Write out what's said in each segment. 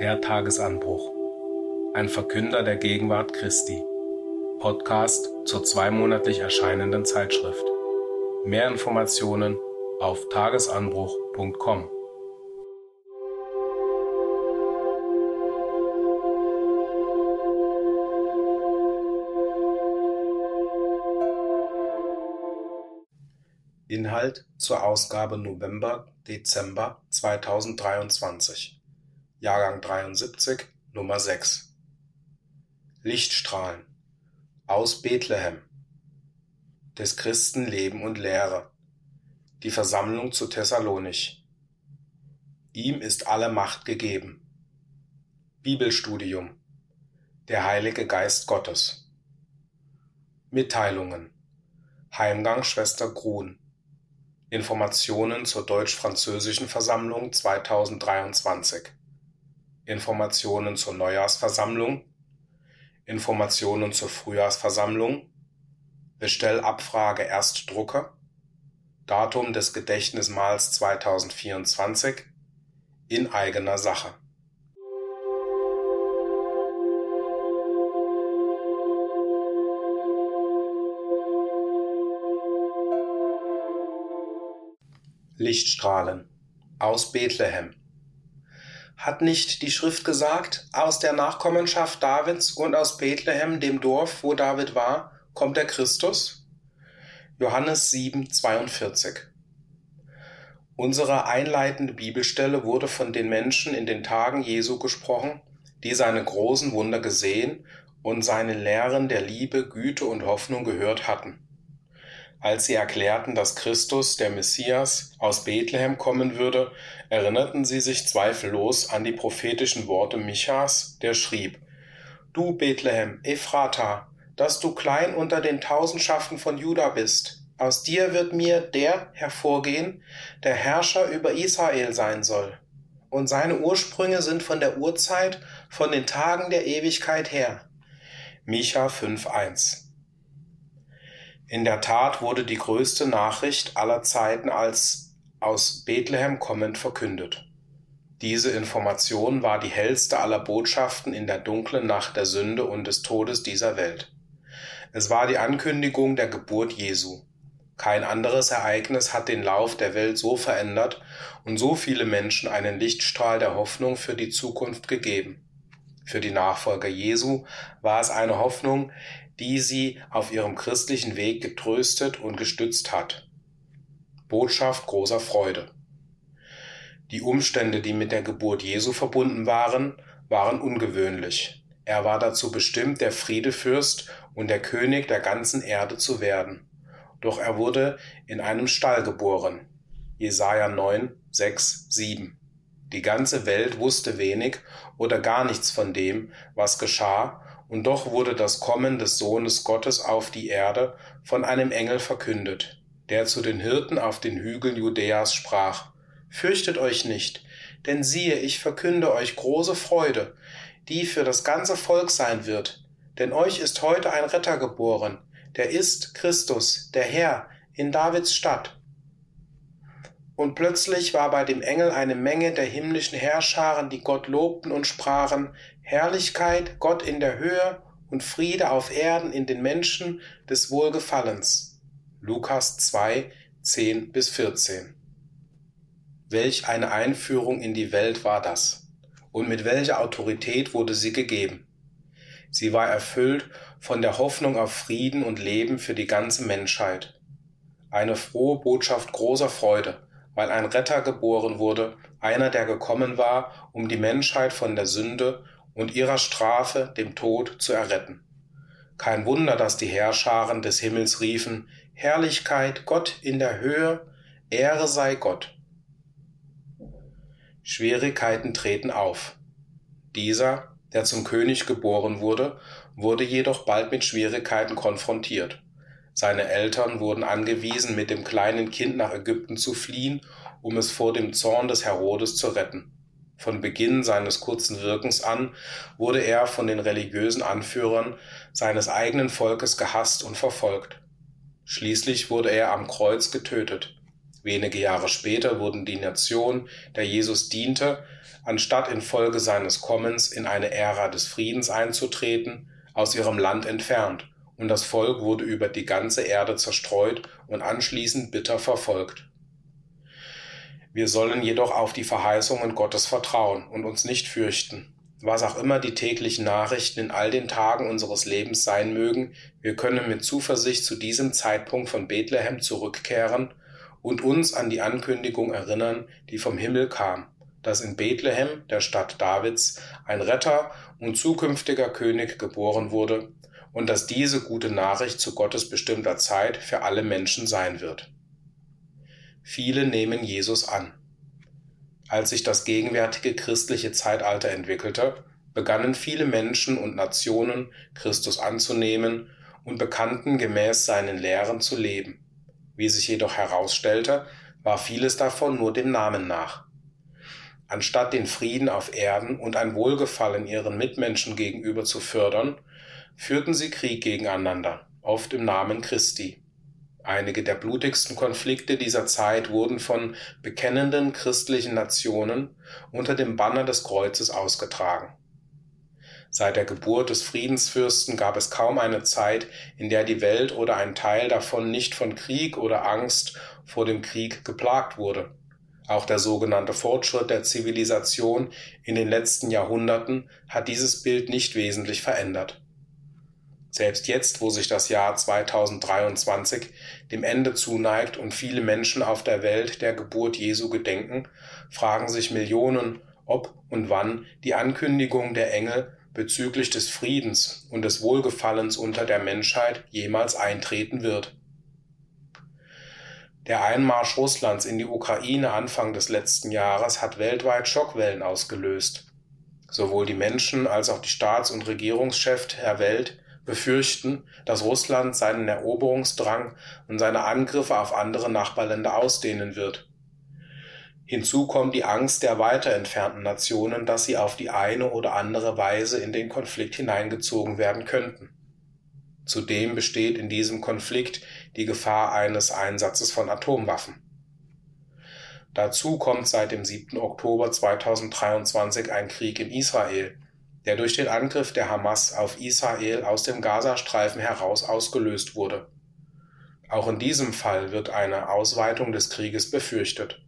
Der Tagesanbruch. Ein Verkünder der Gegenwart Christi. Podcast zur zweimonatlich erscheinenden Zeitschrift. Mehr Informationen auf tagesanbruch.com. Inhalt zur Ausgabe November-Dezember 2023. Jahrgang 73, Nummer 6. Lichtstrahlen aus Bethlehem. Des Christen Leben und Lehre. Die Versammlung zu Thessalonich. Ihm ist alle Macht gegeben. Bibelstudium. Der Heilige Geist Gottes. Mitteilungen. Heimgang Schwester Grun. Informationen zur Deutsch-Französischen Versammlung 2023 Informationen zur Neujahrsversammlung Informationen zur Frühjahrsversammlung Bestellabfrage Erstdrucker Datum des Gedächtnismahls 2024 in eigener Sache Lichtstrahlen aus Bethlehem. Hat nicht die Schrift gesagt, aus der Nachkommenschaft Davids und aus Bethlehem, dem Dorf, wo David war, kommt der Christus? Johannes 7, 42. Unsere einleitende Bibelstelle wurde von den Menschen in den Tagen Jesu gesprochen, die seine großen Wunder gesehen und seine Lehren der Liebe, Güte und Hoffnung gehört hatten als sie erklärten, dass Christus, der Messias, aus Bethlehem kommen würde, erinnerten sie sich zweifellos an die prophetischen Worte Michas, der schrieb, Du Bethlehem, Ephrata, dass du klein unter den Tausendschaften von Juda bist, aus dir wird mir der hervorgehen, der Herrscher über Israel sein soll. Und seine Ursprünge sind von der Urzeit, von den Tagen der Ewigkeit her. Micha 5,1 in der Tat wurde die größte Nachricht aller Zeiten als aus Bethlehem kommend verkündet. Diese Information war die hellste aller Botschaften in der dunklen Nacht der Sünde und des Todes dieser Welt. Es war die Ankündigung der Geburt Jesu. Kein anderes Ereignis hat den Lauf der Welt so verändert und so viele Menschen einen Lichtstrahl der Hoffnung für die Zukunft gegeben. Für die Nachfolger Jesu war es eine Hoffnung, die sie auf ihrem christlichen Weg getröstet und gestützt hat. Botschaft großer Freude. Die Umstände, die mit der Geburt Jesu verbunden waren, waren ungewöhnlich. Er war dazu bestimmt, der Friedefürst und der König der ganzen Erde zu werden. Doch er wurde in einem Stall geboren. Jesaja 9, 6, 7. Die ganze Welt wusste wenig oder gar nichts von dem, was geschah und doch wurde das Kommen des Sohnes Gottes auf die Erde von einem Engel verkündet, der zu den Hirten auf den Hügeln Judäas sprach, Fürchtet euch nicht, denn siehe, ich verkünde euch große Freude, die für das ganze Volk sein wird, denn euch ist heute ein Retter geboren, der ist Christus, der Herr, in Davids Stadt. Und plötzlich war bei dem Engel eine Menge der himmlischen Herrscharen, die Gott lobten und sprachen, Herrlichkeit, Gott in der Höhe und Friede auf Erden in den Menschen des Wohlgefallens. Lukas 2, 10 bis 14. Welch eine Einführung in die Welt war das? Und mit welcher Autorität wurde sie gegeben? Sie war erfüllt von der Hoffnung auf Frieden und Leben für die ganze Menschheit. Eine frohe Botschaft großer Freude, weil ein Retter geboren wurde, einer, der gekommen war, um die Menschheit von der Sünde und ihrer Strafe, dem Tod, zu erretten. Kein Wunder, dass die Herrscharen des Himmels riefen, Herrlichkeit Gott in der Höhe, Ehre sei Gott. Schwierigkeiten treten auf. Dieser, der zum König geboren wurde, wurde jedoch bald mit Schwierigkeiten konfrontiert. Seine Eltern wurden angewiesen, mit dem kleinen Kind nach Ägypten zu fliehen, um es vor dem Zorn des Herodes zu retten. Von Beginn seines kurzen Wirkens an wurde er von den religiösen Anführern seines eigenen Volkes gehasst und verfolgt. Schließlich wurde er am Kreuz getötet. Wenige Jahre später wurden die Nationen, der Jesus diente, anstatt infolge seines Kommens in eine Ära des Friedens einzutreten, aus ihrem Land entfernt, und das Volk wurde über die ganze Erde zerstreut und anschließend bitter verfolgt. Wir sollen jedoch auf die Verheißungen Gottes vertrauen und uns nicht fürchten. Was auch immer die täglichen Nachrichten in all den Tagen unseres Lebens sein mögen, wir können mit Zuversicht zu diesem Zeitpunkt von Bethlehem zurückkehren und uns an die Ankündigung erinnern, die vom Himmel kam, dass in Bethlehem, der Stadt Davids, ein Retter und zukünftiger König geboren wurde und dass diese gute Nachricht zu Gottes bestimmter Zeit für alle Menschen sein wird. Viele nehmen Jesus an. Als sich das gegenwärtige christliche Zeitalter entwickelte, begannen viele Menschen und Nationen Christus anzunehmen und bekannten gemäß seinen Lehren zu leben. Wie sich jedoch herausstellte, war vieles davon nur dem Namen nach. Anstatt den Frieden auf Erden und ein Wohlgefallen ihren Mitmenschen gegenüber zu fördern, führten sie Krieg gegeneinander, oft im Namen Christi. Einige der blutigsten Konflikte dieser Zeit wurden von bekennenden christlichen Nationen unter dem Banner des Kreuzes ausgetragen. Seit der Geburt des Friedensfürsten gab es kaum eine Zeit, in der die Welt oder ein Teil davon nicht von Krieg oder Angst vor dem Krieg geplagt wurde. Auch der sogenannte Fortschritt der Zivilisation in den letzten Jahrhunderten hat dieses Bild nicht wesentlich verändert. Selbst jetzt, wo sich das Jahr 2023 dem Ende zuneigt und viele Menschen auf der Welt der Geburt Jesu gedenken, fragen sich Millionen, ob und wann die Ankündigung der Engel bezüglich des Friedens und des Wohlgefallens unter der Menschheit jemals eintreten wird. Der Einmarsch Russlands in die Ukraine Anfang des letzten Jahres hat weltweit Schockwellen ausgelöst. Sowohl die Menschen als auch die Staats- und Regierungschefs der Welt befürchten, dass Russland seinen Eroberungsdrang und seine Angriffe auf andere Nachbarländer ausdehnen wird. Hinzu kommt die Angst der weiter entfernten Nationen, dass sie auf die eine oder andere Weise in den Konflikt hineingezogen werden könnten. Zudem besteht in diesem Konflikt die Gefahr eines Einsatzes von Atomwaffen. Dazu kommt seit dem 7. Oktober 2023 ein Krieg in Israel, der durch den Angriff der Hamas auf Israel aus dem Gazastreifen heraus ausgelöst wurde. Auch in diesem Fall wird eine Ausweitung des Krieges befürchtet.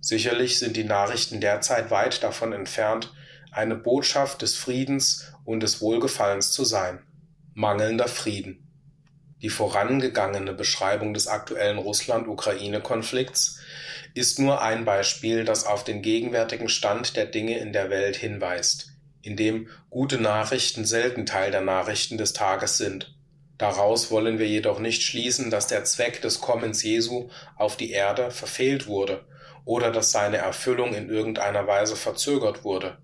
Sicherlich sind die Nachrichten derzeit weit davon entfernt, eine Botschaft des Friedens und des Wohlgefallens zu sein. Mangelnder Frieden. Die vorangegangene Beschreibung des aktuellen Russland-Ukraine-Konflikts ist nur ein Beispiel, das auf den gegenwärtigen Stand der Dinge in der Welt hinweist, in dem gute Nachrichten selten Teil der Nachrichten des Tages sind. Daraus wollen wir jedoch nicht schließen, dass der Zweck des Kommens Jesu auf die Erde verfehlt wurde oder dass seine Erfüllung in irgendeiner Weise verzögert wurde.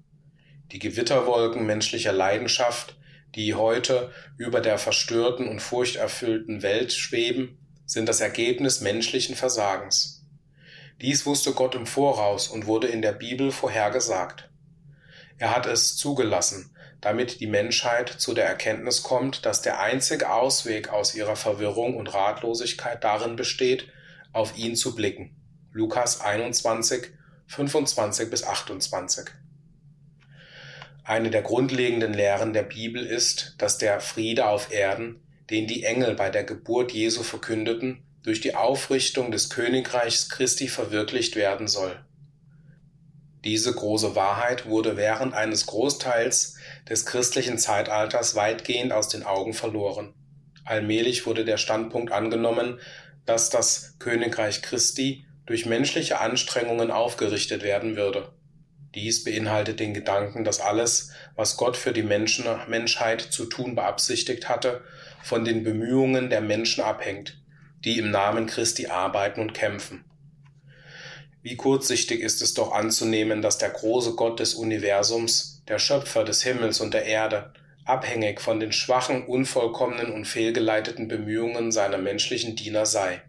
Die Gewitterwolken menschlicher Leidenschaft, die heute über der verstörten und furchterfüllten Welt schweben, sind das Ergebnis menschlichen Versagens. Dies wusste Gott im Voraus und wurde in der Bibel vorhergesagt. Er hat es zugelassen, damit die Menschheit zu der Erkenntnis kommt, dass der einzige Ausweg aus ihrer Verwirrung und Ratlosigkeit darin besteht, auf ihn zu blicken. Lukas 21, 25 bis 28. Eine der grundlegenden Lehren der Bibel ist, dass der Friede auf Erden, den die Engel bei der Geburt Jesu verkündeten, durch die Aufrichtung des Königreichs Christi verwirklicht werden soll. Diese große Wahrheit wurde während eines Großteils des christlichen Zeitalters weitgehend aus den Augen verloren. Allmählich wurde der Standpunkt angenommen, dass das Königreich Christi durch menschliche Anstrengungen aufgerichtet werden würde. Dies beinhaltet den Gedanken, dass alles, was Gott für die Menschen, Menschheit zu tun beabsichtigt hatte, von den Bemühungen der Menschen abhängt, die im Namen Christi arbeiten und kämpfen. Wie kurzsichtig ist es doch anzunehmen, dass der große Gott des Universums, der Schöpfer des Himmels und der Erde, abhängig von den schwachen, unvollkommenen und fehlgeleiteten Bemühungen seiner menschlichen Diener sei.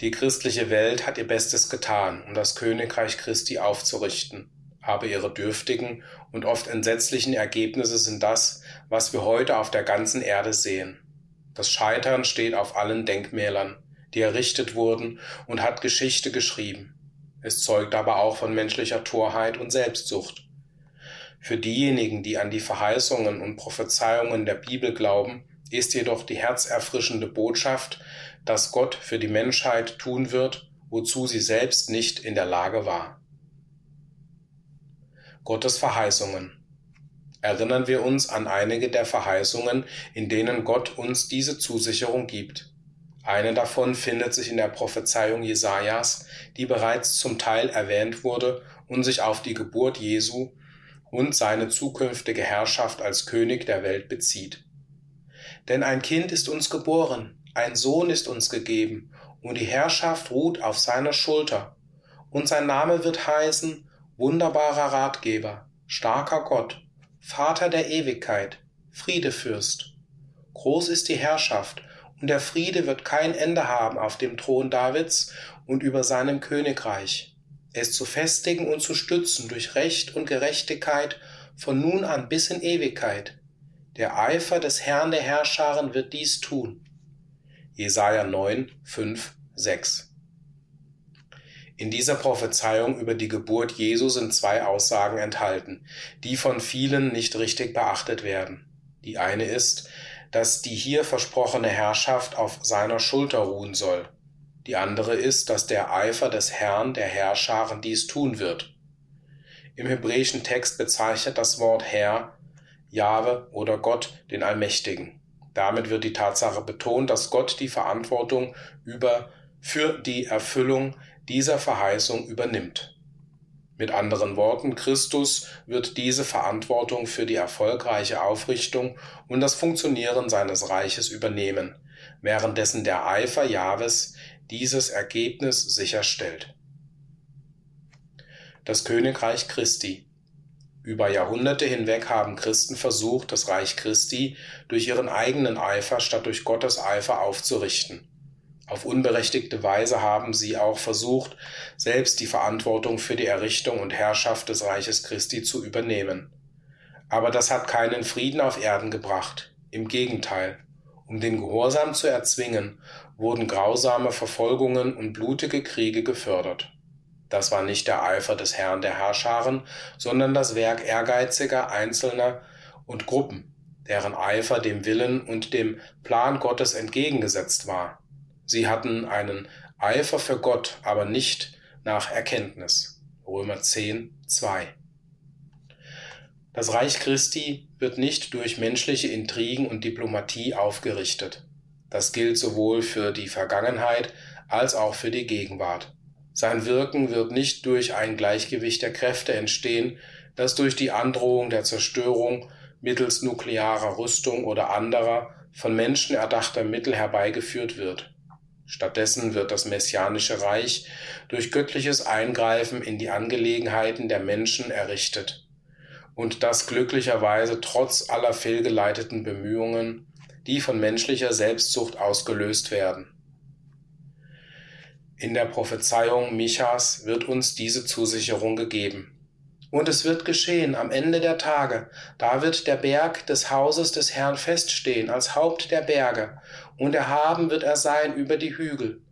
Die christliche Welt hat ihr Bestes getan, um das Königreich Christi aufzurichten, aber ihre dürftigen und oft entsetzlichen Ergebnisse sind das, was wir heute auf der ganzen Erde sehen. Das Scheitern steht auf allen Denkmälern, die errichtet wurden, und hat Geschichte geschrieben. Es zeugt aber auch von menschlicher Torheit und Selbstsucht. Für diejenigen, die an die Verheißungen und Prophezeiungen der Bibel glauben, ist jedoch die herzerfrischende Botschaft, dass Gott für die Menschheit tun wird, wozu sie selbst nicht in der Lage war. Gottes Verheißungen Erinnern wir uns an einige der Verheißungen, in denen Gott uns diese Zusicherung gibt. Eine davon findet sich in der Prophezeiung Jesajas, die bereits zum Teil erwähnt wurde und sich auf die Geburt Jesu und seine zukünftige Herrschaft als König der Welt bezieht. Denn ein Kind ist uns geboren, ein Sohn ist uns gegeben, und die Herrschaft ruht auf seiner Schulter, und sein Name wird heißen wunderbarer Ratgeber, starker Gott, Vater der Ewigkeit, Friedefürst. Groß ist die Herrschaft, und der Friede wird kein Ende haben auf dem Thron Davids und über seinem Königreich, es zu festigen und zu stützen durch Recht und Gerechtigkeit von nun an bis in Ewigkeit. Der Eifer des Herrn der Herrscharen wird dies tun. Jesaja 9, 5, 6. In dieser Prophezeiung über die Geburt Jesu sind zwei Aussagen enthalten, die von vielen nicht richtig beachtet werden. Die eine ist, dass die hier versprochene Herrschaft auf seiner Schulter ruhen soll. Die andere ist, dass der Eifer des Herrn der Herrscharen dies tun wird. Im hebräischen Text bezeichnet das Wort Herr Jahwe oder Gott den Allmächtigen. Damit wird die Tatsache betont, dass Gott die Verantwortung über für die Erfüllung dieser Verheißung übernimmt. Mit anderen Worten, Christus wird diese Verantwortung für die erfolgreiche Aufrichtung und das Funktionieren seines Reiches übernehmen, währenddessen der Eifer Jahwes dieses Ergebnis sicherstellt. Das Königreich Christi über Jahrhunderte hinweg haben Christen versucht, das Reich Christi durch ihren eigenen Eifer statt durch Gottes Eifer aufzurichten. Auf unberechtigte Weise haben sie auch versucht, selbst die Verantwortung für die Errichtung und Herrschaft des Reiches Christi zu übernehmen. Aber das hat keinen Frieden auf Erden gebracht. Im Gegenteil, um den Gehorsam zu erzwingen, wurden grausame Verfolgungen und blutige Kriege gefördert. Das war nicht der Eifer des Herrn der Herrscharen, sondern das Werk ehrgeiziger Einzelner und Gruppen, deren Eifer dem Willen und dem Plan Gottes entgegengesetzt war. Sie hatten einen Eifer für Gott, aber nicht nach Erkenntnis. Römer 10, 2. Das Reich Christi wird nicht durch menschliche Intrigen und Diplomatie aufgerichtet. Das gilt sowohl für die Vergangenheit als auch für die Gegenwart. Sein Wirken wird nicht durch ein Gleichgewicht der Kräfte entstehen, das durch die Androhung der Zerstörung mittels nuklearer Rüstung oder anderer von Menschen erdachter Mittel herbeigeführt wird. Stattdessen wird das messianische Reich durch göttliches Eingreifen in die Angelegenheiten der Menschen errichtet. Und das glücklicherweise trotz aller fehlgeleiteten Bemühungen, die von menschlicher Selbstsucht ausgelöst werden. In der Prophezeiung Michas wird uns diese Zusicherung gegeben. Und es wird geschehen am Ende der Tage, da wird der Berg des Hauses des Herrn feststehen als Haupt der Berge, und erhaben wird er sein über die Hügel.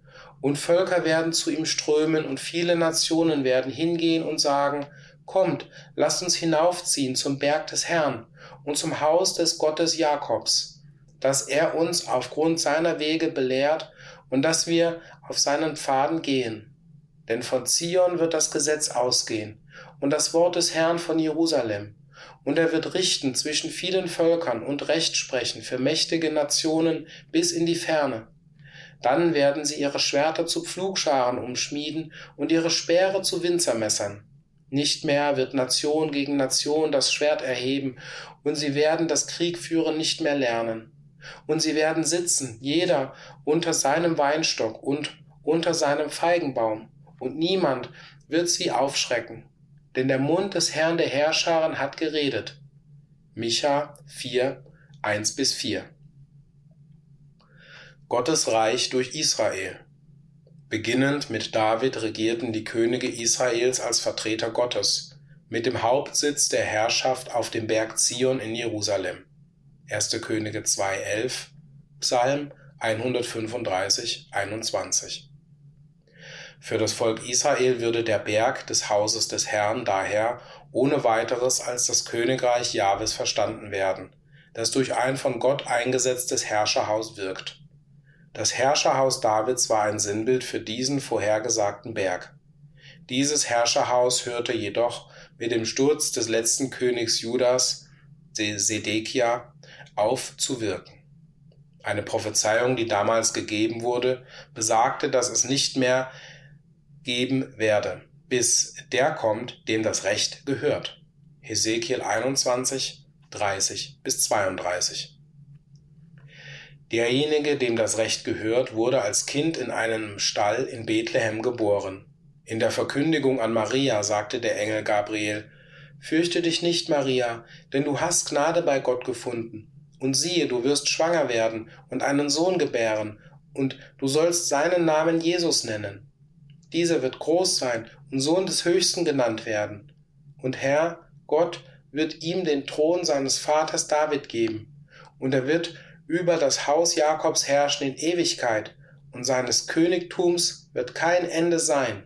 Und Völker werden zu ihm strömen, und viele Nationen werden hingehen und sagen, Kommt, lasst uns hinaufziehen zum Berg des Herrn und zum Haus des Gottes Jakobs, dass er uns aufgrund seiner Wege belehrt und dass wir auf seinen Pfaden gehen. Denn von Zion wird das Gesetz ausgehen und das Wort des Herrn von Jerusalem. Und er wird richten zwischen vielen Völkern und Recht sprechen für mächtige Nationen bis in die Ferne. Dann werden sie ihre Schwerter zu Pflugscharen umschmieden und ihre Speere zu Winzermessern. Nicht mehr wird Nation gegen Nation das Schwert erheben, und sie werden das Kriegführen nicht mehr lernen. Und sie werden sitzen, jeder unter seinem Weinstock und unter seinem Feigenbaum, und niemand wird sie aufschrecken, denn der Mund des Herrn der Herrscharen hat geredet. Micha 4, 1 bis 4. Gottes Reich durch Israel. Beginnend mit David regierten die Könige Israels als Vertreter Gottes, mit dem Hauptsitz der Herrschaft auf dem Berg Zion in Jerusalem. 1. Könige 2,11, Psalm 135, 21. Für das Volk Israel würde der Berg des Hauses des Herrn daher ohne weiteres als das Königreich Jahwes verstanden werden, das durch ein von Gott eingesetztes Herrscherhaus wirkt. Das Herrscherhaus Davids war ein Sinnbild für diesen vorhergesagten Berg. Dieses Herrscherhaus hörte jedoch mit dem Sturz des letzten Königs Judas, Sedekia, auf zu wirken. Eine Prophezeiung, die damals gegeben wurde, besagte, dass es nicht mehr geben werde, bis der kommt, dem das Recht gehört. Hesekiel 21, 30 bis 32. Derjenige, dem das Recht gehört, wurde als Kind in einem Stall in Bethlehem geboren. In der Verkündigung an Maria sagte der Engel Gabriel, Fürchte dich nicht, Maria, denn du hast Gnade bei Gott gefunden. Und siehe, du wirst schwanger werden und einen Sohn gebären, und du sollst seinen Namen Jesus nennen. Dieser wird groß sein und Sohn des Höchsten genannt werden. Und Herr, Gott, wird ihm den Thron seines Vaters David geben, und er wird über das Haus Jakobs herrschen in Ewigkeit, und seines Königtums wird kein Ende sein.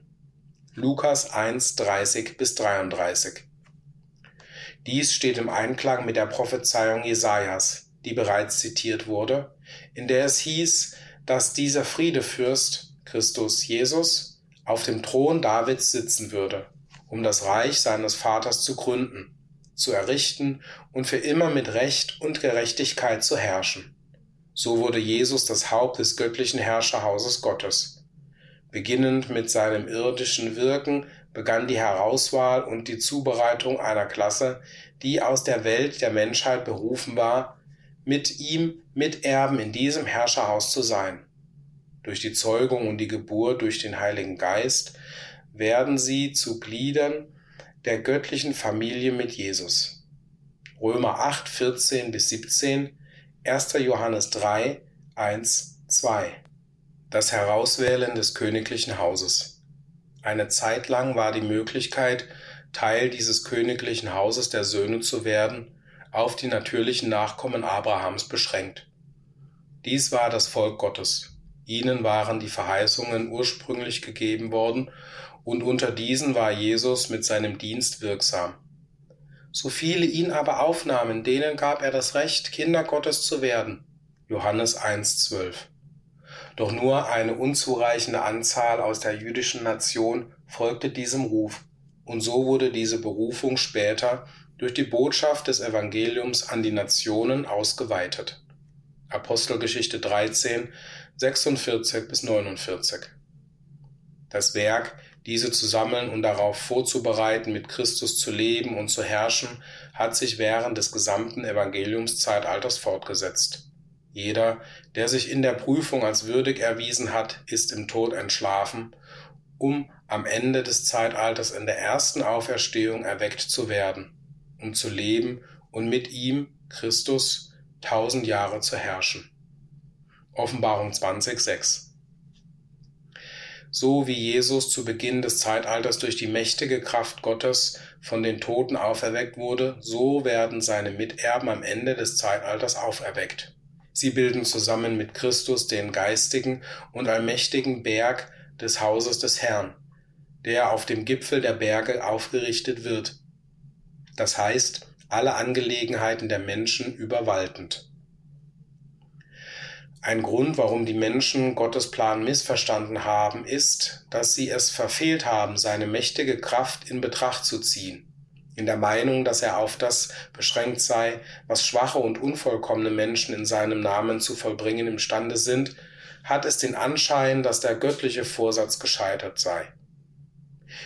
Lukas 1, 30 bis 33. Dies steht im Einklang mit der Prophezeiung Jesajas, die bereits zitiert wurde, in der es hieß, dass dieser Friedefürst, Christus Jesus, auf dem Thron Davids sitzen würde, um das Reich seines Vaters zu gründen, zu errichten und für immer mit Recht und Gerechtigkeit zu herrschen. So wurde Jesus das Haupt des göttlichen Herrscherhauses Gottes. Beginnend mit seinem irdischen Wirken begann die Herauswahl und die Zubereitung einer Klasse, die aus der Welt der Menschheit berufen war, mit ihm Miterben in diesem Herrscherhaus zu sein. Durch die Zeugung und die Geburt durch den Heiligen Geist werden sie zu Gliedern der göttlichen Familie mit Jesus. Römer 8, 14 bis 17, 1. Johannes 3, 1, 2. Das Herauswählen des königlichen Hauses. Eine Zeit lang war die Möglichkeit, Teil dieses königlichen Hauses der Söhne zu werden, auf die natürlichen Nachkommen Abrahams beschränkt. Dies war das Volk Gottes. Ihnen waren die Verheißungen ursprünglich gegeben worden, und unter diesen war Jesus mit seinem Dienst wirksam. So viele ihn aber aufnahmen, denen gab er das Recht, Kinder Gottes zu werden. Johannes 1,12 doch nur eine unzureichende Anzahl aus der jüdischen Nation folgte diesem Ruf, und so wurde diese Berufung später durch die Botschaft des Evangeliums an die Nationen ausgeweitet. Apostelgeschichte 13, 46 bis 49. Das Werk, diese zu sammeln und darauf vorzubereiten, mit Christus zu leben und zu herrschen, hat sich während des gesamten Evangeliumszeitalters fortgesetzt. Jeder, der sich in der Prüfung als würdig erwiesen hat, ist im Tod entschlafen, um am Ende des Zeitalters in der ersten Auferstehung erweckt zu werden, um zu leben und mit ihm, Christus, tausend Jahre zu herrschen. Offenbarung 20,6 So wie Jesus zu Beginn des Zeitalters durch die mächtige Kraft Gottes von den Toten auferweckt wurde, so werden seine Miterben am Ende des Zeitalters auferweckt. Sie bilden zusammen mit Christus den geistigen und allmächtigen Berg des Hauses des Herrn, der auf dem Gipfel der Berge aufgerichtet wird. Das heißt, alle Angelegenheiten der Menschen überwaltend. Ein Grund, warum die Menschen Gottes Plan missverstanden haben, ist, dass sie es verfehlt haben, seine mächtige Kraft in Betracht zu ziehen in der Meinung, dass er auf das beschränkt sei, was schwache und unvollkommene Menschen in seinem Namen zu vollbringen imstande sind, hat es den Anschein, dass der göttliche Vorsatz gescheitert sei.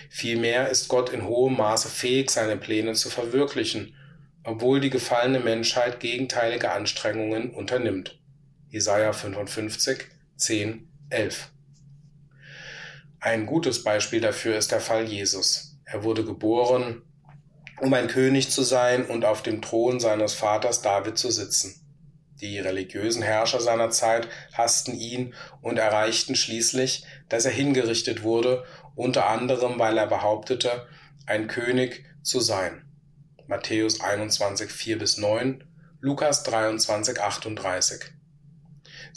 Vielmehr ist Gott in hohem Maße fähig, seine Pläne zu verwirklichen, obwohl die gefallene Menschheit gegenteilige Anstrengungen unternimmt. Jesaja 55, 10, 11. Ein gutes Beispiel dafür ist der Fall Jesus. Er wurde geboren, um ein König zu sein und auf dem Thron seines Vaters David zu sitzen. Die religiösen Herrscher seiner Zeit hassten ihn und erreichten schließlich, dass er hingerichtet wurde, unter anderem weil er behauptete, ein König zu sein. Matthäus 21, 4 bis 9, Lukas 23, 38.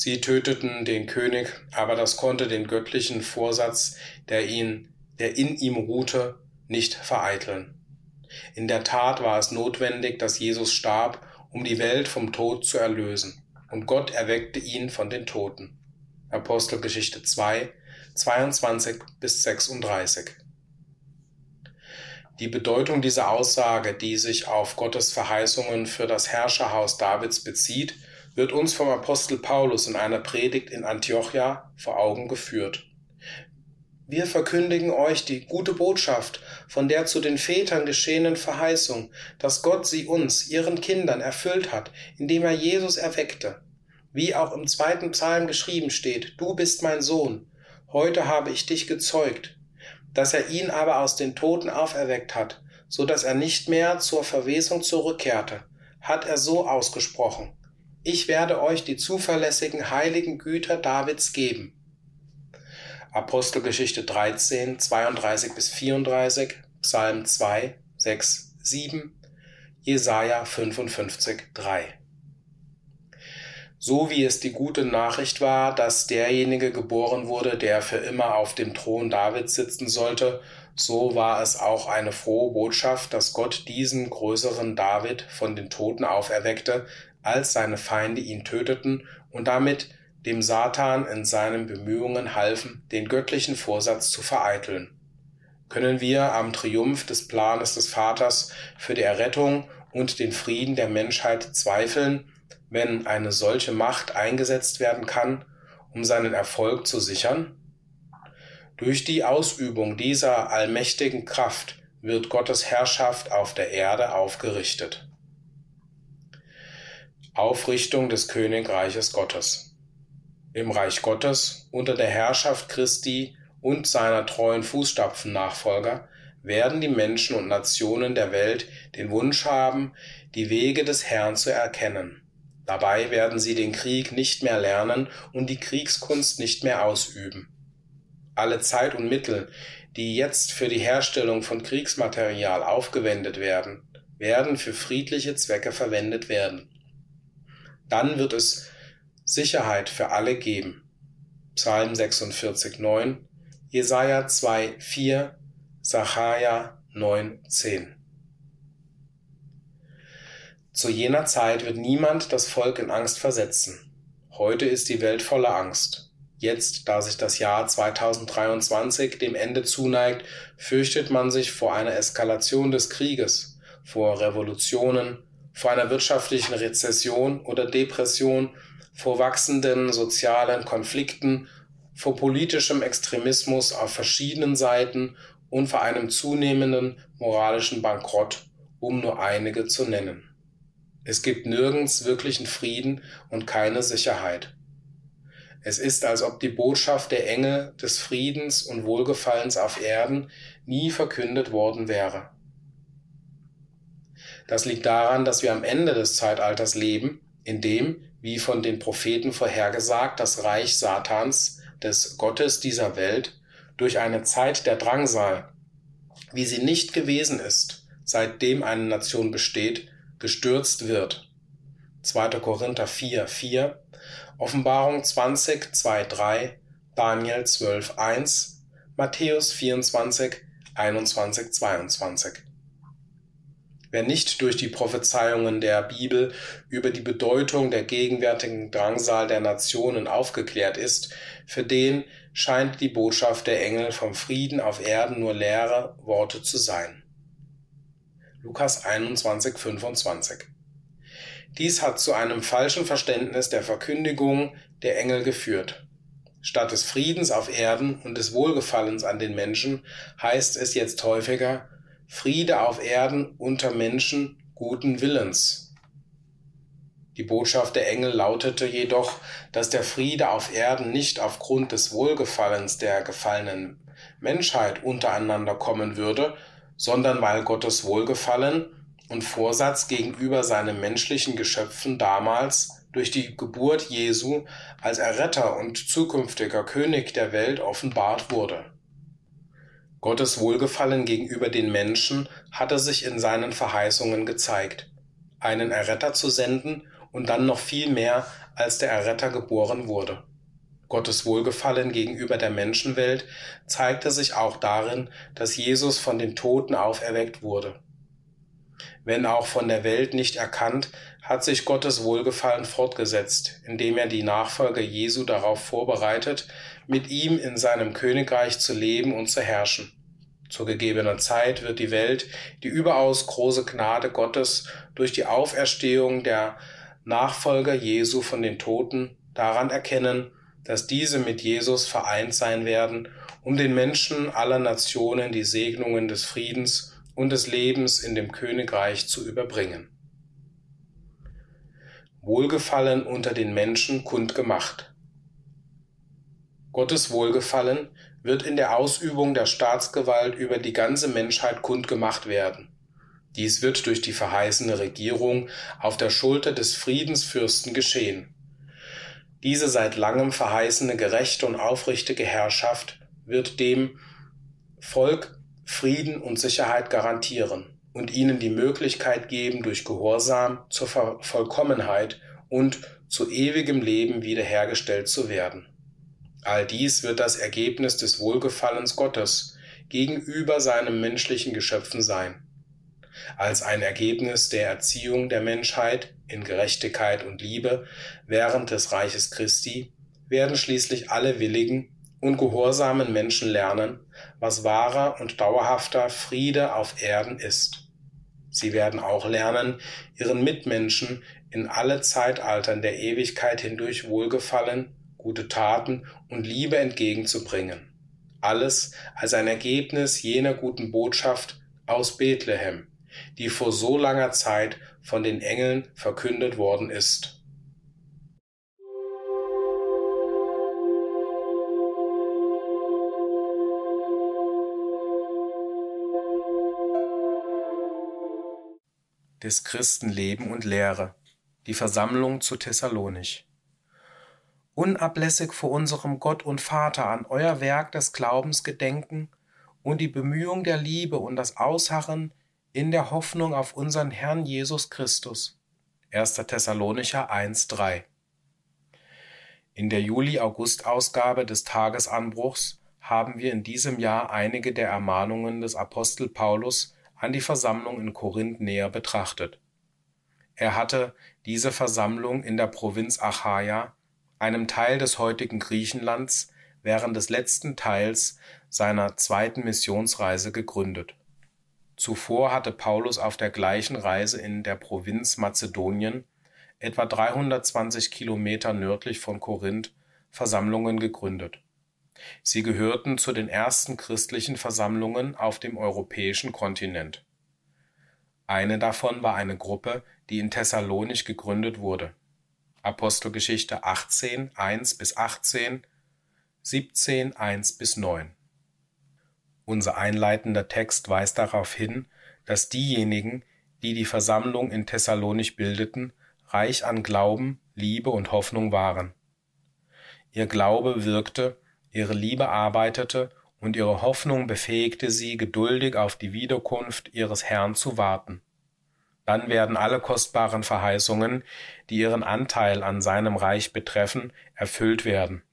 Sie töteten den König, aber das konnte den göttlichen Vorsatz, der ihn, der in ihm ruhte, nicht vereiteln. In der Tat war es notwendig, dass Jesus starb, um die Welt vom Tod zu erlösen, und Gott erweckte ihn von den Toten. Apostelgeschichte 2, 22 bis 36. Die Bedeutung dieser Aussage, die sich auf Gottes Verheißungen für das Herrscherhaus Davids bezieht, wird uns vom Apostel Paulus in einer Predigt in Antiochia vor Augen geführt. Wir verkündigen euch die gute Botschaft von der zu den Vätern geschehenen Verheißung, dass Gott sie uns, ihren Kindern, erfüllt hat, indem er Jesus erweckte. Wie auch im zweiten Psalm geschrieben steht, du bist mein Sohn, heute habe ich dich gezeugt, dass er ihn aber aus den Toten auferweckt hat, so dass er nicht mehr zur Verwesung zurückkehrte, hat er so ausgesprochen. Ich werde euch die zuverlässigen heiligen Güter Davids geben. Apostelgeschichte 13, 32 bis 34, Psalm 2, 6, 7, Jesaja 55, 3. So wie es die gute Nachricht war, dass derjenige geboren wurde, der für immer auf dem Thron Davids sitzen sollte, so war es auch eine frohe Botschaft, dass Gott diesen größeren David von den Toten auferweckte, als seine Feinde ihn töteten und damit dem Satan in seinen Bemühungen halfen, den göttlichen Vorsatz zu vereiteln. Können wir am Triumph des Planes des Vaters für die Errettung und den Frieden der Menschheit zweifeln, wenn eine solche Macht eingesetzt werden kann, um seinen Erfolg zu sichern? Durch die Ausübung dieser allmächtigen Kraft wird Gottes Herrschaft auf der Erde aufgerichtet. Aufrichtung des Königreiches Gottes. Im Reich Gottes unter der Herrschaft Christi und seiner treuen Fußstapfennachfolger werden die Menschen und Nationen der Welt den Wunsch haben, die Wege des Herrn zu erkennen. Dabei werden sie den Krieg nicht mehr lernen und die Kriegskunst nicht mehr ausüben. Alle Zeit und Mittel, die jetzt für die Herstellung von Kriegsmaterial aufgewendet werden, werden für friedliche Zwecke verwendet werden dann wird es Sicherheit für alle geben. Psalm 46, 9, Jesaja 2, 4, Sacharja 9, 10. Zu jener Zeit wird niemand das Volk in Angst versetzen. Heute ist die Welt voller Angst. Jetzt, da sich das Jahr 2023 dem Ende zuneigt, fürchtet man sich vor einer Eskalation des Krieges, vor Revolutionen, vor einer wirtschaftlichen Rezession oder Depression, vor wachsenden sozialen Konflikten, vor politischem Extremismus auf verschiedenen Seiten und vor einem zunehmenden moralischen Bankrott, um nur einige zu nennen. Es gibt nirgends wirklichen Frieden und keine Sicherheit. Es ist, als ob die Botschaft der Engel des Friedens und Wohlgefallens auf Erden nie verkündet worden wäre. Das liegt daran, dass wir am Ende des Zeitalters leben, in dem, wie von den Propheten vorhergesagt, das Reich Satans, des Gottes dieser Welt, durch eine Zeit der Drangsal, wie sie nicht gewesen ist, seitdem eine Nation besteht, gestürzt wird. 2. Korinther 4, 4, Offenbarung 20, 2, 3, Daniel 12, 1, Matthäus 24, 21, 22. Wer nicht durch die Prophezeiungen der Bibel über die Bedeutung der gegenwärtigen Drangsal der Nationen aufgeklärt ist, für den scheint die Botschaft der Engel vom Frieden auf Erden nur leere Worte zu sein. Lukas 21, 25. Dies hat zu einem falschen Verständnis der Verkündigung der Engel geführt. Statt des Friedens auf Erden und des Wohlgefallens an den Menschen heißt es jetzt häufiger Friede auf Erden unter Menschen guten Willens. Die Botschaft der Engel lautete jedoch, dass der Friede auf Erden nicht aufgrund des Wohlgefallens der gefallenen Menschheit untereinander kommen würde, sondern weil Gottes Wohlgefallen und Vorsatz gegenüber seinen menschlichen Geschöpfen damals durch die Geburt Jesu als Erretter und zukünftiger König der Welt offenbart wurde. Gottes Wohlgefallen gegenüber den Menschen hatte sich in seinen Verheißungen gezeigt, einen Erretter zu senden und dann noch viel mehr, als der Erretter geboren wurde. Gottes Wohlgefallen gegenüber der Menschenwelt zeigte sich auch darin, dass Jesus von den Toten auferweckt wurde. Wenn auch von der Welt nicht erkannt, hat sich Gottes Wohlgefallen fortgesetzt, indem er die Nachfolger Jesu darauf vorbereitet, mit ihm in seinem Königreich zu leben und zu herrschen. Zu gegebener Zeit wird die Welt die überaus große Gnade Gottes durch die Auferstehung der Nachfolger Jesu von den Toten daran erkennen, dass diese mit Jesus vereint sein werden, um den Menschen aller Nationen die Segnungen des Friedens und des Lebens in dem Königreich zu überbringen. Wohlgefallen unter den Menschen kundgemacht. Gottes Wohlgefallen wird in der Ausübung der Staatsgewalt über die ganze Menschheit kundgemacht werden. Dies wird durch die verheißene Regierung auf der Schulter des Friedensfürsten geschehen. Diese seit langem verheißene gerechte und aufrichtige Herrschaft wird dem Volk Frieden und Sicherheit garantieren und ihnen die Möglichkeit geben, durch Gehorsam zur Vollkommenheit und zu ewigem Leben wiederhergestellt zu werden. All dies wird das Ergebnis des Wohlgefallens Gottes gegenüber seinen menschlichen Geschöpfen sein. Als ein Ergebnis der Erziehung der Menschheit in Gerechtigkeit und Liebe während des Reiches Christi werden schließlich alle willigen und gehorsamen Menschen lernen, was wahrer und dauerhafter Friede auf Erden ist. Sie werden auch lernen, ihren Mitmenschen in alle Zeitaltern der Ewigkeit hindurch Wohlgefallen, gute Taten und Liebe entgegenzubringen. Alles als ein Ergebnis jener guten Botschaft aus Bethlehem, die vor so langer Zeit von den Engeln verkündet worden ist. Des Christen Leben und Lehre, die Versammlung zu Thessalonich. Unablässig vor unserem Gott und Vater an euer Werk des Glaubens gedenken und die Bemühung der Liebe und das Ausharren in der Hoffnung auf unseren Herrn Jesus Christus. 1. Thessalonicher 1,3 In der Juli-August-Ausgabe des Tagesanbruchs haben wir in diesem Jahr einige der Ermahnungen des Apostel Paulus an die Versammlung in Korinth näher betrachtet. Er hatte diese Versammlung in der Provinz Achaia, einem Teil des heutigen Griechenlands, während des letzten Teils seiner zweiten Missionsreise gegründet. Zuvor hatte Paulus auf der gleichen Reise in der Provinz Mazedonien, etwa 320 Kilometer nördlich von Korinth, Versammlungen gegründet Sie gehörten zu den ersten christlichen Versammlungen auf dem europäischen Kontinent. Eine davon war eine Gruppe, die in Thessalonich gegründet wurde (Apostelgeschichte 18, 1 – 18, 17, 1 – 9). Unser einleitender Text weist darauf hin, dass diejenigen, die die Versammlung in Thessalonich bildeten, reich an Glauben, Liebe und Hoffnung waren. Ihr Glaube wirkte ihre Liebe arbeitete und ihre Hoffnung befähigte sie, geduldig auf die Wiederkunft ihres Herrn zu warten. Dann werden alle kostbaren Verheißungen, die ihren Anteil an seinem Reich betreffen, erfüllt werden.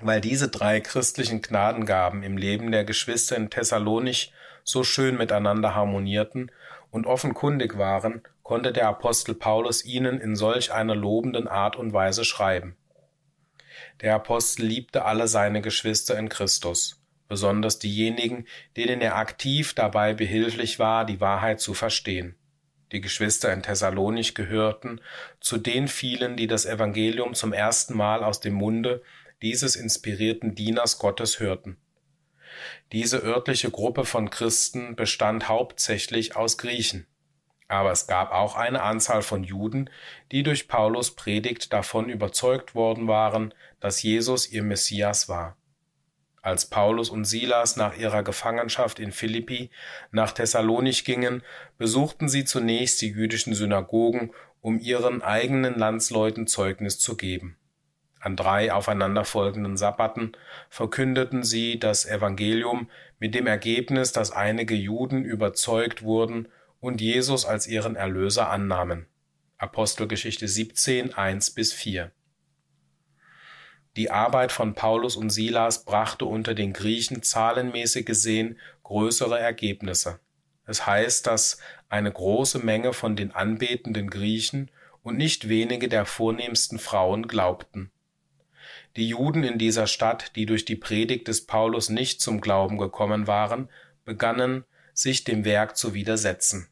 Weil diese drei christlichen Gnadengaben im Leben der Geschwister in Thessalonich so schön miteinander harmonierten und offenkundig waren, konnte der Apostel Paulus ihnen in solch einer lobenden Art und Weise schreiben. Der Apostel liebte alle seine Geschwister in Christus, besonders diejenigen, denen er aktiv dabei behilflich war, die Wahrheit zu verstehen. Die Geschwister in Thessalonich gehörten zu den vielen, die das Evangelium zum ersten Mal aus dem Munde dieses inspirierten Dieners Gottes hörten. Diese örtliche Gruppe von Christen bestand hauptsächlich aus Griechen. Aber es gab auch eine Anzahl von Juden, die durch Paulus Predigt davon überzeugt worden waren, dass Jesus ihr Messias war. Als Paulus und Silas nach ihrer Gefangenschaft in Philippi nach Thessalonich gingen, besuchten sie zunächst die jüdischen Synagogen, um ihren eigenen Landsleuten Zeugnis zu geben. An drei aufeinanderfolgenden Sabbaten verkündeten sie das Evangelium mit dem Ergebnis, dass einige Juden überzeugt wurden und Jesus als ihren Erlöser annahmen. Apostelgeschichte 17, 1 bis 4. Die Arbeit von Paulus und Silas brachte unter den Griechen zahlenmäßig gesehen größere Ergebnisse. Es heißt, dass eine große Menge von den anbetenden Griechen und nicht wenige der vornehmsten Frauen glaubten. Die Juden in dieser Stadt, die durch die Predigt des Paulus nicht zum Glauben gekommen waren, begannen, sich dem Werk zu widersetzen.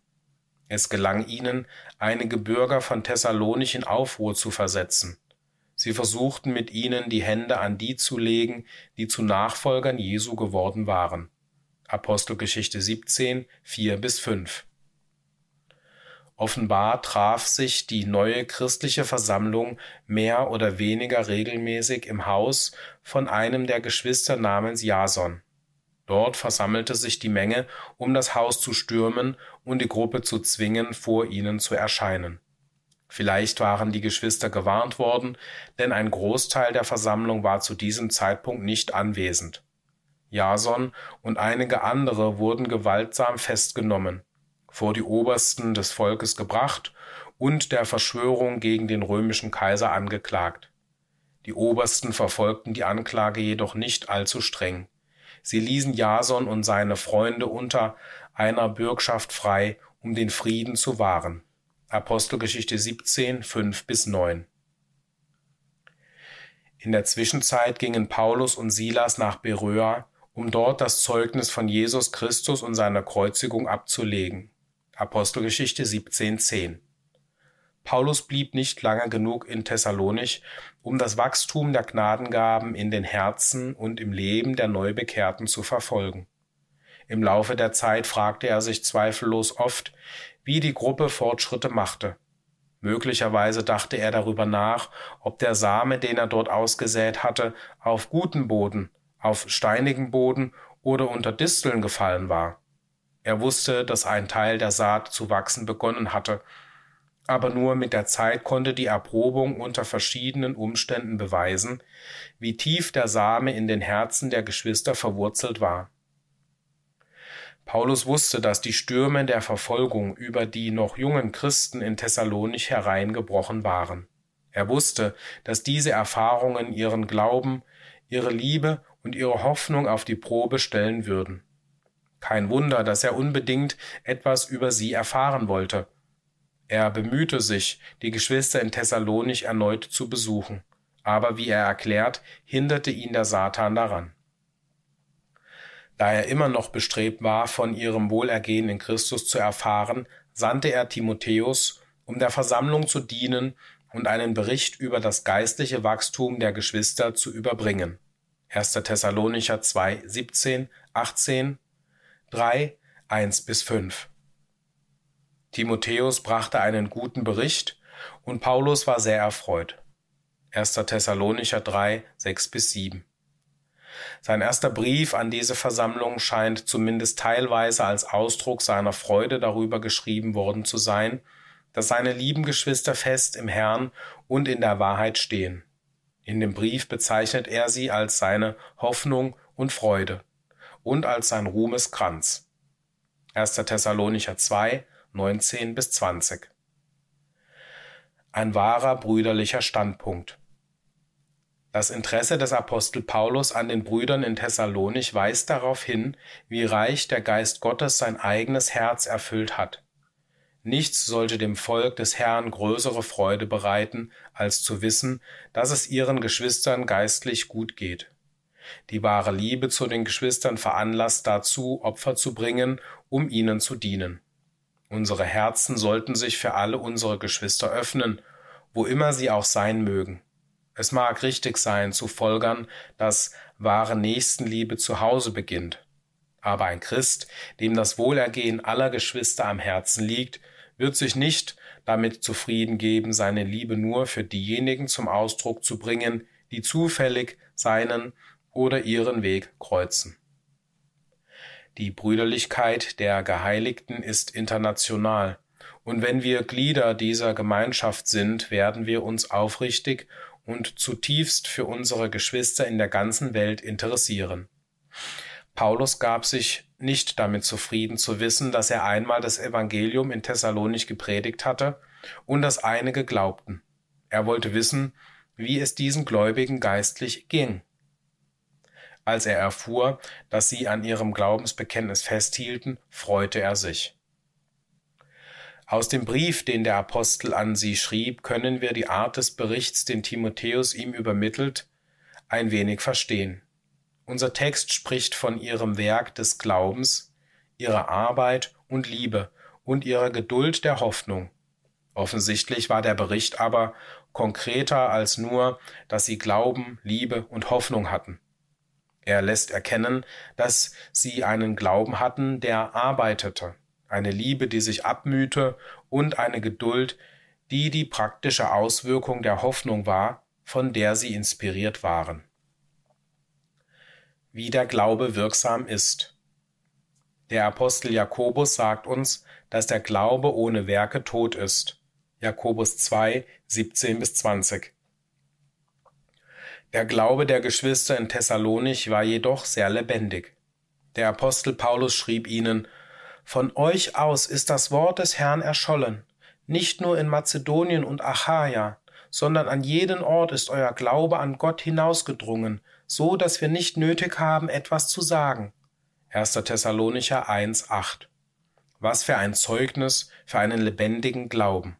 Es gelang ihnen, einige Bürger von Thessalonich in Aufruhr zu versetzen. Sie versuchten mit ihnen die Hände an die zu legen, die zu Nachfolgern Jesu geworden waren. Apostelgeschichte 17, 4 bis 5. Offenbar traf sich die neue christliche Versammlung mehr oder weniger regelmäßig im Haus von einem der Geschwister namens Jason. Dort versammelte sich die Menge, um das Haus zu stürmen und die Gruppe zu zwingen, vor ihnen zu erscheinen. Vielleicht waren die Geschwister gewarnt worden, denn ein Großteil der Versammlung war zu diesem Zeitpunkt nicht anwesend. Jason und einige andere wurden gewaltsam festgenommen, vor die Obersten des Volkes gebracht und der Verschwörung gegen den römischen Kaiser angeklagt. Die Obersten verfolgten die Anklage jedoch nicht allzu streng. Sie ließen Jason und seine Freunde unter einer Bürgschaft frei, um den Frieden zu wahren. Apostelgeschichte 17, 5 bis 9. In der Zwischenzeit gingen Paulus und Silas nach Beröa, um dort das Zeugnis von Jesus Christus und seiner Kreuzigung abzulegen. Apostelgeschichte 17, 10. Paulus blieb nicht lange genug in Thessalonich, um das Wachstum der Gnadengaben in den Herzen und im Leben der Neubekehrten zu verfolgen. Im Laufe der Zeit fragte er sich zweifellos oft, wie die Gruppe Fortschritte machte. Möglicherweise dachte er darüber nach, ob der Same, den er dort ausgesät hatte, auf gutem Boden, auf steinigem Boden oder unter Disteln gefallen war. Er wusste, dass ein Teil der Saat zu wachsen begonnen hatte, aber nur mit der Zeit konnte die Erprobung unter verschiedenen Umständen beweisen, wie tief der Same in den Herzen der Geschwister verwurzelt war. Paulus wusste, dass die Stürme der Verfolgung über die noch jungen Christen in Thessalonich hereingebrochen waren. Er wusste, dass diese Erfahrungen ihren Glauben, ihre Liebe und ihre Hoffnung auf die Probe stellen würden. Kein Wunder, dass er unbedingt etwas über sie erfahren wollte, er bemühte sich, die Geschwister in Thessalonich erneut zu besuchen, aber wie er erklärt, hinderte ihn der Satan daran. Da er immer noch bestrebt war, von ihrem Wohlergehen in Christus zu erfahren, sandte er Timotheus, um der Versammlung zu dienen und einen Bericht über das geistliche Wachstum der Geschwister zu überbringen. 1. Thessalonicher 2, 17, 18, 3, 1 bis 5. Timotheus brachte einen guten Bericht und Paulus war sehr erfreut. 1. Thessalonicher 3, 6 bis 7. Sein erster Brief an diese Versammlung scheint zumindest teilweise als Ausdruck seiner Freude darüber geschrieben worden zu sein, dass seine lieben Geschwister fest im Herrn und in der Wahrheit stehen. In dem Brief bezeichnet er sie als seine Hoffnung und Freude und als sein Ruhmeskranz. 1. Thessalonicher 2, 19 bis 20. Ein wahrer brüderlicher Standpunkt. Das Interesse des Apostel Paulus an den Brüdern in Thessalonich weist darauf hin, wie reich der Geist Gottes sein eigenes Herz erfüllt hat. Nichts sollte dem Volk des Herrn größere Freude bereiten, als zu wissen, dass es ihren Geschwistern geistlich gut geht. Die wahre Liebe zu den Geschwistern veranlasst dazu, Opfer zu bringen, um ihnen zu dienen. Unsere Herzen sollten sich für alle unsere Geschwister öffnen, wo immer sie auch sein mögen. Es mag richtig sein zu folgern, dass wahre Nächstenliebe zu Hause beginnt. Aber ein Christ, dem das Wohlergehen aller Geschwister am Herzen liegt, wird sich nicht damit zufrieden geben, seine Liebe nur für diejenigen zum Ausdruck zu bringen, die zufällig seinen oder ihren Weg kreuzen. Die Brüderlichkeit der Geheiligten ist international, und wenn wir Glieder dieser Gemeinschaft sind, werden wir uns aufrichtig und zutiefst für unsere Geschwister in der ganzen Welt interessieren. Paulus gab sich nicht damit zufrieden zu wissen, dass er einmal das Evangelium in Thessalonich gepredigt hatte und dass einige glaubten. Er wollte wissen, wie es diesen Gläubigen geistlich ging. Als er erfuhr, dass sie an ihrem Glaubensbekenntnis festhielten, freute er sich. Aus dem Brief, den der Apostel an sie schrieb, können wir die Art des Berichts, den Timotheus ihm übermittelt, ein wenig verstehen. Unser Text spricht von ihrem Werk des Glaubens, ihrer Arbeit und Liebe und ihrer Geduld der Hoffnung. Offensichtlich war der Bericht aber konkreter als nur, dass sie Glauben, Liebe und Hoffnung hatten. Er lässt erkennen, dass sie einen Glauben hatten, der arbeitete, eine Liebe, die sich abmühte und eine Geduld, die die praktische Auswirkung der Hoffnung war, von der sie inspiriert waren. Wie der Glaube wirksam ist. Der Apostel Jakobus sagt uns, dass der Glaube ohne Werke tot ist. Jakobus 2, 17 bis 20. Der Glaube der Geschwister in Thessalonich war jedoch sehr lebendig. Der Apostel Paulus schrieb ihnen, Von euch aus ist das Wort des Herrn erschollen, nicht nur in Mazedonien und Achaia, sondern an jeden Ort ist euer Glaube an Gott hinausgedrungen, so dass wir nicht nötig haben, etwas zu sagen. 1. Thessalonicher 1, 8. Was für ein Zeugnis für einen lebendigen Glauben.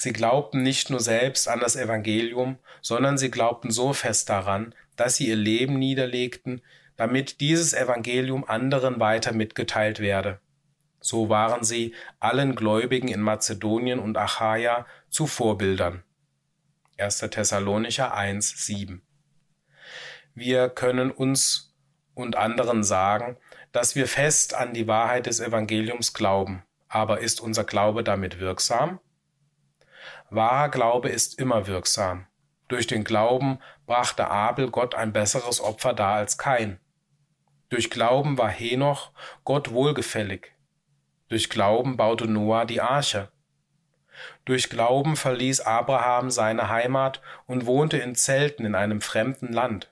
Sie glaubten nicht nur selbst an das Evangelium, sondern sie glaubten so fest daran, dass sie ihr Leben niederlegten, damit dieses Evangelium anderen weiter mitgeteilt werde. So waren sie allen Gläubigen in Mazedonien und Achaia zu Vorbildern. 1. Thessalonicher 1, 7. Wir können uns und anderen sagen, dass wir fest an die Wahrheit des Evangeliums glauben. Aber ist unser Glaube damit wirksam? Wahrer Glaube ist immer wirksam. Durch den Glauben brachte Abel Gott ein besseres Opfer dar als Kain. Durch Glauben war Henoch Gott wohlgefällig. Durch Glauben baute Noah die Arche. Durch Glauben verließ Abraham seine Heimat und wohnte in Zelten in einem fremden Land.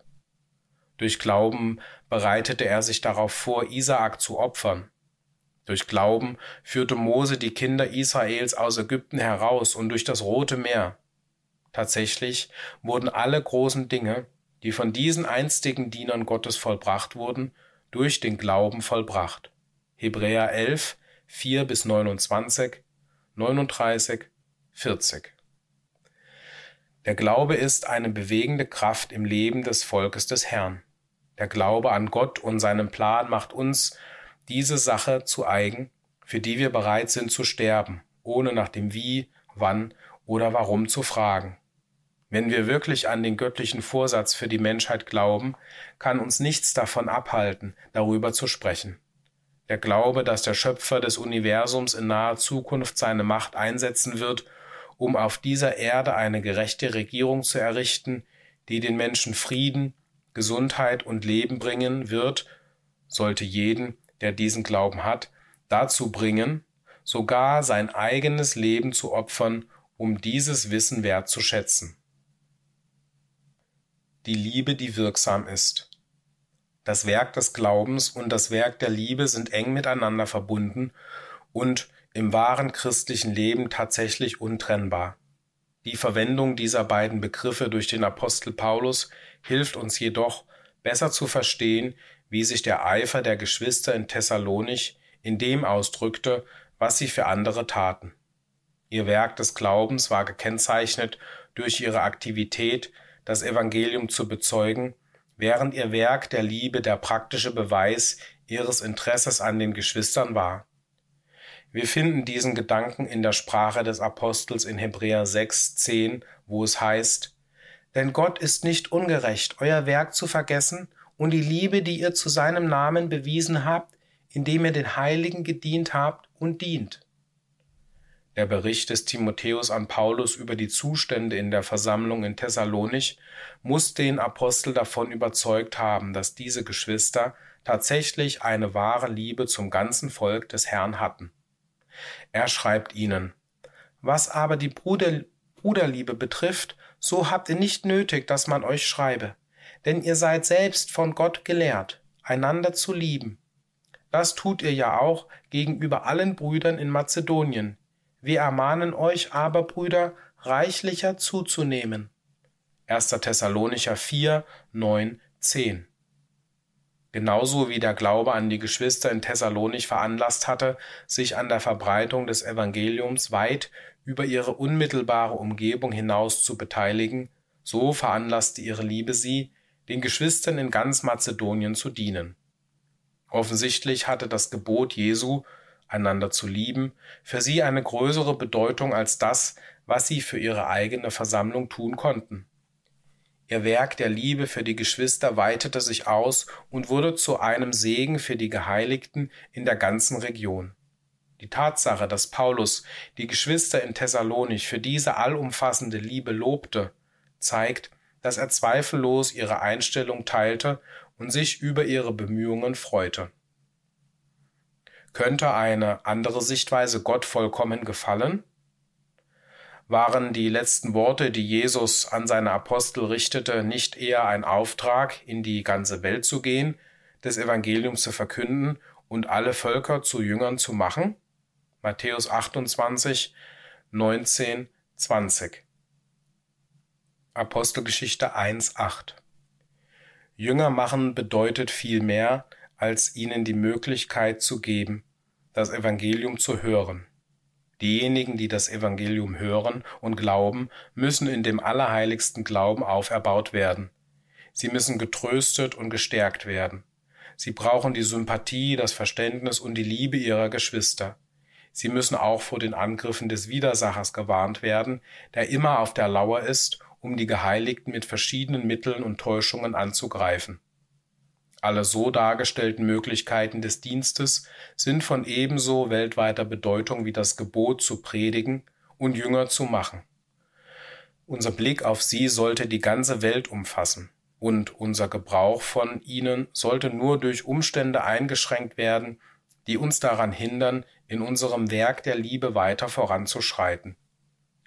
Durch Glauben bereitete er sich darauf vor, Isaak zu opfern. Durch Glauben führte Mose die Kinder Israels aus Ägypten heraus und durch das Rote Meer. Tatsächlich wurden alle großen Dinge, die von diesen einstigen Dienern Gottes vollbracht wurden, durch den Glauben vollbracht. Hebräer 11, 4 bis 29, 39, 40. Der Glaube ist eine bewegende Kraft im Leben des Volkes des Herrn. Der Glaube an Gott und seinen Plan macht uns diese Sache zu eigen, für die wir bereit sind zu sterben, ohne nach dem Wie, wann oder warum zu fragen. Wenn wir wirklich an den göttlichen Vorsatz für die Menschheit glauben, kann uns nichts davon abhalten, darüber zu sprechen. Der Glaube, dass der Schöpfer des Universums in naher Zukunft seine Macht einsetzen wird, um auf dieser Erde eine gerechte Regierung zu errichten, die den Menschen Frieden, Gesundheit und Leben bringen wird, sollte jeden, der diesen Glauben hat, dazu bringen, sogar sein eigenes Leben zu opfern, um dieses Wissen wertzuschätzen. Die Liebe, die wirksam ist. Das Werk des Glaubens und das Werk der Liebe sind eng miteinander verbunden und im wahren christlichen Leben tatsächlich untrennbar. Die Verwendung dieser beiden Begriffe durch den Apostel Paulus hilft uns jedoch, besser zu verstehen, wie sich der Eifer der Geschwister in Thessalonich in dem ausdrückte, was sie für andere taten. Ihr Werk des Glaubens war gekennzeichnet durch ihre Aktivität, das Evangelium zu bezeugen, während ihr Werk der Liebe der praktische Beweis ihres Interesses an den Geschwistern war. Wir finden diesen Gedanken in der Sprache des Apostels in Hebräer 6, 10, wo es heißt, Denn Gott ist nicht ungerecht, euer Werk zu vergessen und die Liebe, die ihr zu seinem Namen bewiesen habt, indem ihr den Heiligen gedient habt und dient. Der Bericht des Timotheus an Paulus über die Zustände in der Versammlung in Thessalonich muss den Apostel davon überzeugt haben, dass diese Geschwister tatsächlich eine wahre Liebe zum ganzen Volk des Herrn hatten. Er schreibt ihnen, was aber die Bruder, Bruderliebe betrifft, so habt ihr nicht nötig, dass man euch schreibe denn ihr seid selbst von Gott gelehrt, einander zu lieben. Das tut ihr ja auch gegenüber allen Brüdern in Mazedonien, Wir ermahnen euch aber, Brüder, reichlicher zuzunehmen. 1. Thessalonicher 4, 9, 10. Genauso wie der Glaube an die Geschwister in Thessalonich veranlasst hatte, sich an der Verbreitung des Evangeliums weit über ihre unmittelbare Umgebung hinaus zu beteiligen, so veranlasste ihre Liebe sie, den Geschwistern in ganz Mazedonien zu dienen. Offensichtlich hatte das Gebot Jesu, einander zu lieben, für sie eine größere Bedeutung als das, was sie für ihre eigene Versammlung tun konnten. Ihr Werk der Liebe für die Geschwister weitete sich aus und wurde zu einem Segen für die Geheiligten in der ganzen Region. Die Tatsache, dass Paulus die Geschwister in Thessalonich für diese allumfassende Liebe lobte, zeigt, dass er zweifellos ihre Einstellung teilte und sich über ihre Bemühungen freute. Könnte eine andere Sichtweise Gott vollkommen gefallen? Waren die letzten Worte, die Jesus an seine Apostel richtete, nicht eher ein Auftrag, in die ganze Welt zu gehen, des Evangeliums zu verkünden und alle Völker zu Jüngern zu machen? Matthäus 28, 19, 20. Apostelgeschichte 1, 8. Jünger machen bedeutet viel mehr, als ihnen die Möglichkeit zu geben, das Evangelium zu hören. Diejenigen, die das Evangelium hören und glauben, müssen in dem allerheiligsten Glauben auferbaut werden. Sie müssen getröstet und gestärkt werden. Sie brauchen die Sympathie, das Verständnis und die Liebe ihrer Geschwister. Sie müssen auch vor den Angriffen des Widersachers gewarnt werden, der immer auf der Lauer ist, um die Geheiligten mit verschiedenen Mitteln und Täuschungen anzugreifen. Alle so dargestellten Möglichkeiten des Dienstes sind von ebenso weltweiter Bedeutung wie das Gebot zu predigen und Jünger zu machen. Unser Blick auf sie sollte die ganze Welt umfassen, und unser Gebrauch von ihnen sollte nur durch Umstände eingeschränkt werden, die uns daran hindern, in unserem Werk der Liebe weiter voranzuschreiten.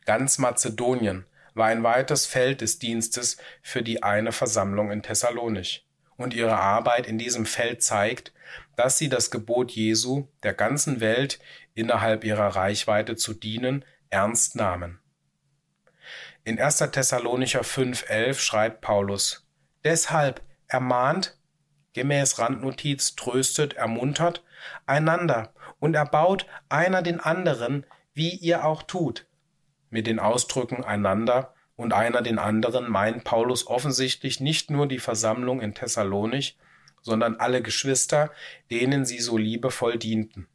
Ganz Mazedonien war ein weites Feld des Dienstes für die eine Versammlung in Thessalonich und ihre Arbeit in diesem Feld zeigt, dass sie das Gebot Jesu, der ganzen Welt innerhalb ihrer Reichweite zu dienen, ernst nahmen. In 1. Thessalonicher 5,11 schreibt Paulus: Deshalb ermahnt, gemäß Randnotiz tröstet, ermuntert, einander und erbaut einer den anderen, wie ihr auch tut. Mit den Ausdrücken einander und einer den anderen meint Paulus offensichtlich nicht nur die Versammlung in Thessalonich, sondern alle Geschwister, denen sie so liebevoll dienten.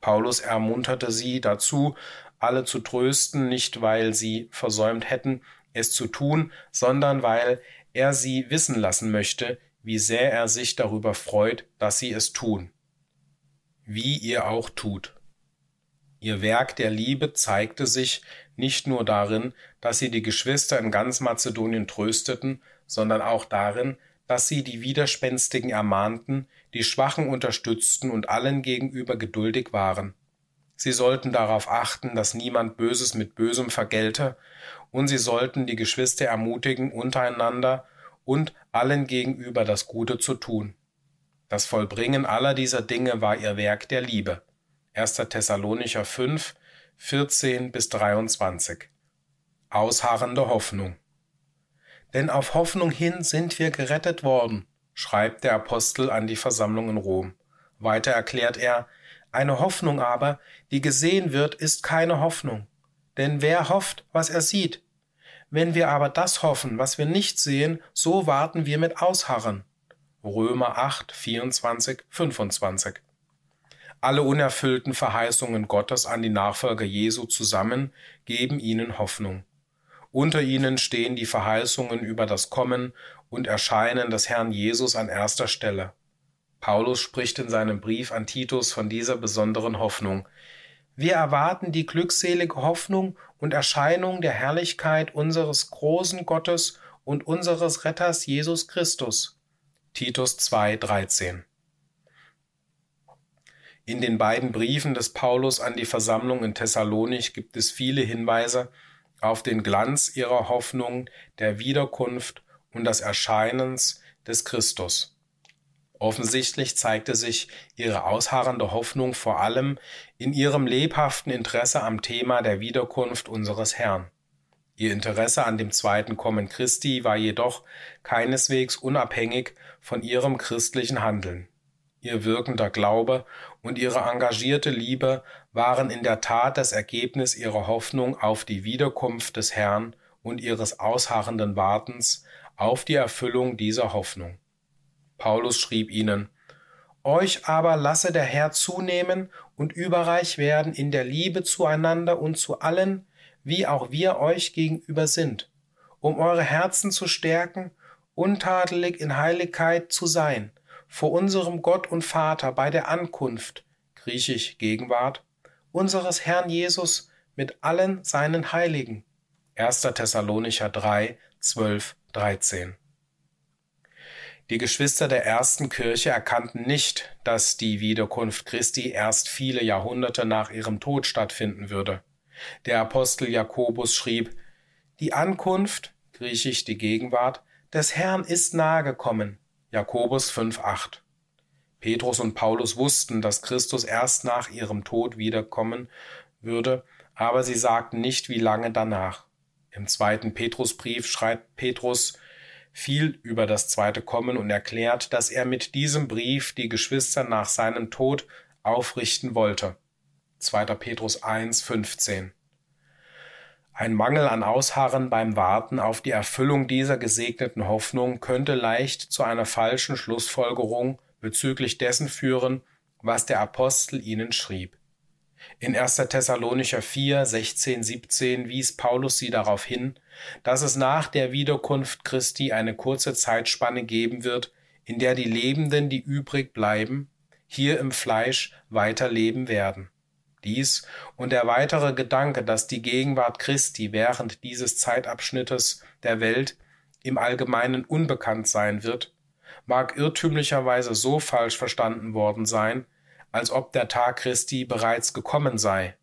Paulus ermunterte sie dazu, alle zu trösten, nicht weil sie versäumt hätten, es zu tun, sondern weil er sie wissen lassen möchte, wie sehr er sich darüber freut, dass sie es tun. Wie ihr auch tut. Ihr Werk der Liebe zeigte sich nicht nur darin, dass sie die Geschwister in ganz Mazedonien trösteten, sondern auch darin, dass sie die Widerspenstigen ermahnten, die Schwachen unterstützten und allen gegenüber geduldig waren. Sie sollten darauf achten, dass niemand Böses mit Bösem vergelte, und sie sollten die Geschwister ermutigen, untereinander und allen gegenüber das Gute zu tun. Das Vollbringen aller dieser Dinge war ihr Werk der Liebe. 1. Thessalonicher 5, 14 bis 23. Ausharrende Hoffnung. Denn auf Hoffnung hin sind wir gerettet worden, schreibt der Apostel an die Versammlung in Rom. Weiter erklärt er, eine Hoffnung aber, die gesehen wird, ist keine Hoffnung. Denn wer hofft, was er sieht? Wenn wir aber das hoffen, was wir nicht sehen, so warten wir mit Ausharren. Römer 8, 24, 25 alle unerfüllten Verheißungen Gottes an die Nachfolger Jesu zusammen geben ihnen Hoffnung. Unter ihnen stehen die Verheißungen über das Kommen und Erscheinen des Herrn Jesus an erster Stelle. Paulus spricht in seinem Brief an Titus von dieser besonderen Hoffnung. Wir erwarten die glückselige Hoffnung und Erscheinung der Herrlichkeit unseres großen Gottes und unseres Retters Jesus Christus. Titus 2, 13. In den beiden Briefen des Paulus an die Versammlung in Thessalonich gibt es viele Hinweise auf den Glanz ihrer Hoffnung der Wiederkunft und des Erscheinens des Christus. Offensichtlich zeigte sich ihre ausharrende Hoffnung vor allem in ihrem lebhaften Interesse am Thema der Wiederkunft unseres Herrn. Ihr Interesse an dem zweiten Kommen Christi war jedoch keineswegs unabhängig von ihrem christlichen Handeln. Ihr wirkender Glaube und ihre engagierte Liebe waren in der Tat das Ergebnis ihrer Hoffnung auf die Wiederkunft des Herrn und ihres ausharrenden Wartens auf die Erfüllung dieser Hoffnung. Paulus schrieb ihnen, Euch aber lasse der Herr zunehmen und überreich werden in der Liebe zueinander und zu allen, wie auch wir euch gegenüber sind, um eure Herzen zu stärken, untadelig in Heiligkeit zu sein, vor unserem Gott und Vater bei der Ankunft, griechisch Gegenwart, unseres Herrn Jesus mit allen seinen Heiligen. 1. Thessalonicher 3, 12, 13. Die Geschwister der ersten Kirche erkannten nicht, dass die Wiederkunft Christi erst viele Jahrhunderte nach ihrem Tod stattfinden würde. Der Apostel Jakobus schrieb, die Ankunft, griechisch die Gegenwart, des Herrn ist nahe gekommen. Jakobus 5,8. Petrus und Paulus wussten, dass Christus erst nach ihrem Tod wiederkommen würde, aber sie sagten nicht, wie lange danach. Im zweiten Petrusbrief schreibt Petrus, viel über das zweite Kommen und erklärt, dass er mit diesem Brief die Geschwister nach seinem Tod aufrichten wollte. 2. Petrus 1, 15. Ein Mangel an Ausharren beim Warten auf die Erfüllung dieser gesegneten Hoffnung könnte leicht zu einer falschen Schlussfolgerung bezüglich dessen führen, was der Apostel ihnen schrieb. In 1. Thessalonicher 4, 16, 17 wies Paulus sie darauf hin, dass es nach der Wiederkunft Christi eine kurze Zeitspanne geben wird, in der die Lebenden, die übrig bleiben, hier im Fleisch weiterleben werden. Dies und der weitere Gedanke, dass die Gegenwart Christi während dieses Zeitabschnittes der Welt im Allgemeinen unbekannt sein wird, mag irrtümlicherweise so falsch verstanden worden sein, als ob der Tag Christi bereits gekommen sei.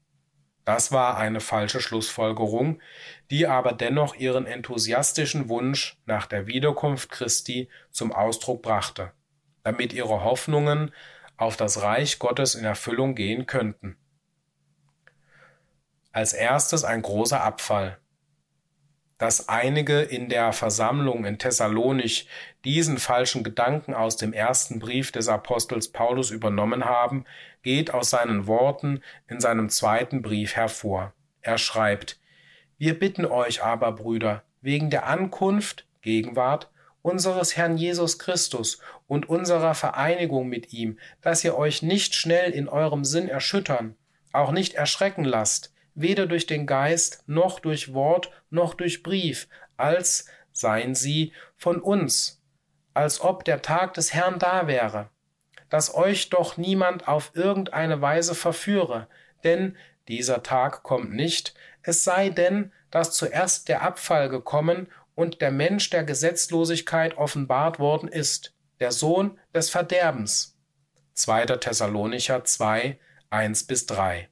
Das war eine falsche Schlussfolgerung, die aber dennoch ihren enthusiastischen Wunsch nach der Wiederkunft Christi zum Ausdruck brachte, damit ihre Hoffnungen auf das Reich Gottes in Erfüllung gehen könnten. Als erstes ein großer Abfall dass einige in der Versammlung in Thessalonich diesen falschen Gedanken aus dem ersten Brief des Apostels Paulus übernommen haben, geht aus seinen Worten in seinem zweiten Brief hervor. Er schreibt Wir bitten euch aber, Brüder, wegen der Ankunft, Gegenwart, unseres Herrn Jesus Christus und unserer Vereinigung mit ihm, dass ihr euch nicht schnell in eurem Sinn erschüttern, auch nicht erschrecken lasst, weder durch den Geist noch durch Wort noch durch Brief, als seien sie von uns, als ob der Tag des Herrn da wäre, dass euch doch niemand auf irgendeine Weise verführe, denn dieser Tag kommt nicht, es sei denn, dass zuerst der Abfall gekommen und der Mensch der Gesetzlosigkeit offenbart worden ist, der Sohn des Verderbens. 2. Thessalonicher 2, 1 bis 3.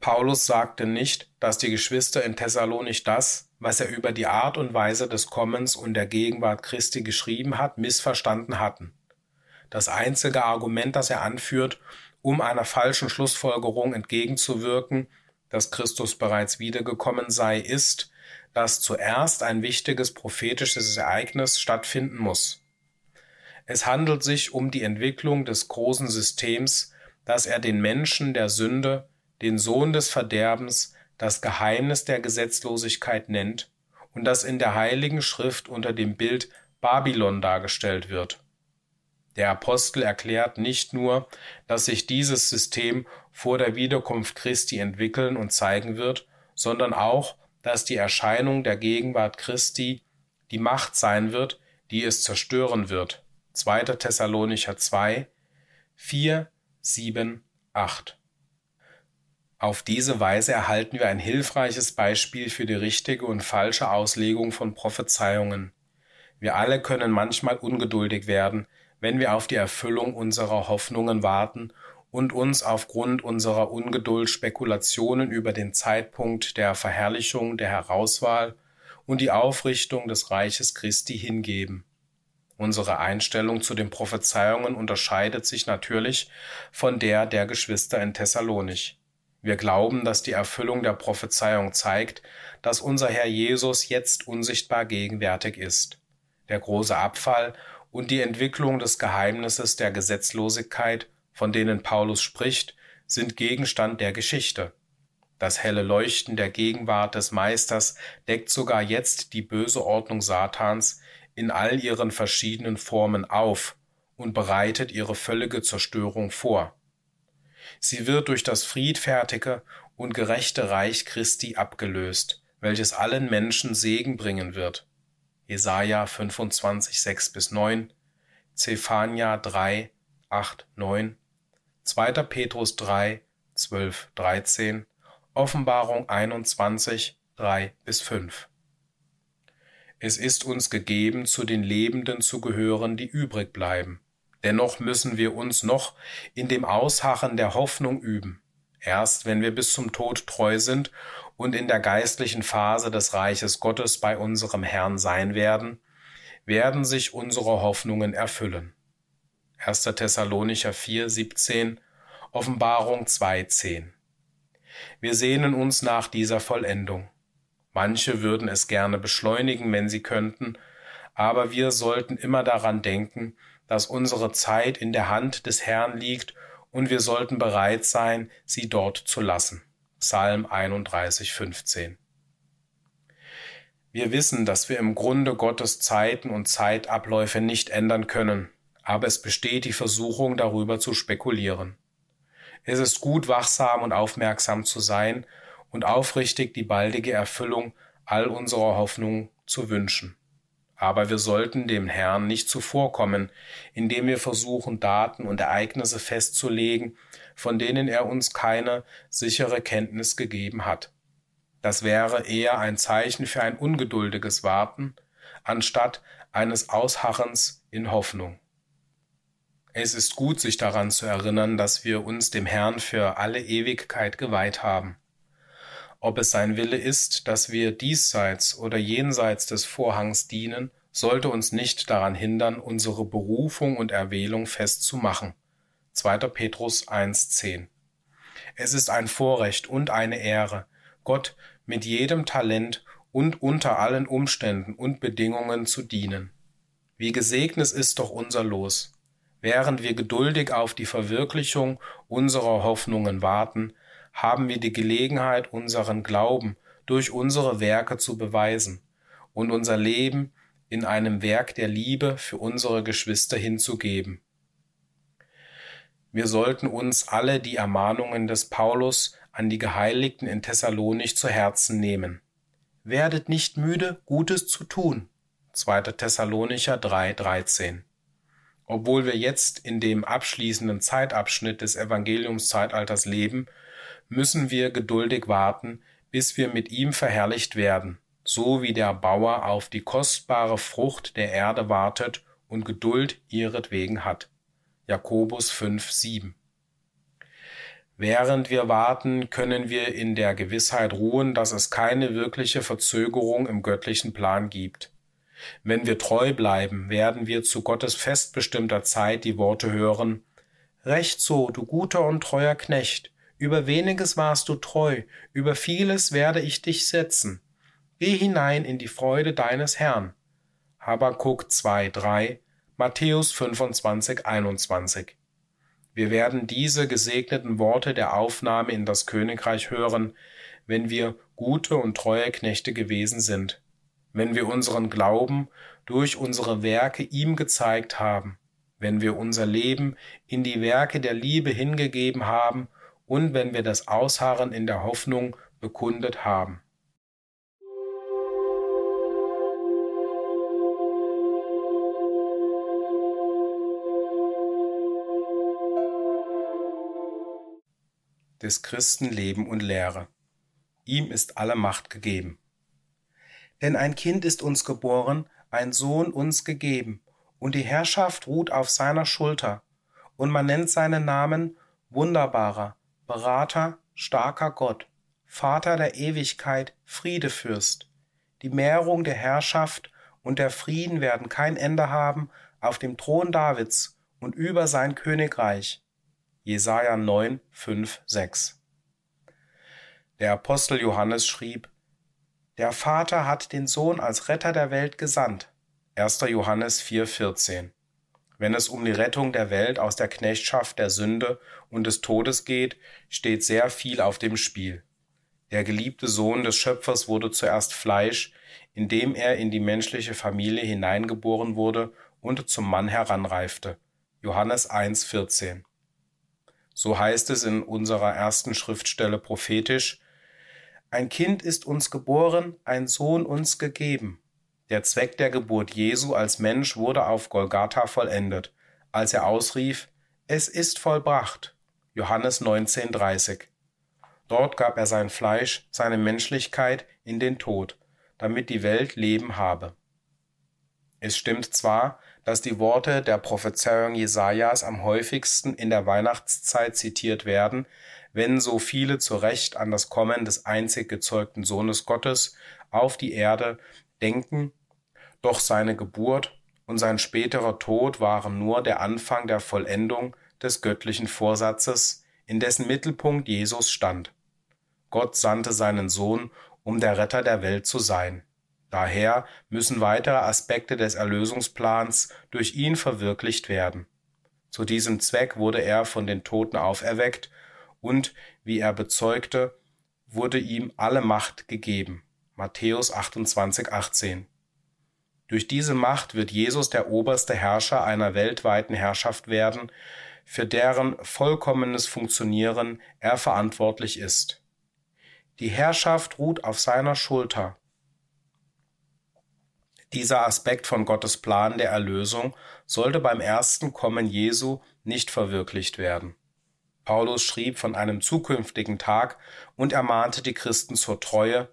Paulus sagte nicht, dass die Geschwister in Thessalonich das, was er über die Art und Weise des Kommens und der Gegenwart Christi geschrieben hat, missverstanden hatten. Das einzige Argument, das er anführt, um einer falschen Schlussfolgerung entgegenzuwirken, dass Christus bereits wiedergekommen sei, ist, dass zuerst ein wichtiges prophetisches Ereignis stattfinden muss. Es handelt sich um die Entwicklung des großen Systems, das er den Menschen der Sünde den Sohn des Verderbens, das Geheimnis der Gesetzlosigkeit nennt und das in der Heiligen Schrift unter dem Bild Babylon dargestellt wird. Der Apostel erklärt nicht nur, dass sich dieses System vor der Wiederkunft Christi entwickeln und zeigen wird, sondern auch, dass die Erscheinung der Gegenwart Christi die Macht sein wird, die es zerstören wird. 2. Thessalonicher 2, 4, 7, 8. Auf diese Weise erhalten wir ein hilfreiches Beispiel für die richtige und falsche Auslegung von Prophezeiungen. Wir alle können manchmal ungeduldig werden, wenn wir auf die Erfüllung unserer Hoffnungen warten und uns aufgrund unserer Ungeduld Spekulationen über den Zeitpunkt der Verherrlichung, der Herauswahl und die Aufrichtung des Reiches Christi hingeben. Unsere Einstellung zu den Prophezeiungen unterscheidet sich natürlich von der der Geschwister in Thessalonich. Wir glauben, dass die Erfüllung der Prophezeiung zeigt, dass unser Herr Jesus jetzt unsichtbar gegenwärtig ist. Der große Abfall und die Entwicklung des Geheimnisses der Gesetzlosigkeit, von denen Paulus spricht, sind Gegenstand der Geschichte. Das helle Leuchten der Gegenwart des Meisters deckt sogar jetzt die böse Ordnung Satans in all ihren verschiedenen Formen auf und bereitet ihre völlige Zerstörung vor. Sie wird durch das friedfertige und gerechte Reich Christi abgelöst, welches allen Menschen Segen bringen wird. Jesaja 25, 6 bis 9, Zephania 3, 8, 9, 2. Petrus 3, 12, 13, Offenbarung 21, 3 bis 5. Es ist uns gegeben, zu den Lebenden zu gehören, die übrig bleiben. Dennoch müssen wir uns noch in dem Ausharren der Hoffnung üben. Erst wenn wir bis zum Tod treu sind und in der geistlichen Phase des Reiches Gottes bei unserem Herrn sein werden, werden sich unsere Hoffnungen erfüllen. 1. Thessalonicher 4, 17, Offenbarung 2, 10. Wir sehnen uns nach dieser Vollendung. Manche würden es gerne beschleunigen, wenn sie könnten, aber wir sollten immer daran denken, dass unsere Zeit in der Hand des Herrn liegt und wir sollten bereit sein, sie dort zu lassen. Psalm 31, 15. Wir wissen, dass wir im Grunde Gottes Zeiten und Zeitabläufe nicht ändern können, aber es besteht die Versuchung, darüber zu spekulieren. Es ist gut, wachsam und aufmerksam zu sein und aufrichtig die baldige Erfüllung all unserer Hoffnungen zu wünschen. Aber wir sollten dem Herrn nicht zuvorkommen, indem wir versuchen, Daten und Ereignisse festzulegen, von denen er uns keine sichere Kenntnis gegeben hat. Das wäre eher ein Zeichen für ein ungeduldiges Warten, anstatt eines Ausharrens in Hoffnung. Es ist gut, sich daran zu erinnern, dass wir uns dem Herrn für alle Ewigkeit geweiht haben ob es sein Wille ist, dass wir diesseits oder jenseits des Vorhangs dienen, sollte uns nicht daran hindern, unsere Berufung und Erwählung festzumachen. 2. Petrus 1.10 Es ist ein Vorrecht und eine Ehre, Gott mit jedem Talent und unter allen Umständen und Bedingungen zu dienen. Wie gesegnet ist doch unser Los. Während wir geduldig auf die Verwirklichung unserer Hoffnungen warten, haben wir die Gelegenheit, unseren Glauben durch unsere Werke zu beweisen und unser Leben in einem Werk der Liebe für unsere Geschwister hinzugeben. Wir sollten uns alle die Ermahnungen des Paulus an die Geheiligten in Thessalonich zu Herzen nehmen. Werdet nicht müde, Gutes zu tun. 2. Thessalonicher 3,13. Obwohl wir jetzt in dem abschließenden Zeitabschnitt des Evangeliumszeitalters leben, müssen wir geduldig warten, bis wir mit ihm verherrlicht werden, so wie der Bauer auf die kostbare Frucht der Erde wartet und Geduld ihretwegen hat. Jakobus 5, 7. Während wir warten, können wir in der Gewissheit ruhen, dass es keine wirkliche Verzögerung im göttlichen Plan gibt. Wenn wir treu bleiben, werden wir zu Gottes festbestimmter Zeit die Worte hören Recht so, du guter und treuer Knecht, über weniges warst du treu, über vieles werde ich dich setzen. Geh hinein in die Freude deines Herrn. Habakuk 2, 3, Matthäus 25, 21. Wir werden diese gesegneten Worte der Aufnahme in das Königreich hören, wenn wir gute und treue Knechte gewesen sind, wenn wir unseren Glauben durch unsere Werke ihm gezeigt haben, wenn wir unser Leben in die Werke der Liebe hingegeben haben und wenn wir das Ausharren in der Hoffnung bekundet haben. des Christen Leben und Lehre. Ihm ist alle Macht gegeben. Denn ein Kind ist uns geboren, ein Sohn uns gegeben, und die Herrschaft ruht auf seiner Schulter, und man nennt seinen Namen Wunderbarer, Berater, starker Gott, Vater der Ewigkeit, Friedefürst. Die Mehrung der Herrschaft und der Frieden werden kein Ende haben auf dem Thron Davids und über sein Königreich. Jesaja 9, 5, 6. Der Apostel Johannes schrieb, Der Vater hat den Sohn als Retter der Welt gesandt. 1. Johannes 4, 14. Wenn es um die Rettung der Welt aus der Knechtschaft der Sünde und des Todes geht, steht sehr viel auf dem Spiel. Der geliebte Sohn des Schöpfers wurde zuerst Fleisch, indem er in die menschliche Familie hineingeboren wurde und zum Mann heranreifte. Johannes 1,14. So heißt es in unserer ersten Schriftstelle prophetisch, ein Kind ist uns geboren, ein Sohn uns gegeben. Der Zweck der Geburt Jesu als Mensch wurde auf Golgatha vollendet, als er ausrief, es ist vollbracht. Johannes 19,30. Dort gab er sein Fleisch, seine Menschlichkeit in den Tod, damit die Welt Leben habe. Es stimmt zwar, dass die Worte der Prophezeiung Jesajas am häufigsten in der Weihnachtszeit zitiert werden, wenn so viele zu Recht an das Kommen des einzig gezeugten Sohnes Gottes auf die Erde denken, doch seine Geburt und sein späterer Tod waren nur der Anfang der Vollendung des göttlichen Vorsatzes, in dessen Mittelpunkt Jesus stand. Gott sandte seinen Sohn, um der Retter der Welt zu sein. Daher müssen weitere Aspekte des Erlösungsplans durch ihn verwirklicht werden. Zu diesem Zweck wurde er von den Toten auferweckt und, wie er bezeugte, wurde ihm alle Macht gegeben. Matthäus 28, 18. Durch diese Macht wird Jesus der oberste Herrscher einer weltweiten Herrschaft werden, für deren vollkommenes Funktionieren er verantwortlich ist. Die Herrschaft ruht auf seiner Schulter. Dieser Aspekt von Gottes Plan der Erlösung sollte beim ersten Kommen Jesu nicht verwirklicht werden. Paulus schrieb von einem zukünftigen Tag und ermahnte die Christen zur Treue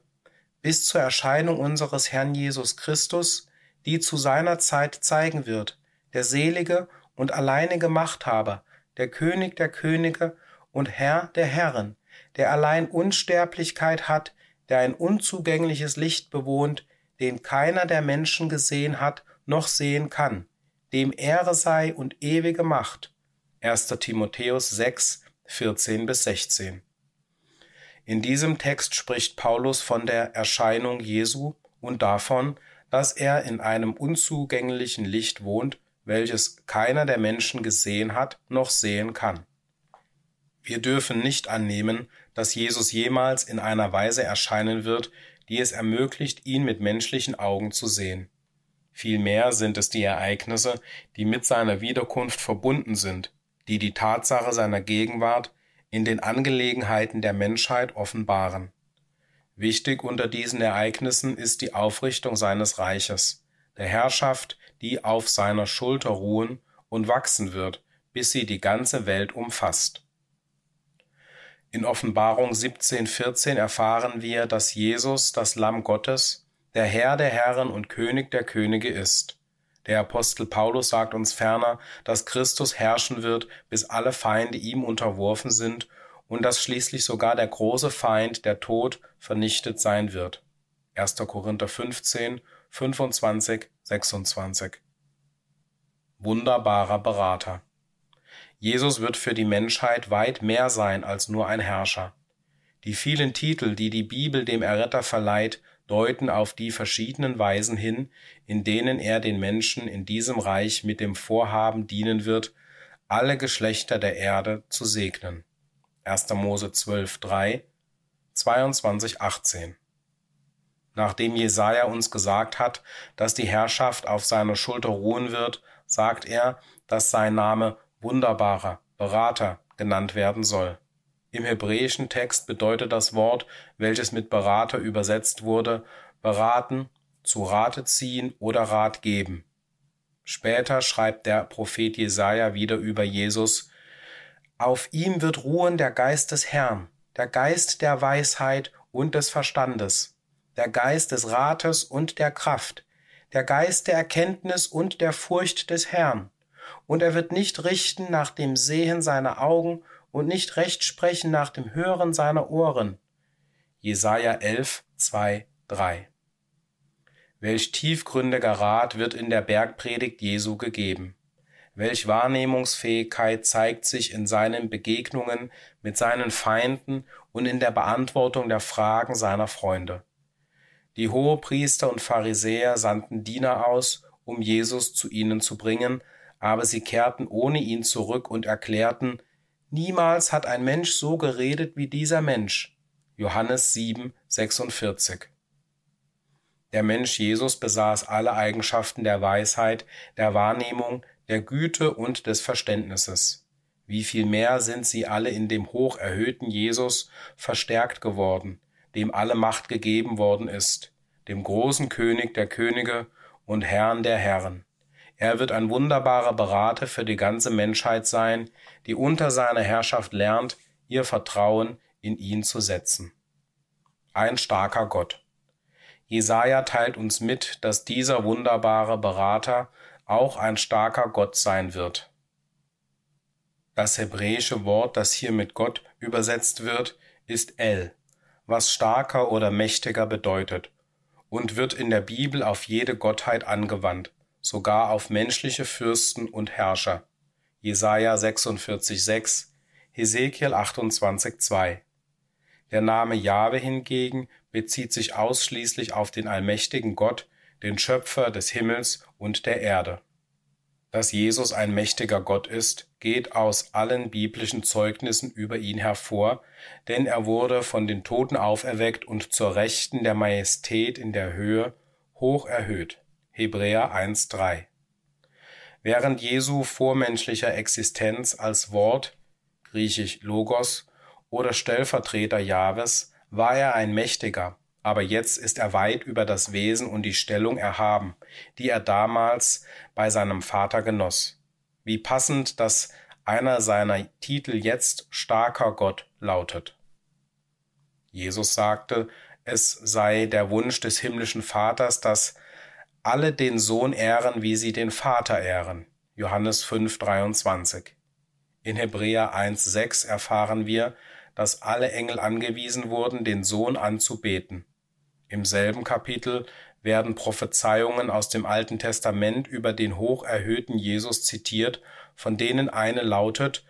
bis zur Erscheinung unseres Herrn Jesus Christus, die zu seiner Zeit zeigen wird, der selige und alleinige Machthaber, der König der Könige und Herr der Herren, der allein Unsterblichkeit hat, der ein unzugängliches Licht bewohnt, den keiner der Menschen gesehen hat noch sehen kann, dem Ehre sei und ewige Macht. 1. Timotheus 6, 14 bis 16. In diesem Text spricht Paulus von der Erscheinung Jesu und davon, dass er in einem unzugänglichen Licht wohnt, welches keiner der Menschen gesehen hat noch sehen kann. Wir dürfen nicht annehmen, dass Jesus jemals in einer Weise erscheinen wird, die es ermöglicht, ihn mit menschlichen Augen zu sehen. Vielmehr sind es die Ereignisse, die mit seiner Wiederkunft verbunden sind, die die Tatsache seiner Gegenwart in den Angelegenheiten der Menschheit offenbaren. Wichtig unter diesen Ereignissen ist die Aufrichtung seines Reiches, der Herrschaft, die auf seiner Schulter ruhen und wachsen wird, bis sie die ganze Welt umfasst. In Offenbarung 17,14 erfahren wir, dass Jesus, das Lamm Gottes, der Herr der Herren und König der Könige ist. Der Apostel Paulus sagt uns ferner, dass Christus herrschen wird, bis alle Feinde ihm unterworfen sind und dass schließlich sogar der große Feind, der Tod, vernichtet sein wird. 1. Korinther 15, 25, 26. Wunderbarer Berater. Jesus wird für die Menschheit weit mehr sein als nur ein Herrscher. Die vielen Titel, die die Bibel dem Erretter verleiht, deuten auf die verschiedenen Weisen hin, in denen er den Menschen in diesem Reich mit dem Vorhaben dienen wird, alle Geschlechter der Erde zu segnen. 1. Mose 12, 3, 22, 18. Nachdem Jesaja uns gesagt hat, dass die Herrschaft auf seiner Schulter ruhen wird, sagt er, dass sein Name Wunderbarer, Berater genannt werden soll. Im hebräischen Text bedeutet das Wort, welches mit Berater übersetzt wurde, beraten, zu Rate ziehen oder Rat geben. Später schreibt der Prophet Jesaja wieder über Jesus, auf ihm wird ruhen der Geist des Herrn, der Geist der Weisheit und des Verstandes, der Geist des Rates und der Kraft, der Geist der Erkenntnis und der Furcht des Herrn, und er wird nicht richten nach dem Sehen seiner Augen und nicht recht sprechen nach dem Hören seiner Ohren. Jesaja 11, 2, 3. Welch tiefgründiger Rat wird in der Bergpredigt Jesu gegeben. Welch Wahrnehmungsfähigkeit zeigt sich in seinen Begegnungen mit seinen Feinden und in der Beantwortung der Fragen seiner Freunde. Die Hohepriester und Pharisäer sandten Diener aus, um Jesus zu ihnen zu bringen, aber sie kehrten ohne ihn zurück und erklärten, Niemals hat ein Mensch so geredet wie dieser Mensch. Johannes 7, 46. Der Mensch Jesus besaß alle Eigenschaften der Weisheit, der Wahrnehmung, der Güte und des Verständnisses. Wie viel mehr sind sie alle in dem hoch erhöhten Jesus verstärkt geworden, dem alle Macht gegeben worden ist, dem großen König der Könige und Herrn der Herren. Er wird ein wunderbarer Berater für die ganze Menschheit sein, die unter seiner Herrschaft lernt, ihr Vertrauen in ihn zu setzen. Ein starker Gott. Jesaja teilt uns mit, dass dieser wunderbare Berater auch ein starker Gott sein wird. Das hebräische Wort, das hier mit Gott übersetzt wird, ist El, was starker oder mächtiger bedeutet und wird in der Bibel auf jede Gottheit angewandt, sogar auf menschliche Fürsten und Herrscher. Jesaja 46,6, Hesekiel 28,2. Der Name Jahwe hingegen bezieht sich ausschließlich auf den allmächtigen Gott, den Schöpfer des Himmels und der Erde. Dass Jesus ein mächtiger Gott ist, geht aus allen biblischen Zeugnissen über ihn hervor, denn er wurde von den Toten auferweckt und zur Rechten der Majestät in der Höhe hoch erhöht. Hebräer 1,3 Während Jesu vormenschlicher Existenz als Wort, griechisch Logos, oder Stellvertreter Jahwes war er ein mächtiger, aber jetzt ist er weit über das Wesen und die Stellung erhaben, die er damals bei seinem Vater genoss. Wie passend, dass einer seiner Titel jetzt starker Gott lautet. Jesus sagte, es sei der Wunsch des himmlischen Vaters, dass alle den Sohn ehren, wie sie den Vater ehren. Johannes 5, 23. In Hebräer 1, 6 erfahren wir, dass alle Engel angewiesen wurden, den Sohn anzubeten. Im selben Kapitel werden Prophezeiungen aus dem Alten Testament über den hoch erhöhten Jesus zitiert, von denen eine lautet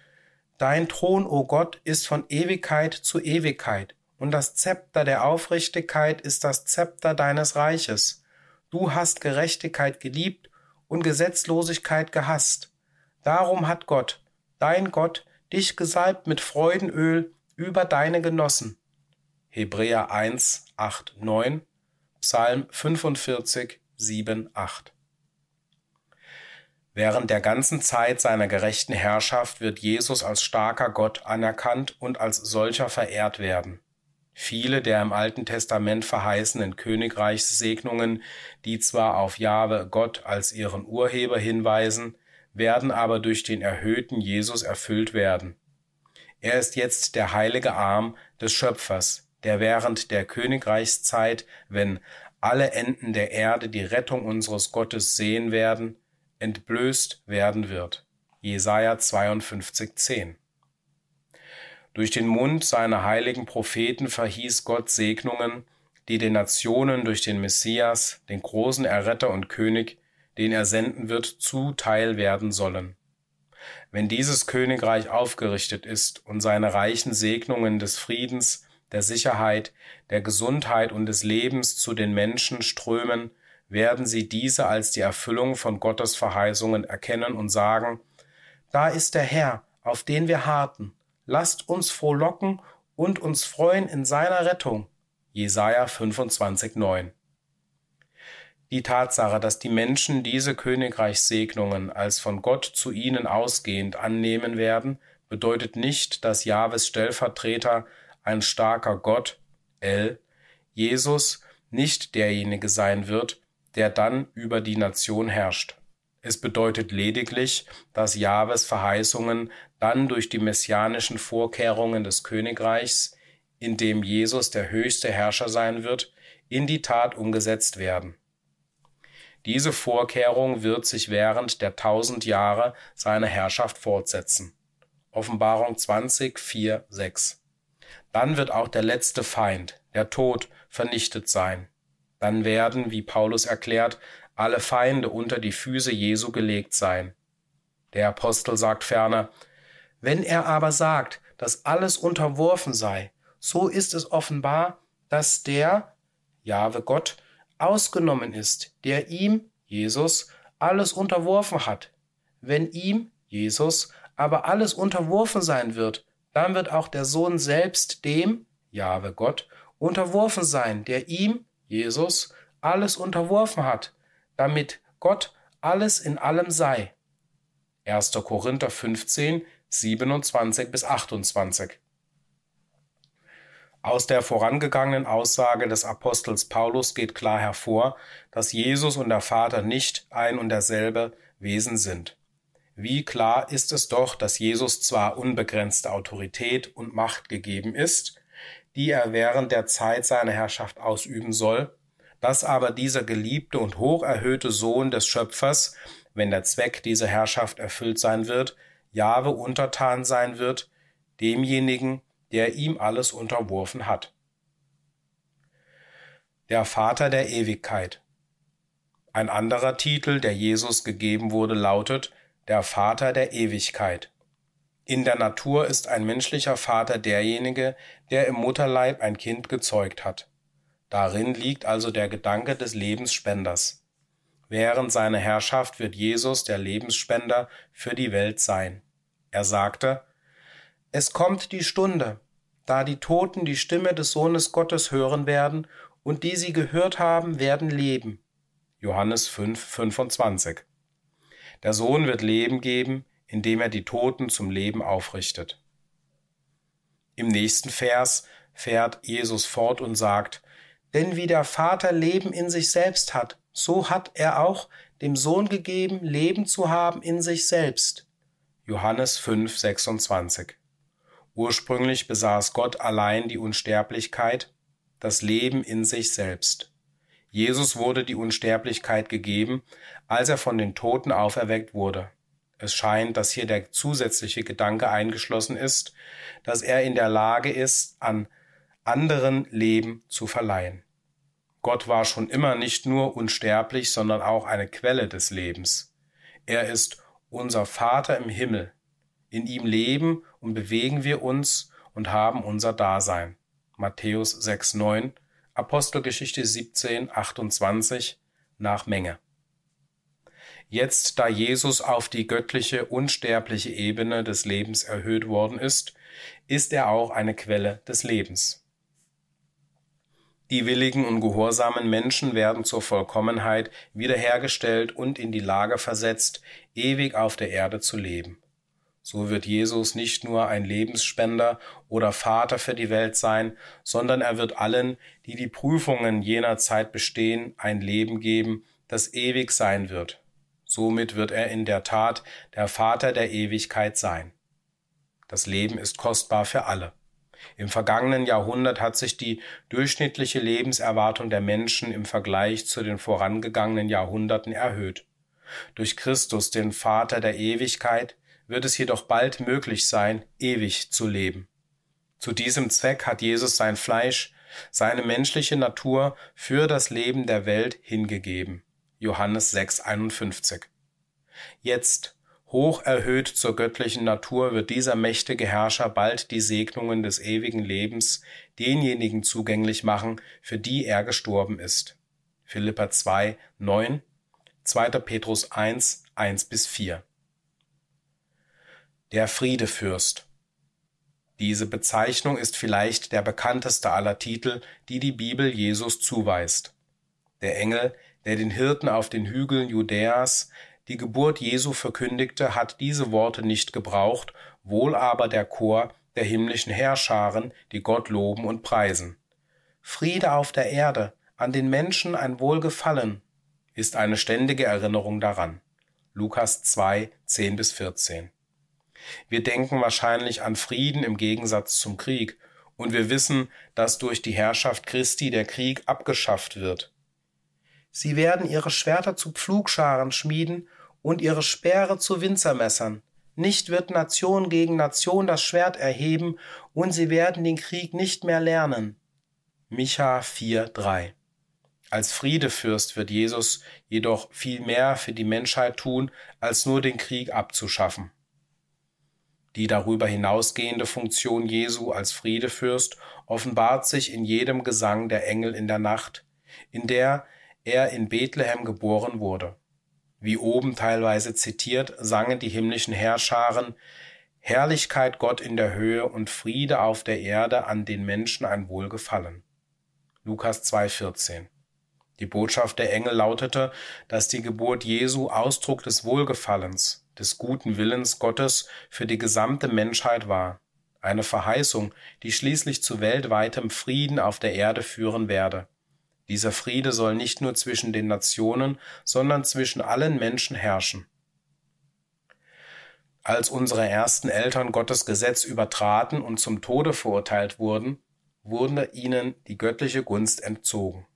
Dein Thron, o Gott, ist von Ewigkeit zu Ewigkeit, und das Zepter der Aufrichtigkeit ist das Zepter deines Reiches. Du hast Gerechtigkeit geliebt und Gesetzlosigkeit gehasst. Darum hat Gott, dein Gott, dich gesalbt mit Freudenöl über deine Genossen. Hebräer 1, 8, 9, Psalm 45, 7, 8. Während der ganzen Zeit seiner gerechten Herrschaft wird Jesus als starker Gott anerkannt und als solcher verehrt werden. Viele der im Alten Testament verheißenen Königreichssegnungen, die zwar auf Jahwe Gott als ihren Urheber hinweisen, werden aber durch den erhöhten Jesus erfüllt werden. Er ist jetzt der heilige Arm des Schöpfers, der während der Königreichszeit, wenn alle Enden der Erde die Rettung unseres Gottes sehen werden, entblößt werden wird. Jesaja 52, 10. Durch den Mund seiner heiligen Propheten verhieß Gott Segnungen, die den Nationen durch den Messias, den großen Erretter und König, den er senden wird, zuteil werden sollen. Wenn dieses Königreich aufgerichtet ist und seine reichen Segnungen des Friedens, der Sicherheit, der Gesundheit und des Lebens zu den Menschen strömen, werden sie diese als die Erfüllung von Gottes Verheißungen erkennen und sagen, da ist der Herr, auf den wir harten, lasst uns frohlocken und uns freuen in seiner Rettung. Jesaja 25, 9. Die Tatsache, dass die Menschen diese Königreichssegnungen als von Gott zu ihnen ausgehend annehmen werden, bedeutet nicht, dass Jahwes Stellvertreter ein starker Gott, El, Jesus, nicht derjenige sein wird, der dann über die Nation herrscht. Es bedeutet lediglich, dass Jahwes Verheißungen dann durch die messianischen Vorkehrungen des Königreichs, in dem Jesus der höchste Herrscher sein wird, in die Tat umgesetzt werden. Diese Vorkehrung wird sich während der tausend Jahre seiner Herrschaft fortsetzen. Offenbarung 20, 4, 6. Dann wird auch der letzte Feind, der Tod, vernichtet sein. Dann werden, wie Paulus erklärt, alle Feinde unter die Füße Jesu gelegt sein. Der Apostel sagt ferner, wenn er aber sagt, dass alles unterworfen sei, so ist es offenbar, dass der, Jahwe Gott, ausgenommen ist, der ihm, Jesus, alles unterworfen hat. Wenn ihm, Jesus, aber alles unterworfen sein wird, dann wird auch der Sohn selbst dem, Jahwe Gott, unterworfen sein, der ihm, Jesus, alles unterworfen hat, damit Gott alles in allem sei. 1. Korinther 15, 27 bis 28. Aus der vorangegangenen Aussage des Apostels Paulus geht klar hervor, dass Jesus und der Vater nicht ein und derselbe Wesen sind. Wie klar ist es doch, dass Jesus zwar unbegrenzte Autorität und Macht gegeben ist, die er während der Zeit seiner Herrschaft ausüben soll, dass aber dieser geliebte und hoch erhöhte Sohn des Schöpfers, wenn der Zweck dieser Herrschaft erfüllt sein wird, Jahwe untertan sein wird, demjenigen, der ihm alles unterworfen hat. Der Vater der Ewigkeit. Ein anderer Titel, der Jesus gegeben wurde, lautet der Vater der Ewigkeit. In der Natur ist ein menschlicher Vater derjenige, der im Mutterleib ein Kind gezeugt hat. Darin liegt also der Gedanke des Lebensspenders. Während seiner Herrschaft wird Jesus der Lebensspender für die Welt sein. Er sagte, Es kommt die Stunde, da die Toten die Stimme des Sohnes Gottes hören werden, und die sie gehört haben, werden leben. Johannes 5, 25. Der Sohn wird Leben geben, indem er die Toten zum Leben aufrichtet. Im nächsten Vers fährt Jesus fort und sagt, denn wie der Vater Leben in sich selbst hat, so hat er auch dem Sohn gegeben, Leben zu haben in sich selbst. Johannes 5, 26. Ursprünglich besaß Gott allein die Unsterblichkeit, das Leben in sich selbst. Jesus wurde die Unsterblichkeit gegeben, als er von den Toten auferweckt wurde. Es scheint, dass hier der zusätzliche Gedanke eingeschlossen ist, dass er in der Lage ist, an anderen Leben zu verleihen. Gott war schon immer nicht nur unsterblich, sondern auch eine Quelle des Lebens. Er ist unser Vater im Himmel. In ihm leben und bewegen wir uns und haben unser Dasein. Matthäus 6,9, Apostelgeschichte 17, 28 nach Menge. Jetzt, da Jesus auf die göttliche, unsterbliche Ebene des Lebens erhöht worden ist, ist er auch eine Quelle des Lebens. Die willigen und gehorsamen Menschen werden zur Vollkommenheit wiederhergestellt und in die Lage versetzt, ewig auf der Erde zu leben. So wird Jesus nicht nur ein Lebensspender oder Vater für die Welt sein, sondern er wird allen, die die Prüfungen jener Zeit bestehen, ein Leben geben, das ewig sein wird, Somit wird er in der Tat der Vater der Ewigkeit sein. Das Leben ist kostbar für alle. Im vergangenen Jahrhundert hat sich die durchschnittliche Lebenserwartung der Menschen im Vergleich zu den vorangegangenen Jahrhunderten erhöht. Durch Christus, den Vater der Ewigkeit, wird es jedoch bald möglich sein, ewig zu leben. Zu diesem Zweck hat Jesus sein Fleisch, seine menschliche Natur für das Leben der Welt hingegeben. Johannes 6,51. Jetzt, hoch erhöht zur göttlichen Natur, wird dieser mächtige Herrscher bald die Segnungen des ewigen Lebens denjenigen zugänglich machen, für die er gestorben ist. Philippa 2, 9, 2. Petrus 1, 1 bis 4. Der Friedefürst. Diese Bezeichnung ist vielleicht der bekannteste aller Titel, die die Bibel Jesus zuweist. Der Engel, der den Hirten auf den Hügeln Judäas die Geburt Jesu verkündigte, hat diese Worte nicht gebraucht, wohl aber der Chor der himmlischen Herrscharen, die Gott loben und preisen. Friede auf der Erde, an den Menschen ein Wohlgefallen, ist eine ständige Erinnerung daran. Lukas 2, 10 bis 14. Wir denken wahrscheinlich an Frieden im Gegensatz zum Krieg, und wir wissen, dass durch die Herrschaft Christi der Krieg abgeschafft wird. Sie werden ihre Schwerter zu Pflugscharen schmieden und ihre Speere zu Winzermessern. Nicht wird Nation gegen Nation das Schwert erheben, und sie werden den Krieg nicht mehr lernen. Micha 4,3 Als Friedefürst wird Jesus jedoch viel mehr für die Menschheit tun, als nur den Krieg abzuschaffen. Die darüber hinausgehende Funktion Jesu als Friedefürst offenbart sich in jedem Gesang der Engel in der Nacht, in der er in Bethlehem geboren wurde. Wie oben teilweise zitiert, sangen die himmlischen Herrscharen Herrlichkeit Gott in der Höhe und Friede auf der Erde an den Menschen ein Wohlgefallen. Lukas 2,14 Die Botschaft der Engel lautete, dass die Geburt Jesu Ausdruck des Wohlgefallens, des guten Willens Gottes für die gesamte Menschheit war, eine Verheißung, die schließlich zu weltweitem Frieden auf der Erde führen werde. Dieser Friede soll nicht nur zwischen den Nationen, sondern zwischen allen Menschen herrschen. Als unsere ersten Eltern Gottes Gesetz übertraten und zum Tode verurteilt wurden, wurde ihnen die göttliche Gunst entzogen.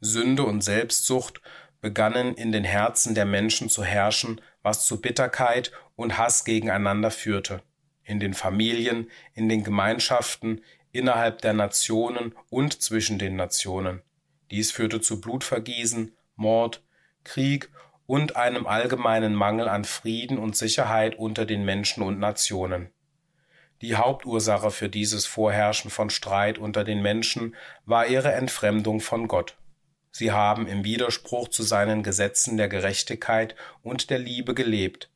Sünde und Selbstsucht begannen in den Herzen der Menschen zu herrschen, was zu Bitterkeit und Hass gegeneinander führte, in den Familien, in den Gemeinschaften, innerhalb der Nationen und zwischen den Nationen. Dies führte zu Blutvergießen, Mord, Krieg und einem allgemeinen Mangel an Frieden und Sicherheit unter den Menschen und Nationen. Die Hauptursache für dieses Vorherrschen von Streit unter den Menschen war ihre Entfremdung von Gott. Sie haben im Widerspruch zu seinen Gesetzen der Gerechtigkeit und der Liebe gelebt.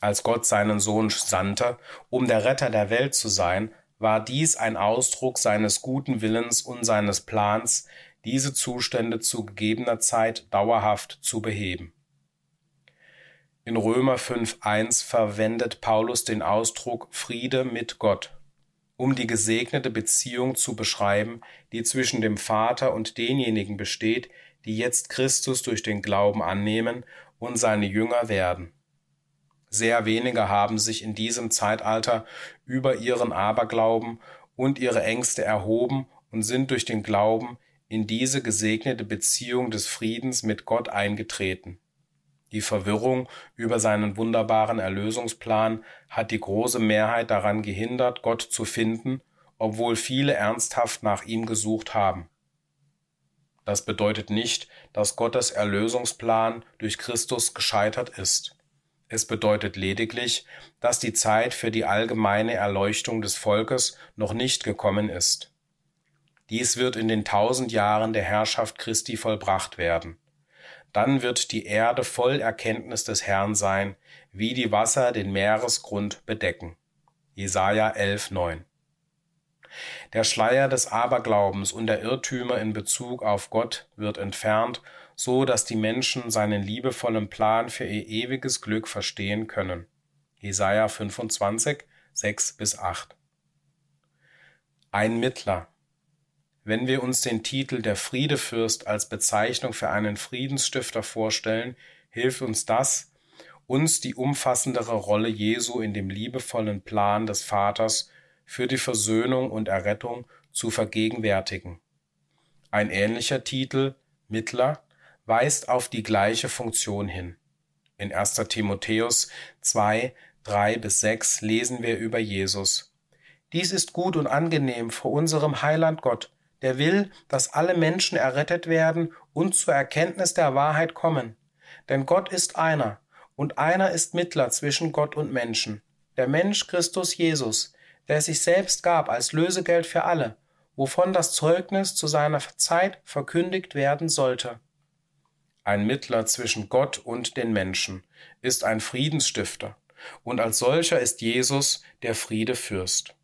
Als Gott seinen Sohn sandte, um der Retter der Welt zu sein, war dies ein Ausdruck seines guten Willens und seines Plans, diese Zustände zu gegebener Zeit dauerhaft zu beheben. In Römer 5.1 verwendet Paulus den Ausdruck Friede mit Gott um die gesegnete Beziehung zu beschreiben, die zwischen dem Vater und denjenigen besteht, die jetzt Christus durch den Glauben annehmen und seine Jünger werden. Sehr wenige haben sich in diesem Zeitalter über ihren Aberglauben und ihre Ängste erhoben und sind durch den Glauben in diese gesegnete Beziehung des Friedens mit Gott eingetreten. Die Verwirrung über seinen wunderbaren Erlösungsplan hat die große Mehrheit daran gehindert, Gott zu finden, obwohl viele ernsthaft nach ihm gesucht haben. Das bedeutet nicht, dass Gottes Erlösungsplan durch Christus gescheitert ist. Es bedeutet lediglich, dass die Zeit für die allgemeine Erleuchtung des Volkes noch nicht gekommen ist. Dies wird in den tausend Jahren der Herrschaft Christi vollbracht werden. Dann wird die Erde voll Erkenntnis des Herrn sein, wie die Wasser den Meeresgrund bedecken. Jesaja 11,9 Der Schleier des Aberglaubens und der Irrtümer in Bezug auf Gott wird entfernt, so dass die Menschen seinen liebevollen Plan für ihr ewiges Glück verstehen können. Jesaja 25, 6 bis 8 Ein Mittler wenn wir uns den Titel der Friedefürst als Bezeichnung für einen Friedensstifter vorstellen, hilft uns das, uns die umfassendere Rolle Jesu in dem liebevollen Plan des Vaters für die Versöhnung und Errettung zu vergegenwärtigen. Ein ähnlicher Titel, Mittler, weist auf die gleiche Funktion hin. In 1. Timotheus 2, 3 bis 6 lesen wir über Jesus. Dies ist gut und angenehm vor unserem Heiland Gott, der will, dass alle Menschen errettet werden und zur Erkenntnis der Wahrheit kommen. Denn Gott ist einer, und einer ist Mittler zwischen Gott und Menschen, der Mensch Christus Jesus, der sich selbst gab als Lösegeld für alle, wovon das Zeugnis zu seiner Zeit verkündigt werden sollte. Ein Mittler zwischen Gott und den Menschen ist ein Friedensstifter, und als solcher ist Jesus der Friedefürst.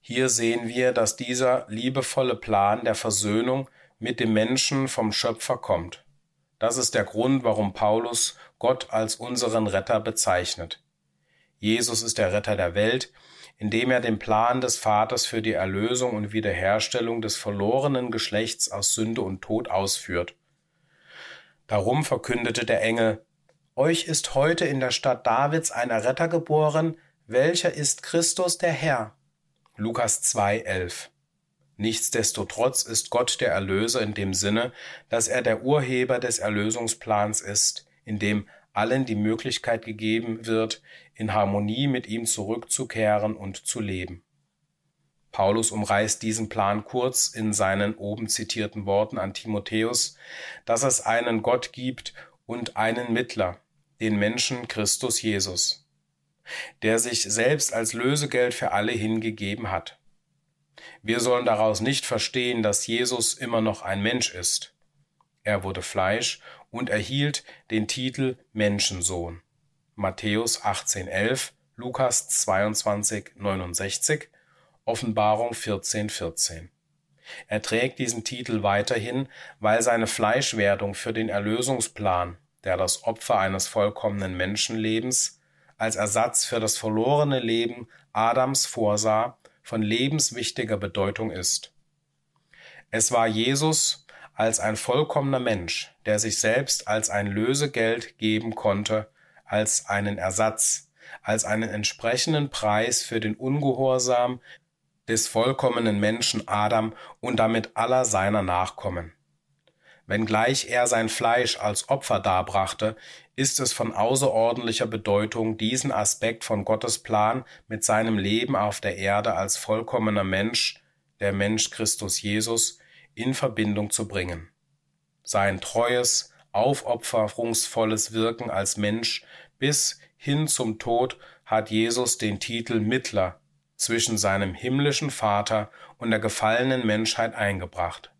Hier sehen wir, dass dieser liebevolle Plan der Versöhnung mit dem Menschen vom Schöpfer kommt. Das ist der Grund, warum Paulus Gott als unseren Retter bezeichnet. Jesus ist der Retter der Welt, indem er den Plan des Vaters für die Erlösung und Wiederherstellung des verlorenen Geschlechts aus Sünde und Tod ausführt. Darum verkündete der Engel, Euch ist heute in der Stadt Davids ein Erretter geboren, welcher ist Christus der Herr. Lukas 2,11 Nichtsdestotrotz ist Gott der Erlöser in dem Sinne, dass er der Urheber des Erlösungsplans ist, in dem allen die Möglichkeit gegeben wird, in Harmonie mit ihm zurückzukehren und zu leben. Paulus umreißt diesen Plan kurz in seinen oben zitierten Worten an Timotheus, dass es einen Gott gibt und einen Mittler, den Menschen Christus Jesus, der sich selbst als Lösegeld für alle hingegeben hat. Wir sollen daraus nicht verstehen, dass Jesus immer noch ein Mensch ist. Er wurde Fleisch und erhielt den Titel Menschensohn. Matthäus 18,11, Lukas 22,69 Offenbarung 14,14. 14. Er trägt diesen Titel weiterhin, weil seine Fleischwerdung für den Erlösungsplan, der das Opfer eines vollkommenen Menschenlebens als Ersatz für das verlorene Leben Adams vorsah, von lebenswichtiger Bedeutung ist. Es war Jesus als ein vollkommener Mensch, der sich selbst als ein Lösegeld geben konnte, als einen Ersatz, als einen entsprechenden Preis für den Ungehorsam, des vollkommenen Menschen Adam und damit aller seiner Nachkommen. Wenngleich er sein Fleisch als Opfer darbrachte, ist es von außerordentlicher Bedeutung, diesen Aspekt von Gottes Plan mit seinem Leben auf der Erde als vollkommener Mensch, der Mensch Christus Jesus, in Verbindung zu bringen. Sein treues, aufopferungsvolles Wirken als Mensch bis hin zum Tod hat Jesus den Titel Mittler zwischen seinem himmlischen Vater und der gefallenen Menschheit eingebracht.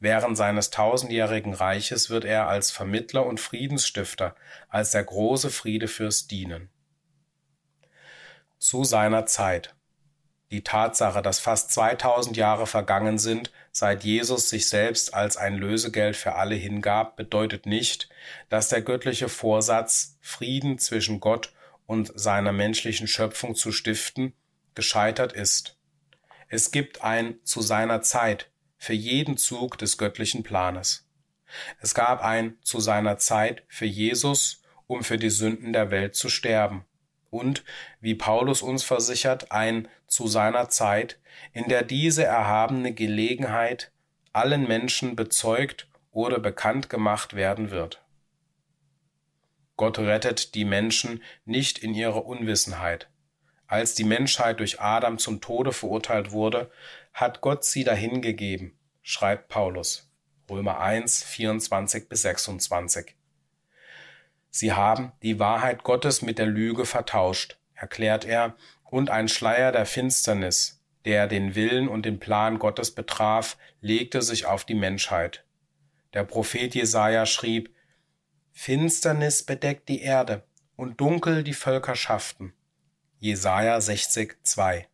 Während seines tausendjährigen Reiches wird er als Vermittler und Friedensstifter, als der große Friedefürst dienen. Zu seiner Zeit. Die Tatsache, dass fast 2000 Jahre vergangen sind, seit Jesus sich selbst als ein Lösegeld für alle hingab, bedeutet nicht, dass der göttliche Vorsatz, Frieden zwischen Gott und seiner menschlichen Schöpfung zu stiften, gescheitert ist. Es gibt ein zu seiner Zeit für jeden Zug des göttlichen Planes. Es gab ein zu seiner Zeit für Jesus, um für die Sünden der Welt zu sterben. Und, wie Paulus uns versichert, ein zu seiner Zeit, in der diese erhabene Gelegenheit allen Menschen bezeugt oder bekannt gemacht werden wird. Gott rettet die Menschen nicht in ihrer Unwissenheit, als die Menschheit durch Adam zum Tode verurteilt wurde, hat Gott sie dahingegeben, schreibt Paulus. Römer 1, 24 bis 26. Sie haben die Wahrheit Gottes mit der Lüge vertauscht, erklärt er, und ein Schleier der Finsternis, der den Willen und den Plan Gottes betraf, legte sich auf die Menschheit. Der Prophet Jesaja schrieb, Finsternis bedeckt die Erde und dunkel die Völkerschaften. Jesaja 60, 2.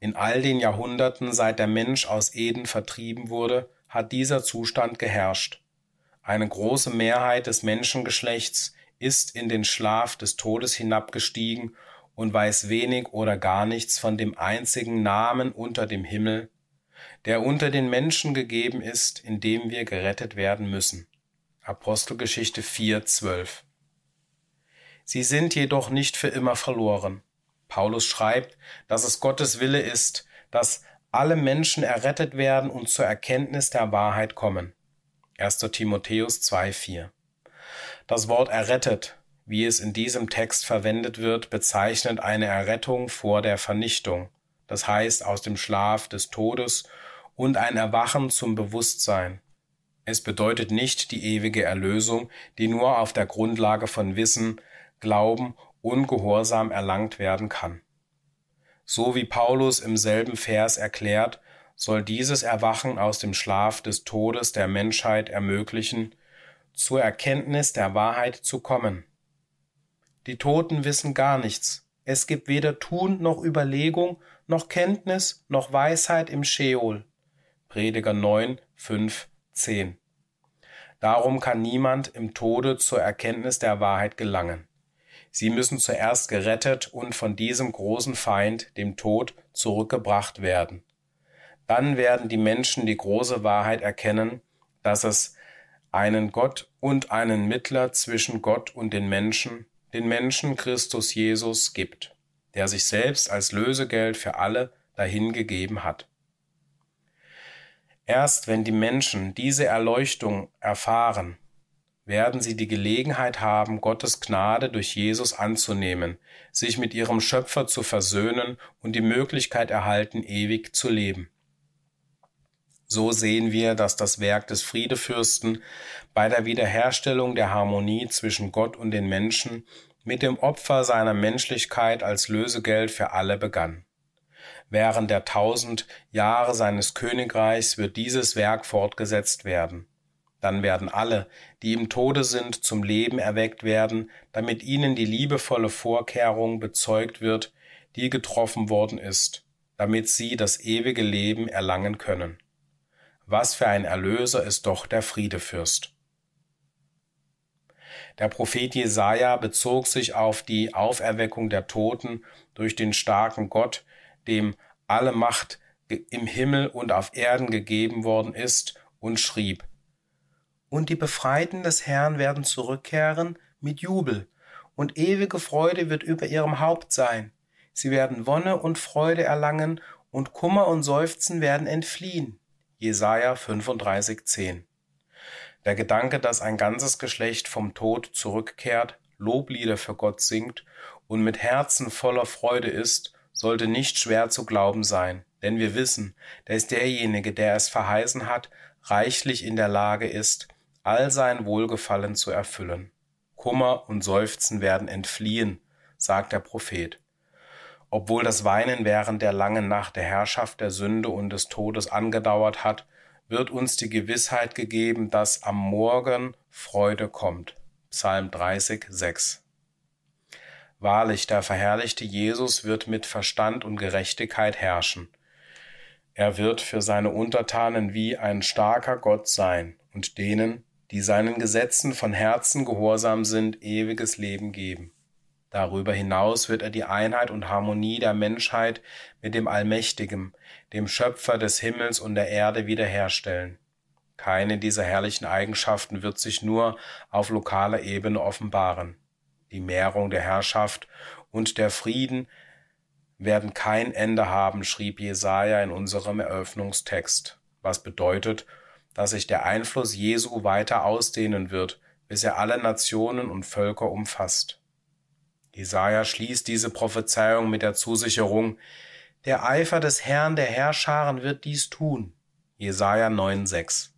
In all den Jahrhunderten, seit der Mensch aus Eden vertrieben wurde, hat dieser Zustand geherrscht. Eine große Mehrheit des Menschengeschlechts ist in den Schlaf des Todes hinabgestiegen und weiß wenig oder gar nichts von dem einzigen Namen unter dem Himmel, der unter den Menschen gegeben ist, in dem wir gerettet werden müssen. Apostelgeschichte 4, 12. Sie sind jedoch nicht für immer verloren. Paulus schreibt, dass es Gottes Wille ist, dass alle Menschen errettet werden und zur Erkenntnis der Wahrheit kommen. 1. Timotheus 2,4 Das Wort errettet, wie es in diesem Text verwendet wird, bezeichnet eine Errettung vor der Vernichtung, das heißt aus dem Schlaf des Todes und ein Erwachen zum Bewusstsein. Es bedeutet nicht die ewige Erlösung, die nur auf der Grundlage von Wissen, Glauben und Gehorsam erlangt werden kann. So wie Paulus im selben Vers erklärt, soll dieses Erwachen aus dem Schlaf des Todes der Menschheit ermöglichen, zur Erkenntnis der Wahrheit zu kommen. Die Toten wissen gar nichts. Es gibt weder Tun noch Überlegung, noch Kenntnis, noch Weisheit im Scheol. Prediger 9, 5, 10. Darum kann niemand im Tode zur Erkenntnis der Wahrheit gelangen. Sie müssen zuerst gerettet und von diesem großen Feind, dem Tod, zurückgebracht werden. Dann werden die Menschen die große Wahrheit erkennen, dass es einen Gott und einen Mittler zwischen Gott und den Menschen, den Menschen Christus Jesus gibt, der sich selbst als Lösegeld für alle dahingegeben hat. Erst wenn die Menschen diese Erleuchtung erfahren, werden sie die Gelegenheit haben, Gottes Gnade durch Jesus anzunehmen, sich mit ihrem Schöpfer zu versöhnen und die Möglichkeit erhalten, ewig zu leben. So sehen wir, dass das Werk des Friedefürsten bei der Wiederherstellung der Harmonie zwischen Gott und den Menschen mit dem Opfer seiner Menschlichkeit als Lösegeld für alle begann. Während der tausend Jahre seines Königreichs wird dieses Werk fortgesetzt werden. Dann werden alle, die im Tode sind, zum Leben erweckt werden, damit ihnen die liebevolle Vorkehrung bezeugt wird, die getroffen worden ist, damit sie das ewige Leben erlangen können. Was für ein Erlöser ist doch der Friedefürst. Der Prophet Jesaja bezog sich auf die Auferweckung der Toten durch den starken Gott, dem alle Macht im Himmel und auf Erden gegeben worden ist, und schrieb, und die Befreiten des Herrn werden zurückkehren mit Jubel, und ewige Freude wird über ihrem Haupt sein. Sie werden Wonne und Freude erlangen, und Kummer und Seufzen werden entfliehen. Jesaja 35,10 Der Gedanke, dass ein ganzes Geschlecht vom Tod zurückkehrt, Loblieder für Gott singt und mit Herzen voller Freude ist, sollte nicht schwer zu glauben sein, denn wir wissen, dass derjenige, der es verheißen hat, reichlich in der Lage ist, all sein Wohlgefallen zu erfüllen. Kummer und Seufzen werden entfliehen, sagt der Prophet. Obwohl das Weinen während der langen Nacht der Herrschaft der Sünde und des Todes angedauert hat, wird uns die Gewissheit gegeben, dass am Morgen Freude kommt. Psalm 30, 6. Wahrlich, der verherrlichte Jesus wird mit Verstand und Gerechtigkeit herrschen. Er wird für seine Untertanen wie ein starker Gott sein und denen, die seinen Gesetzen von Herzen gehorsam sind, ewiges Leben geben. Darüber hinaus wird er die Einheit und Harmonie der Menschheit mit dem Allmächtigen, dem Schöpfer des Himmels und der Erde wiederherstellen. Keine dieser herrlichen Eigenschaften wird sich nur auf lokaler Ebene offenbaren. Die Mehrung der Herrschaft und der Frieden werden kein Ende haben, schrieb Jesaja in unserem Eröffnungstext, was bedeutet, dass sich der Einfluss Jesu weiter ausdehnen wird, bis er alle Nationen und Völker umfasst. Jesaja schließt diese Prophezeiung mit der Zusicherung, der Eifer des Herrn der Herrscharen wird dies tun. Jesaja 9,6.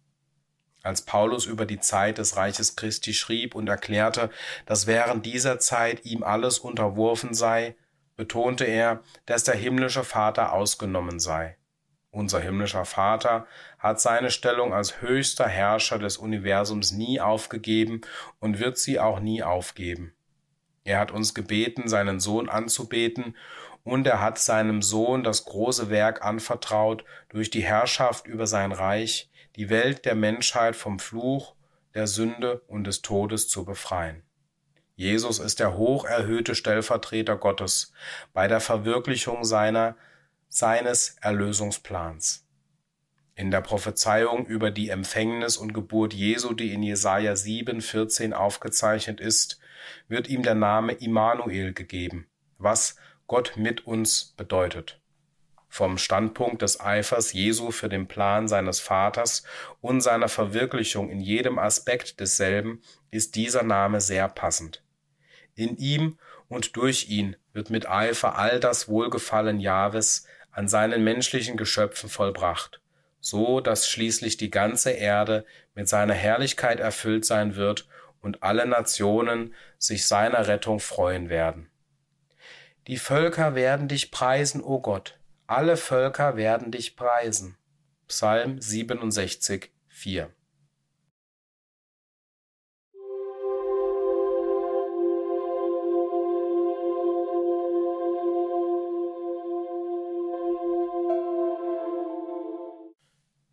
Als Paulus über die Zeit des Reiches Christi schrieb und erklärte, dass während dieser Zeit ihm alles unterworfen sei, betonte er, dass der himmlische Vater ausgenommen sei. Unser himmlischer Vater hat seine Stellung als höchster Herrscher des Universums nie aufgegeben und wird sie auch nie aufgeben. Er hat uns gebeten, seinen Sohn anzubeten, und er hat seinem Sohn das große Werk anvertraut, durch die Herrschaft über sein Reich die Welt der Menschheit vom Fluch, der Sünde und des Todes zu befreien. Jesus ist der hoch erhöhte Stellvertreter Gottes bei der Verwirklichung seiner seines Erlösungsplans. In der Prophezeiung über die Empfängnis und Geburt Jesu, die in Jesaja 7, 14 aufgezeichnet ist, wird ihm der Name Immanuel gegeben, was Gott mit uns bedeutet. Vom Standpunkt des Eifers Jesu für den Plan seines Vaters und seiner Verwirklichung in jedem Aspekt desselben ist dieser Name sehr passend. In ihm und durch ihn wird mit Eifer all das Wohlgefallen Jahwes an seinen menschlichen Geschöpfen vollbracht, so dass schließlich die ganze Erde mit seiner Herrlichkeit erfüllt sein wird und alle Nationen sich seiner Rettung freuen werden. Die Völker werden dich preisen, o Gott, alle Völker werden dich preisen. Psalm 67, 4.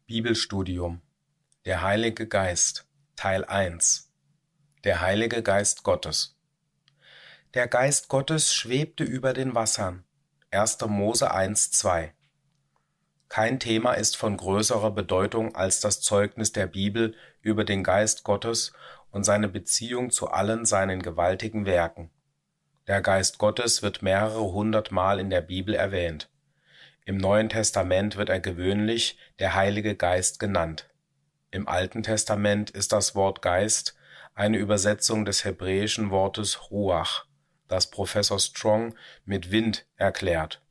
Bibelstudium Der Heilige Geist Teil 1 Der Heilige Geist Gottes Der Geist Gottes schwebte über den Wassern 1. Mose 1, 2 Kein Thema ist von größerer Bedeutung als das Zeugnis der Bibel über den Geist Gottes und seine Beziehung zu allen seinen gewaltigen Werken. Der Geist Gottes wird mehrere hundert Mal in der Bibel erwähnt im Neuen Testament wird er gewöhnlich der Heilige Geist genannt. Im Alten Testament ist das Wort Geist eine Übersetzung des hebräischen Wortes Ruach, das Professor Strong mit Wind erklärt.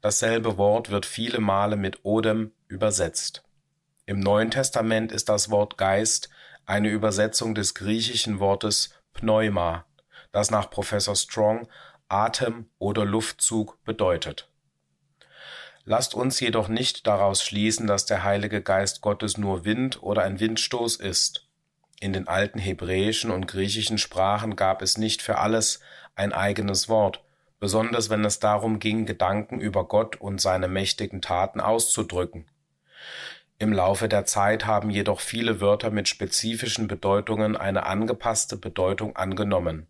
Dasselbe Wort wird viele Male mit Odem übersetzt. Im Neuen Testament ist das Wort Geist eine Übersetzung des griechischen Wortes Pneuma, das nach Professor Strong Atem oder Luftzug bedeutet. Lasst uns jedoch nicht daraus schließen, dass der Heilige Geist Gottes nur Wind oder ein Windstoß ist. In den alten hebräischen und griechischen Sprachen gab es nicht für alles ein eigenes Wort, besonders wenn es darum ging, Gedanken über Gott und seine mächtigen Taten auszudrücken. Im Laufe der Zeit haben jedoch viele Wörter mit spezifischen Bedeutungen eine angepasste Bedeutung angenommen.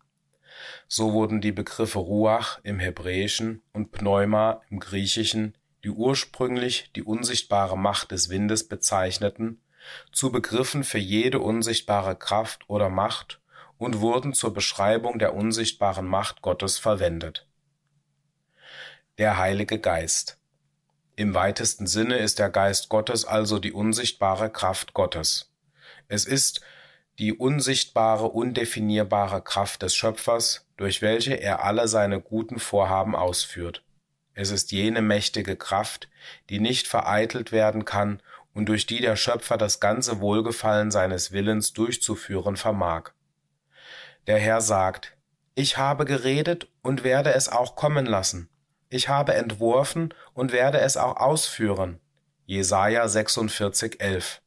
So wurden die Begriffe Ruach im Hebräischen und Pneuma im Griechischen, die ursprünglich die unsichtbare Macht des Windes bezeichneten, zu Begriffen für jede unsichtbare Kraft oder Macht und wurden zur Beschreibung der unsichtbaren Macht Gottes verwendet. Der Heilige Geist Im weitesten Sinne ist der Geist Gottes also die unsichtbare Kraft Gottes. Es ist die unsichtbare, undefinierbare Kraft des Schöpfers, durch welche er alle seine guten Vorhaben ausführt. Es ist jene mächtige Kraft, die nicht vereitelt werden kann und durch die der Schöpfer das ganze Wohlgefallen seines Willens durchzuführen vermag. Der Herr sagt, ich habe geredet und werde es auch kommen lassen. Ich habe entworfen und werde es auch ausführen. Jesaja 46, 11.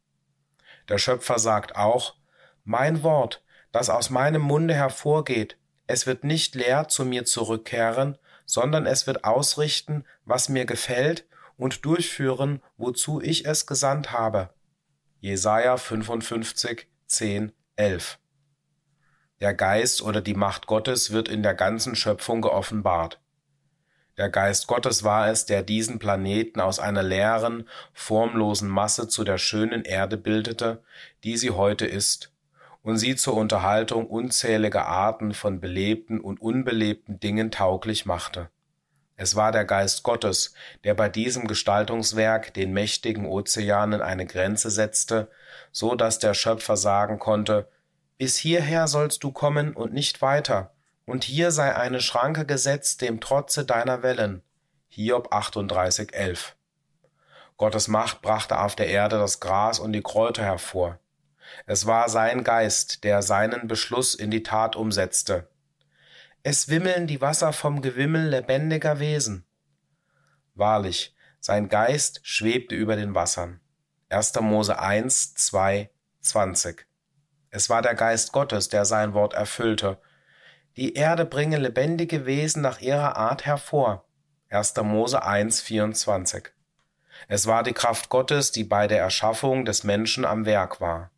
Der Schöpfer sagt auch, mein Wort, das aus meinem Munde hervorgeht, es wird nicht leer zu mir zurückkehren, sondern es wird ausrichten, was mir gefällt und durchführen, wozu ich es gesandt habe. Jesaja 55, 10, 11. Der Geist oder die Macht Gottes wird in der ganzen Schöpfung geoffenbart. Der Geist Gottes war es, der diesen Planeten aus einer leeren, formlosen Masse zu der schönen Erde bildete, die sie heute ist, und sie zur Unterhaltung unzähliger Arten von belebten und unbelebten Dingen tauglich machte. Es war der Geist Gottes, der bei diesem Gestaltungswerk den mächtigen Ozeanen eine Grenze setzte, so dass der Schöpfer sagen konnte, bis hierher sollst du kommen und nicht weiter, und hier sei eine Schranke gesetzt dem Trotze deiner Wellen. Hiob 38, 11. Gottes Macht brachte auf der Erde das Gras und die Kräuter hervor. Es war sein Geist, der seinen Beschluss in die Tat umsetzte. Es wimmeln die Wasser vom Gewimmel lebendiger Wesen. Wahrlich, sein Geist schwebte über den Wassern. 1. Mose 1, 2, 20. Es war der Geist Gottes, der sein Wort erfüllte. Die Erde bringe lebendige Wesen nach ihrer Art hervor. 1. Mose 1, 24. Es war die Kraft Gottes, die bei der Erschaffung des Menschen am Werk war.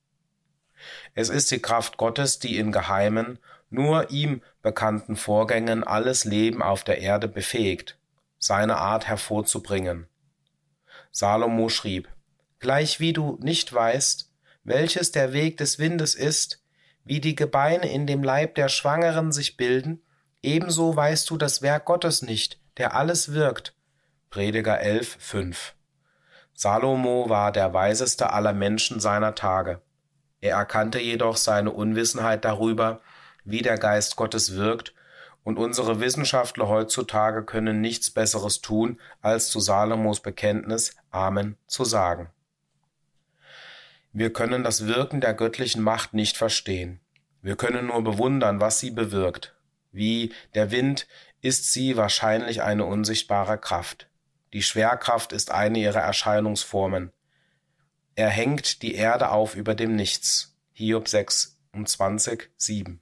Es ist die Kraft Gottes, die in geheimen, nur ihm bekannten Vorgängen alles Leben auf der Erde befähigt, seine Art hervorzubringen. Salomo schrieb, Gleich wie du nicht weißt, welches der Weg des Windes ist, wie die Gebeine in dem Leib der Schwangeren sich bilden, ebenso weißt du das Werk Gottes nicht, der alles wirkt. Prediger 11, 5. Salomo war der weiseste aller Menschen seiner Tage. Er erkannte jedoch seine Unwissenheit darüber, wie der Geist Gottes wirkt, und unsere Wissenschaftler heutzutage können nichts Besseres tun, als zu Salomos Bekenntnis Amen zu sagen. Wir können das Wirken der göttlichen Macht nicht verstehen. Wir können nur bewundern, was sie bewirkt. Wie der Wind ist sie wahrscheinlich eine unsichtbare Kraft. Die Schwerkraft ist eine ihrer Erscheinungsformen. Er hängt die Erde auf über dem Nichts. Hiob 26, 7.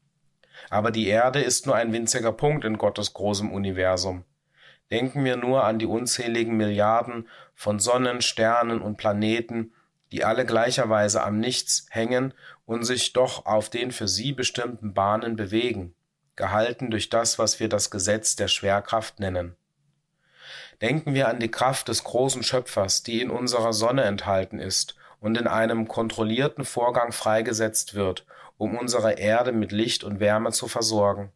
Aber die Erde ist nur ein winziger Punkt in Gottes großem Universum. Denken wir nur an die unzähligen Milliarden von Sonnen, Sternen und Planeten, die alle gleicherweise am Nichts hängen und sich doch auf den für sie bestimmten Bahnen bewegen, gehalten durch das, was wir das Gesetz der Schwerkraft nennen. Denken wir an die Kraft des großen Schöpfers, die in unserer Sonne enthalten ist und in einem kontrollierten Vorgang freigesetzt wird, um unsere Erde mit Licht und Wärme zu versorgen.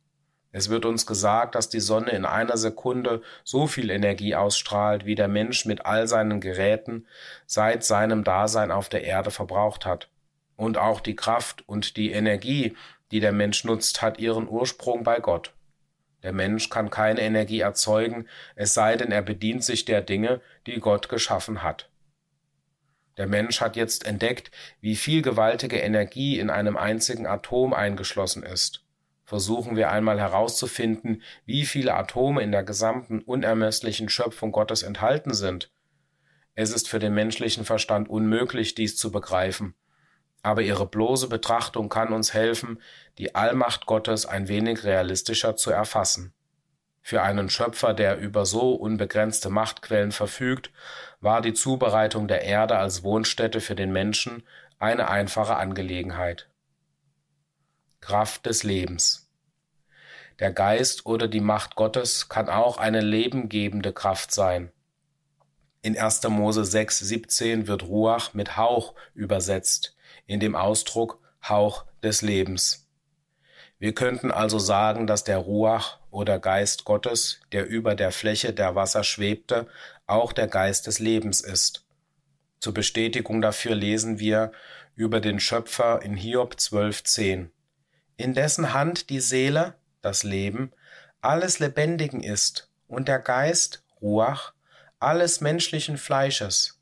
Es wird uns gesagt, dass die Sonne in einer Sekunde so viel Energie ausstrahlt, wie der Mensch mit all seinen Geräten seit seinem Dasein auf der Erde verbraucht hat. Und auch die Kraft und die Energie, die der Mensch nutzt, hat ihren Ursprung bei Gott. Der Mensch kann keine Energie erzeugen, es sei denn, er bedient sich der Dinge, die Gott geschaffen hat. Der Mensch hat jetzt entdeckt, wie viel gewaltige Energie in einem einzigen Atom eingeschlossen ist. Versuchen wir einmal herauszufinden, wie viele Atome in der gesamten unermesslichen Schöpfung Gottes enthalten sind. Es ist für den menschlichen Verstand unmöglich, dies zu begreifen aber ihre bloße Betrachtung kann uns helfen, die Allmacht Gottes ein wenig realistischer zu erfassen. Für einen Schöpfer, der über so unbegrenzte Machtquellen verfügt, war die Zubereitung der Erde als Wohnstätte für den Menschen eine einfache Angelegenheit. Kraft des Lebens Der Geist oder die Macht Gottes kann auch eine lebengebende Kraft sein. In 1. Mose 6, 17 wird Ruach mit Hauch übersetzt, in dem Ausdruck Hauch des Lebens. Wir könnten also sagen, dass der Ruach oder Geist Gottes, der über der Fläche der Wasser schwebte, auch der Geist des Lebens ist. Zur Bestätigung dafür lesen wir über den Schöpfer in Hiob 12,10. In dessen Hand die Seele, das Leben, alles Lebendigen ist und der Geist, Ruach, alles menschlichen Fleisches.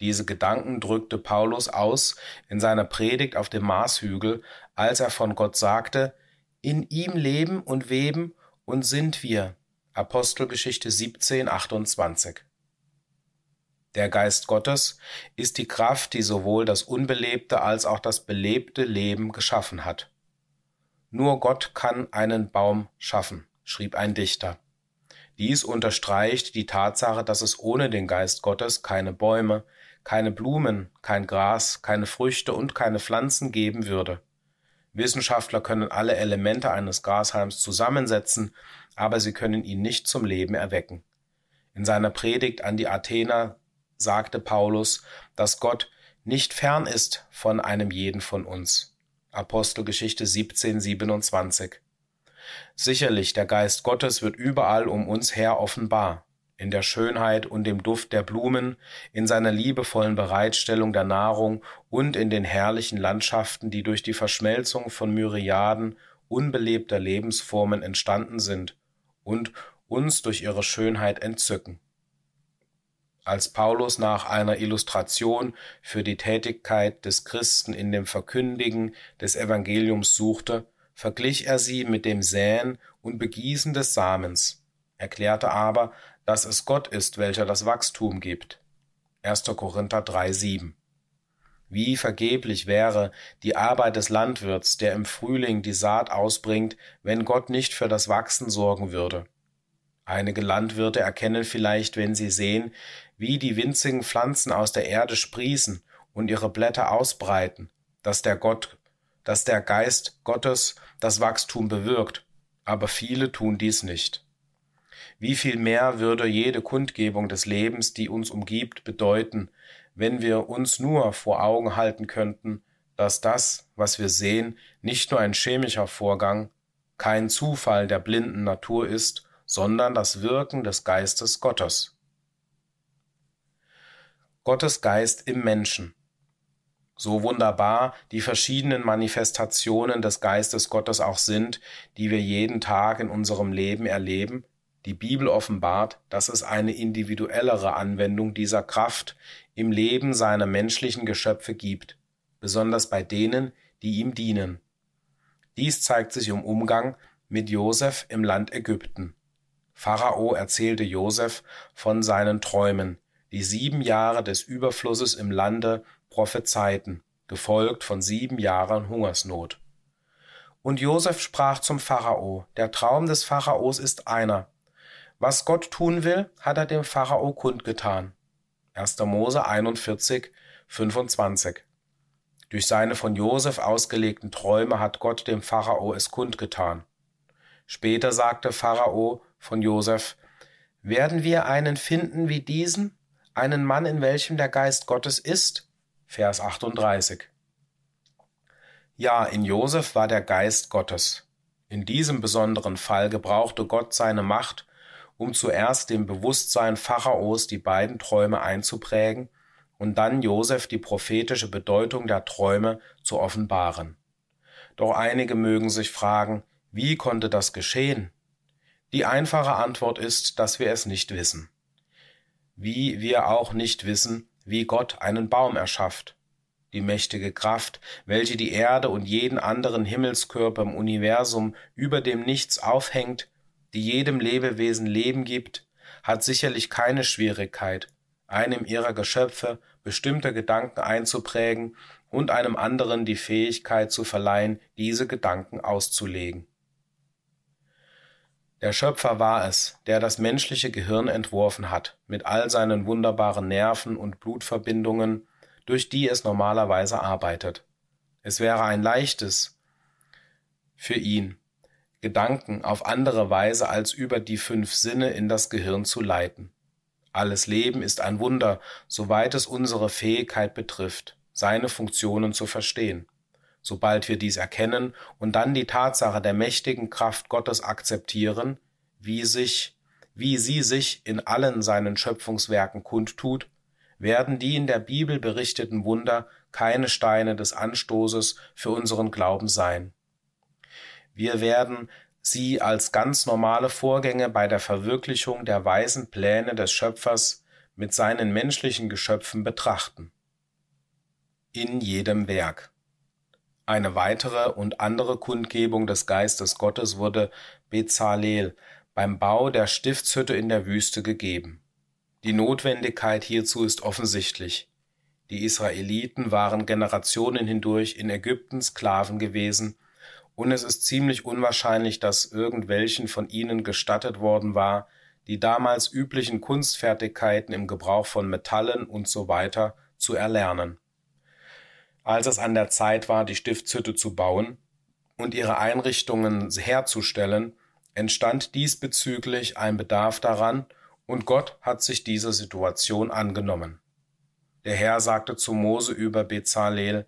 Diese Gedanken drückte Paulus aus in seiner Predigt auf dem Marshügel, als er von Gott sagte, in ihm leben und weben und sind wir. Apostelgeschichte 17, 28. Der Geist Gottes ist die Kraft, die sowohl das unbelebte als auch das belebte Leben geschaffen hat. Nur Gott kann einen Baum schaffen, schrieb ein Dichter. Dies unterstreicht die Tatsache, dass es ohne den Geist Gottes keine Bäume, keine Blumen, kein Gras, keine Früchte und keine Pflanzen geben würde. Wissenschaftler können alle Elemente eines Grashalms zusammensetzen, aber sie können ihn nicht zum Leben erwecken. In seiner Predigt an die Athener sagte Paulus, dass Gott nicht fern ist von einem jeden von uns. Apostelgeschichte 17, 27. Sicherlich, der Geist Gottes wird überall um uns her offenbar in der Schönheit und dem Duft der Blumen, in seiner liebevollen Bereitstellung der Nahrung und in den herrlichen Landschaften, die durch die Verschmelzung von Myriaden unbelebter Lebensformen entstanden sind und uns durch ihre Schönheit entzücken. Als Paulus nach einer Illustration für die Tätigkeit des Christen in dem Verkündigen des Evangeliums suchte, verglich er sie mit dem Säen und Begießen des Samens, erklärte aber, dass es Gott ist, welcher das Wachstum gibt. 1. Korinther 3,7 Wie vergeblich wäre die Arbeit des Landwirts, der im Frühling die Saat ausbringt, wenn Gott nicht für das Wachsen sorgen würde. Einige Landwirte erkennen vielleicht, wenn sie sehen, wie die winzigen Pflanzen aus der Erde sprießen und ihre Blätter ausbreiten, dass der Gott, dass der Geist Gottes das Wachstum bewirkt, aber viele tun dies nicht. Wie viel mehr würde jede Kundgebung des Lebens, die uns umgibt, bedeuten, wenn wir uns nur vor Augen halten könnten, dass das, was wir sehen, nicht nur ein chemischer Vorgang, kein Zufall der blinden Natur ist, sondern das Wirken des Geistes Gottes. Gottes Geist im Menschen. So wunderbar die verschiedenen Manifestationen des Geistes Gottes auch sind, die wir jeden Tag in unserem Leben erleben, die Bibel offenbart, dass es eine individuellere Anwendung dieser Kraft im Leben seiner menschlichen Geschöpfe gibt, besonders bei denen, die ihm dienen. Dies zeigt sich im Umgang mit Josef im Land Ägypten. Pharao erzählte Josef von seinen Träumen, die sieben Jahre des Überflusses im Lande prophezeiten, gefolgt von sieben Jahren Hungersnot. Und Josef sprach zum Pharao, der Traum des Pharaos ist einer, was Gott tun will, hat er dem Pharao kundgetan. 1. Mose 41, 25. Durch seine von Josef ausgelegten Träume hat Gott dem Pharao es kundgetan. Später sagte Pharao von Josef, werden wir einen finden wie diesen, einen Mann, in welchem der Geist Gottes ist? Vers 38. Ja, in Josef war der Geist Gottes. In diesem besonderen Fall gebrauchte Gott seine Macht, um zuerst dem Bewusstsein Pharaos die beiden Träume einzuprägen und dann Josef die prophetische Bedeutung der Träume zu offenbaren. Doch einige mögen sich fragen, wie konnte das geschehen? Die einfache Antwort ist, dass wir es nicht wissen. Wie wir auch nicht wissen, wie Gott einen Baum erschafft. Die mächtige Kraft, welche die Erde und jeden anderen Himmelskörper im Universum über dem Nichts aufhängt, die jedem Lebewesen Leben gibt, hat sicherlich keine Schwierigkeit, einem ihrer Geschöpfe bestimmte Gedanken einzuprägen und einem anderen die Fähigkeit zu verleihen, diese Gedanken auszulegen. Der Schöpfer war es, der das menschliche Gehirn entworfen hat, mit all seinen wunderbaren Nerven und Blutverbindungen, durch die es normalerweise arbeitet. Es wäre ein leichtes für ihn, Gedanken auf andere Weise als über die fünf Sinne in das Gehirn zu leiten. Alles Leben ist ein Wunder, soweit es unsere Fähigkeit betrifft, seine Funktionen zu verstehen. Sobald wir dies erkennen und dann die Tatsache der mächtigen Kraft Gottes akzeptieren, wie sich, wie sie sich in allen seinen Schöpfungswerken kundtut, werden die in der Bibel berichteten Wunder keine Steine des Anstoßes für unseren Glauben sein. Wir werden sie als ganz normale Vorgänge bei der Verwirklichung der weisen Pläne des Schöpfers mit seinen menschlichen Geschöpfen betrachten. In jedem Werk. Eine weitere und andere Kundgebung des Geistes Gottes wurde Bezalel beim Bau der Stiftshütte in der Wüste gegeben. Die Notwendigkeit hierzu ist offensichtlich. Die Israeliten waren Generationen hindurch in Ägypten Sklaven gewesen, und es ist ziemlich unwahrscheinlich, dass irgendwelchen von ihnen gestattet worden war, die damals üblichen Kunstfertigkeiten im Gebrauch von Metallen und so zu erlernen. Als es an der Zeit war, die Stiftshütte zu bauen und ihre Einrichtungen herzustellen, entstand diesbezüglich ein Bedarf daran, und Gott hat sich dieser Situation angenommen. Der Herr sagte zu Mose über Bezalel,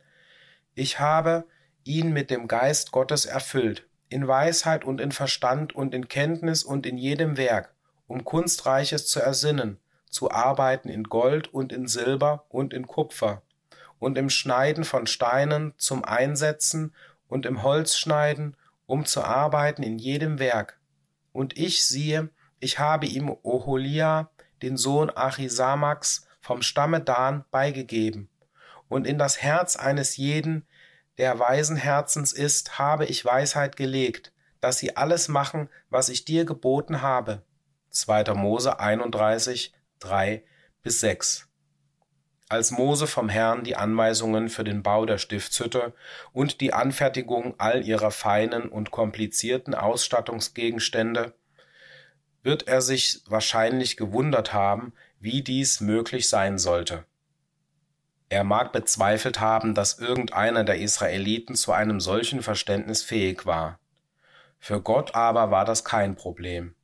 Ich habe ihn mit dem Geist Gottes erfüllt, in Weisheit und in Verstand und in Kenntnis und in jedem Werk, um Kunstreiches zu ersinnen, zu arbeiten in Gold und in Silber und in Kupfer, und im Schneiden von Steinen zum Einsetzen und im Holzschneiden, um zu arbeiten in jedem Werk. Und ich siehe, ich habe ihm Oholia, den Sohn Achisamaks, vom Stamme Dan beigegeben. Und in das Herz eines jeden, der weisen Herzens ist, habe ich Weisheit gelegt, dass sie alles machen, was ich dir geboten habe. 2. Mose 31, 3 bis 6 als Mose vom Herrn die Anweisungen für den Bau der Stiftshütte und die Anfertigung all ihrer feinen und komplizierten Ausstattungsgegenstände, wird er sich wahrscheinlich gewundert haben, wie dies möglich sein sollte. Er mag bezweifelt haben, dass irgendeiner der Israeliten zu einem solchen Verständnis fähig war. Für Gott aber war das kein Problem.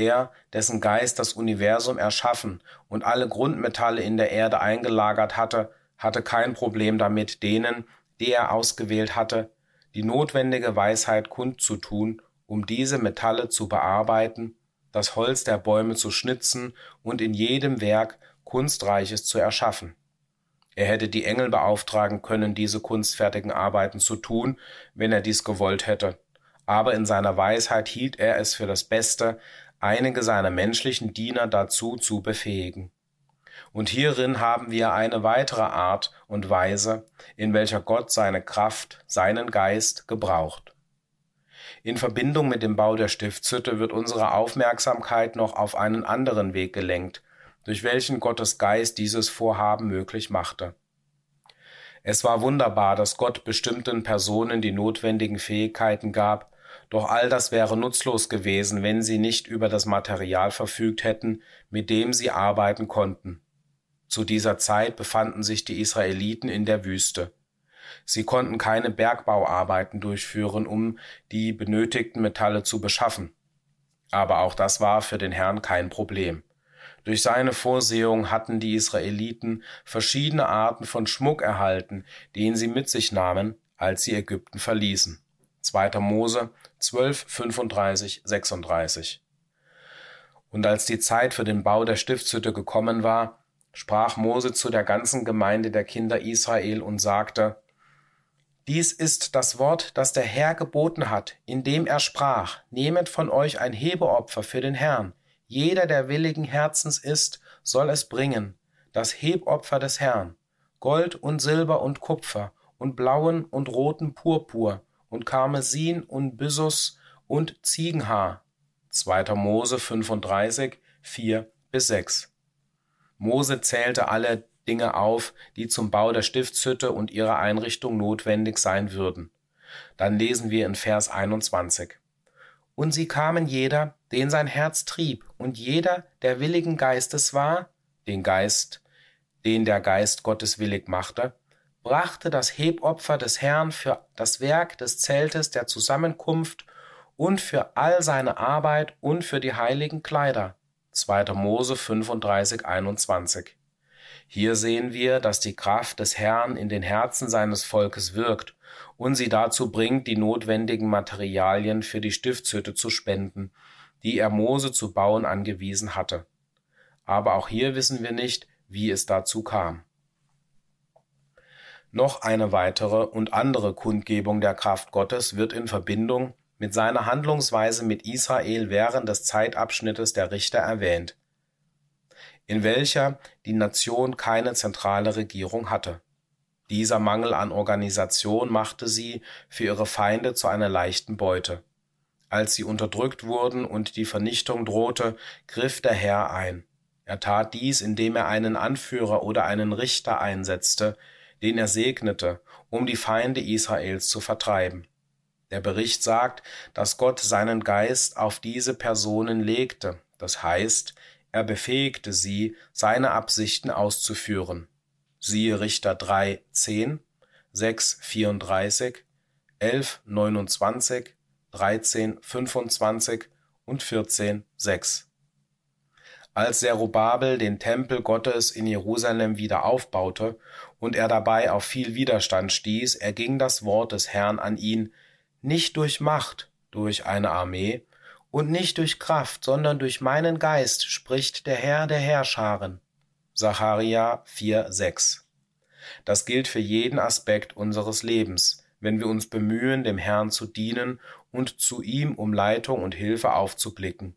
Er, dessen Geist das Universum erschaffen und alle Grundmetalle in der Erde eingelagert hatte, hatte kein Problem damit, denen, die er ausgewählt hatte, die notwendige Weisheit kundzutun, um diese Metalle zu bearbeiten, das Holz der Bäume zu schnitzen und in jedem Werk Kunstreiches zu erschaffen. Er hätte die Engel beauftragen können, diese kunstfertigen Arbeiten zu tun, wenn er dies gewollt hätte. Aber in seiner Weisheit hielt er es für das Beste, einige seiner menschlichen Diener dazu zu befähigen. Und hierin haben wir eine weitere Art und Weise, in welcher Gott seine Kraft, seinen Geist gebraucht. In Verbindung mit dem Bau der Stiftshütte wird unsere Aufmerksamkeit noch auf einen anderen Weg gelenkt, durch welchen Gottes Geist dieses Vorhaben möglich machte. Es war wunderbar, dass Gott bestimmten Personen die notwendigen Fähigkeiten gab, doch all das wäre nutzlos gewesen, wenn sie nicht über das Material verfügt hätten, mit dem sie arbeiten konnten. Zu dieser Zeit befanden sich die Israeliten in der Wüste. Sie konnten keine Bergbauarbeiten durchführen, um die benötigten Metalle zu beschaffen. Aber auch das war für den Herrn kein Problem. Durch seine Vorsehung hatten die Israeliten verschiedene Arten von Schmuck erhalten, den sie mit sich nahmen, als sie Ägypten verließen. 2. Mose 12, 35, 36. Und als die Zeit für den Bau der Stiftshütte gekommen war, sprach Mose zu der ganzen Gemeinde der Kinder Israel und sagte, Dies ist das Wort, das der Herr geboten hat, indem er sprach, Nehmet von euch ein Hebeopfer für den Herrn, jeder, der willigen Herzens ist, soll es bringen, das Hebopfer des Herrn, Gold und Silber und Kupfer und blauen und roten Purpur und Karmesin und Byssus und Ziegenhaar. 2. Mose 35, 4 bis 6. Mose zählte alle Dinge auf, die zum Bau der Stiftshütte und ihrer Einrichtung notwendig sein würden. Dann lesen wir in Vers 21. Und sie kamen jeder, den sein Herz trieb, und jeder, der willigen Geistes war, den Geist, den der Geist Gottes willig machte, brachte das Hebopfer des Herrn für das Werk des Zeltes der Zusammenkunft und für all seine Arbeit und für die heiligen Kleider. 2. Mose 35, 21. Hier sehen wir, dass die Kraft des Herrn in den Herzen seines Volkes wirkt und sie dazu bringt, die notwendigen Materialien für die Stiftshütte zu spenden, die er Mose zu bauen angewiesen hatte. Aber auch hier wissen wir nicht, wie es dazu kam. Noch eine weitere und andere Kundgebung der Kraft Gottes wird in Verbindung mit seiner Handlungsweise mit Israel während des Zeitabschnittes der Richter erwähnt, in welcher die Nation keine zentrale Regierung hatte. Dieser Mangel an Organisation machte sie für ihre Feinde zu einer leichten Beute. Als sie unterdrückt wurden und die Vernichtung drohte, griff der Herr ein. Er tat dies, indem er einen Anführer oder einen Richter einsetzte, den er segnete, um die Feinde Israels zu vertreiben. Der Bericht sagt, dass Gott seinen Geist auf diese Personen legte, das heißt, er befähigte sie, seine Absichten auszuführen. Siehe Richter 3, 10, 6, 34, 11, 29, 13, 25 und 14, 6. Als Zerubabel den Tempel Gottes in Jerusalem wieder aufbaute und er dabei auf viel Widerstand stieß, erging das Wort des Herrn an ihn, nicht durch Macht, durch eine Armee, und nicht durch Kraft, sondern durch meinen Geist, spricht der Herr der Herrscharen. Sacharja 4, 6. Das gilt für jeden Aspekt unseres Lebens, wenn wir uns bemühen, dem Herrn zu dienen und zu ihm um Leitung und Hilfe aufzublicken.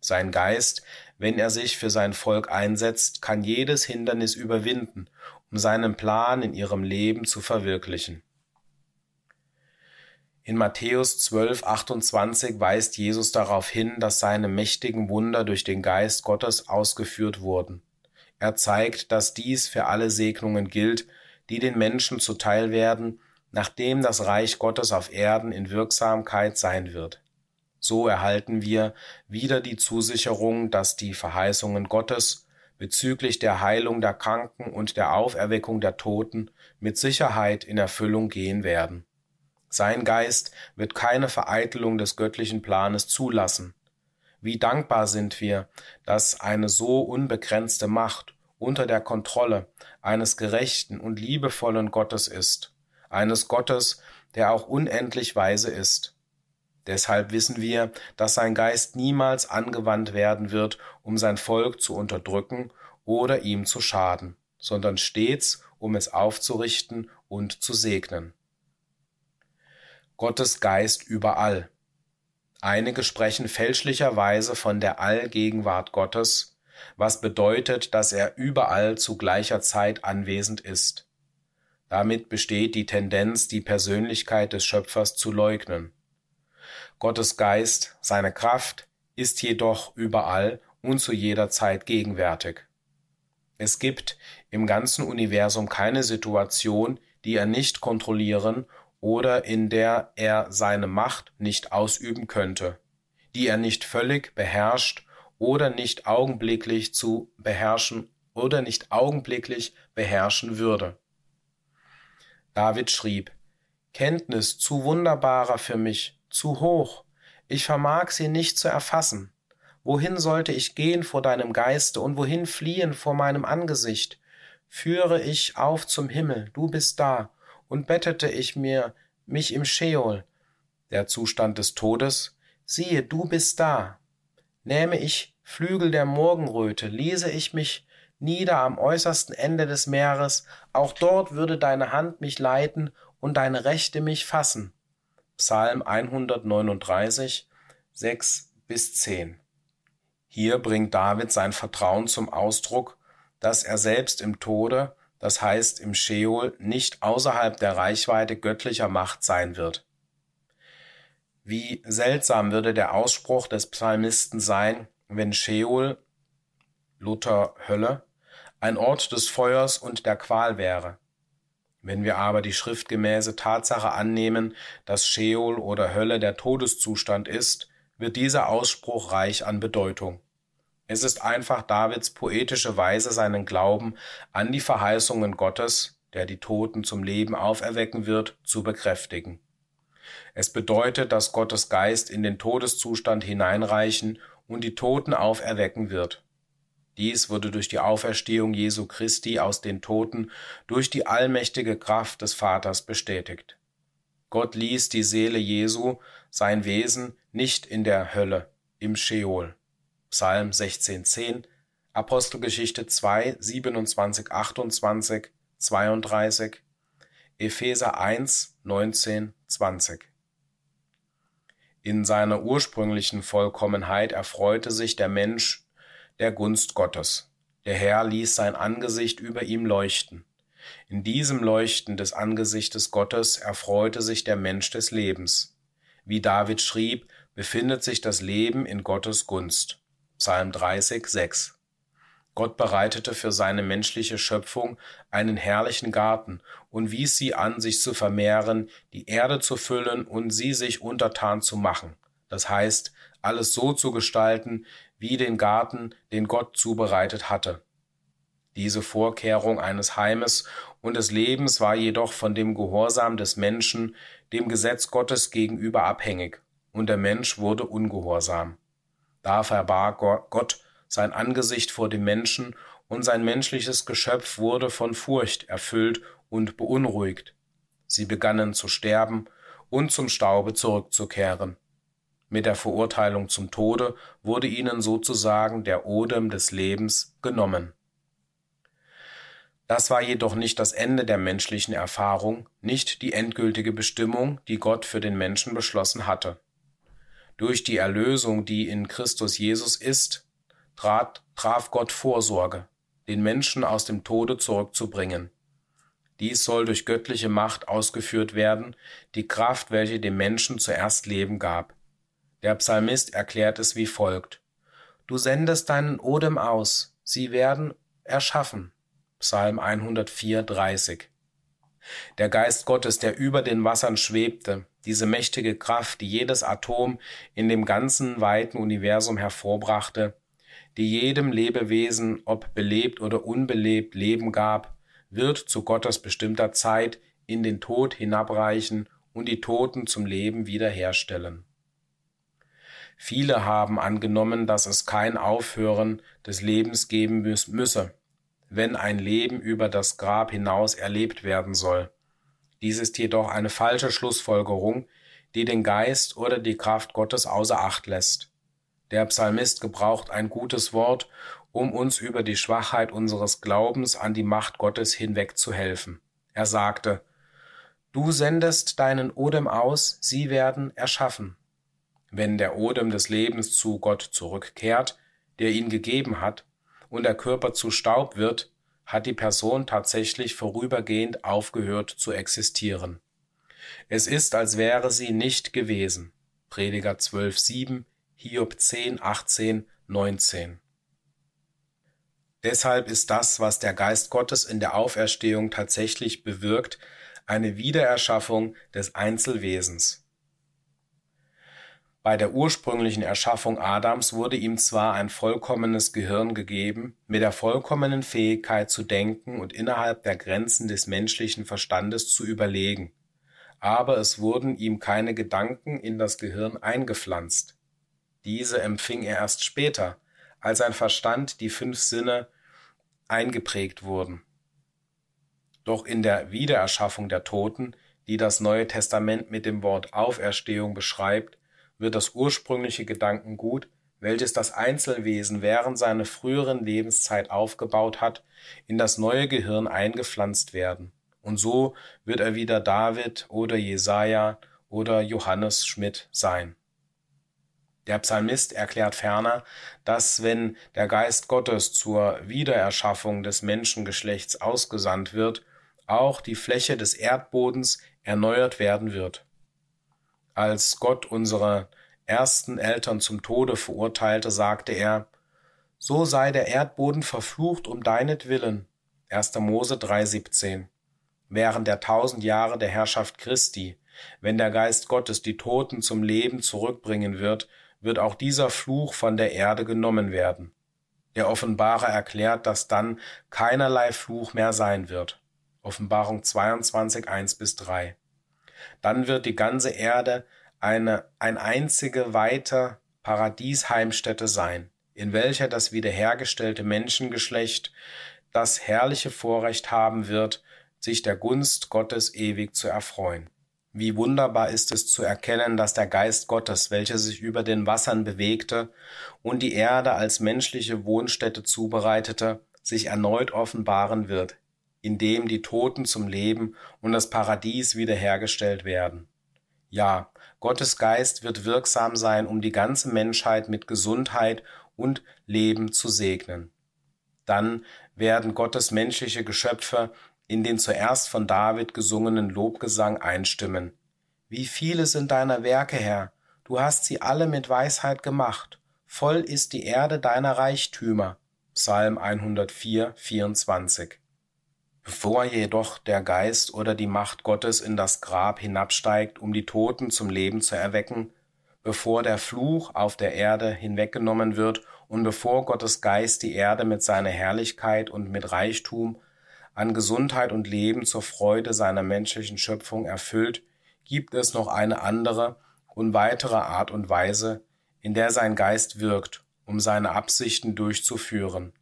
Sein Geist, wenn er sich für sein Volk einsetzt, kann jedes Hindernis überwinden, um seinen Plan in ihrem Leben zu verwirklichen. In Matthäus 12, 28 weist Jesus darauf hin, dass seine mächtigen Wunder durch den Geist Gottes ausgeführt wurden. Er zeigt, dass dies für alle Segnungen gilt, die den Menschen zuteil werden, nachdem das Reich Gottes auf Erden in Wirksamkeit sein wird. So erhalten wir wieder die Zusicherung, dass die Verheißungen Gottes bezüglich der Heilung der Kranken und der Auferweckung der Toten mit Sicherheit in Erfüllung gehen werden. Sein Geist wird keine Vereitelung des göttlichen Planes zulassen. Wie dankbar sind wir, dass eine so unbegrenzte Macht unter der Kontrolle eines gerechten und liebevollen Gottes ist, eines Gottes, der auch unendlich weise ist. Deshalb wissen wir, dass sein Geist niemals angewandt werden wird, um sein Volk zu unterdrücken oder ihm zu schaden, sondern stets, um es aufzurichten und zu segnen. Gottes Geist überall. Einige sprechen fälschlicherweise von der Allgegenwart Gottes, was bedeutet, dass er überall zu gleicher Zeit anwesend ist. Damit besteht die Tendenz, die Persönlichkeit des Schöpfers zu leugnen. Gottes Geist, seine Kraft, ist jedoch überall und zu jeder Zeit gegenwärtig. Es gibt im ganzen Universum keine Situation, die er nicht kontrollieren oder in der er seine Macht nicht ausüben könnte, die er nicht völlig beherrscht oder nicht augenblicklich zu beherrschen oder nicht augenblicklich beherrschen würde. David schrieb, Kenntnis zu wunderbarer für mich, zu hoch, ich vermag sie nicht zu erfassen. Wohin sollte ich gehen vor deinem Geiste und wohin fliehen vor meinem Angesicht? Führe ich auf zum Himmel, du bist da, und bettete ich mir mich im Scheol, der Zustand des Todes, siehe, du bist da. Nähme ich Flügel der Morgenröte, ließe ich mich nieder am äußersten Ende des Meeres, auch dort würde deine Hand mich leiten und deine Rechte mich fassen. Psalm 139, 6 bis 10. Hier bringt David sein Vertrauen zum Ausdruck, dass er selbst im Tode, das heißt im Scheol, nicht außerhalb der Reichweite göttlicher Macht sein wird. Wie seltsam würde der Ausspruch des Psalmisten sein, wenn Scheol, Luther Hölle, ein Ort des Feuers und der Qual wäre. Wenn wir aber die schriftgemäße Tatsache annehmen, dass Scheol oder Hölle der Todeszustand ist, wird dieser Ausspruch reich an Bedeutung. Es ist einfach Davids poetische Weise, seinen Glauben an die Verheißungen Gottes, der die Toten zum Leben auferwecken wird, zu bekräftigen. Es bedeutet, dass Gottes Geist in den Todeszustand hineinreichen und die Toten auferwecken wird. Dies wurde durch die Auferstehung Jesu Christi aus den Toten durch die allmächtige Kraft des Vaters bestätigt. Gott ließ die Seele Jesu, sein Wesen, nicht in der Hölle, im Scheol. Psalm 16,10, Apostelgeschichte 2, 27, 28, 32, Epheser 1, 19, 20. In seiner ursprünglichen Vollkommenheit erfreute sich der Mensch der Gunst Gottes. Der Herr ließ sein Angesicht über ihm leuchten. In diesem Leuchten des Angesichtes Gottes erfreute sich der Mensch des Lebens. Wie David schrieb, befindet sich das Leben in Gottes Gunst. Psalm 30, 6. Gott bereitete für seine menschliche Schöpfung einen herrlichen Garten und wies sie an, sich zu vermehren, die Erde zu füllen und sie sich untertan zu machen. Das heißt, alles so zu gestalten, wie den Garten, den Gott zubereitet hatte. Diese Vorkehrung eines Heimes und des Lebens war jedoch von dem Gehorsam des Menschen dem Gesetz Gottes gegenüber abhängig, und der Mensch wurde ungehorsam. Da verbarg Gott sein Angesicht vor dem Menschen, und sein menschliches Geschöpf wurde von Furcht erfüllt und beunruhigt. Sie begannen zu sterben und zum Staube zurückzukehren. Mit der Verurteilung zum Tode wurde ihnen sozusagen der Odem des Lebens genommen. Das war jedoch nicht das Ende der menschlichen Erfahrung, nicht die endgültige Bestimmung, die Gott für den Menschen beschlossen hatte. Durch die Erlösung, die in Christus Jesus ist, trat, traf Gott Vorsorge, den Menschen aus dem Tode zurückzubringen. Dies soll durch göttliche Macht ausgeführt werden, die Kraft, welche dem Menschen zuerst Leben gab. Der Psalmist erklärt es wie folgt. Du sendest deinen Odem aus, sie werden erschaffen. Psalm 104, 30. Der Geist Gottes, der über den Wassern schwebte, diese mächtige Kraft, die jedes Atom in dem ganzen weiten Universum hervorbrachte, die jedem Lebewesen, ob belebt oder unbelebt, Leben gab, wird zu Gottes bestimmter Zeit in den Tod hinabreichen und die Toten zum Leben wiederherstellen. Viele haben angenommen, dass es kein Aufhören des Lebens geben müsse, wenn ein Leben über das Grab hinaus erlebt werden soll. Dies ist jedoch eine falsche Schlussfolgerung, die den Geist oder die Kraft Gottes außer Acht lässt. Der Psalmist gebraucht ein gutes Wort, um uns über die Schwachheit unseres Glaubens an die Macht Gottes hinweg zu helfen. Er sagte, Du sendest deinen Odem aus, sie werden erschaffen. Wenn der Odem des Lebens zu Gott zurückkehrt, der ihn gegeben hat, und der Körper zu Staub wird, hat die Person tatsächlich vorübergehend aufgehört zu existieren. Es ist, als wäre sie nicht gewesen. Prediger 12,7, Hiob 10, 18, 19. Deshalb ist das, was der Geist Gottes in der Auferstehung tatsächlich bewirkt, eine Wiedererschaffung des Einzelwesens. Bei der ursprünglichen Erschaffung Adams wurde ihm zwar ein vollkommenes Gehirn gegeben, mit der vollkommenen Fähigkeit zu denken und innerhalb der Grenzen des menschlichen Verstandes zu überlegen, aber es wurden ihm keine Gedanken in das Gehirn eingepflanzt. Diese empfing er erst später, als sein Verstand die fünf Sinne eingeprägt wurden. Doch in der Wiedererschaffung der Toten, die das Neue Testament mit dem Wort Auferstehung beschreibt, wird das ursprüngliche Gedankengut welches das Einzelwesen während seiner früheren Lebenszeit aufgebaut hat, in das neue Gehirn eingepflanzt werden. Und so wird er wieder David oder Jesaja oder Johannes Schmidt sein. Der Psalmist erklärt ferner, dass wenn der Geist Gottes zur Wiedererschaffung des Menschengeschlechts ausgesandt wird, auch die Fläche des Erdbodens erneuert werden wird. Als Gott unsere ersten Eltern zum Tode verurteilte, sagte er, So sei der Erdboden verflucht um deinetwillen. 1. Mose 3,17. Während der tausend Jahre der Herrschaft Christi, wenn der Geist Gottes die Toten zum Leben zurückbringen wird, wird auch dieser Fluch von der Erde genommen werden. Der Offenbarer erklärt, dass dann keinerlei Fluch mehr sein wird. Offenbarung 22, 1 bis 3. Dann wird die ganze Erde eine, ein einzige weite Paradiesheimstätte sein, in welcher das wiederhergestellte Menschengeschlecht das herrliche Vorrecht haben wird, sich der Gunst Gottes ewig zu erfreuen. Wie wunderbar ist es zu erkennen, dass der Geist Gottes, welcher sich über den Wassern bewegte und die Erde als menschliche Wohnstätte zubereitete, sich erneut offenbaren wird, indem die Toten zum Leben und das Paradies wiederhergestellt werden. Ja, Gottes Geist wird wirksam sein, um die ganze Menschheit mit Gesundheit und Leben zu segnen. Dann werden Gottes menschliche Geschöpfe in den zuerst von David gesungenen Lobgesang einstimmen. Wie viele sind deiner Werke, Herr? Du hast sie alle mit Weisheit gemacht. Voll ist die Erde deiner Reichtümer. Psalm 104, 24. Bevor jedoch der Geist oder die Macht Gottes in das Grab hinabsteigt, um die Toten zum Leben zu erwecken, bevor der Fluch auf der Erde hinweggenommen wird und bevor Gottes Geist die Erde mit seiner Herrlichkeit und mit Reichtum an Gesundheit und Leben zur Freude seiner menschlichen Schöpfung erfüllt, gibt es noch eine andere und weitere Art und Weise, in der sein Geist wirkt, um seine Absichten durchzuführen.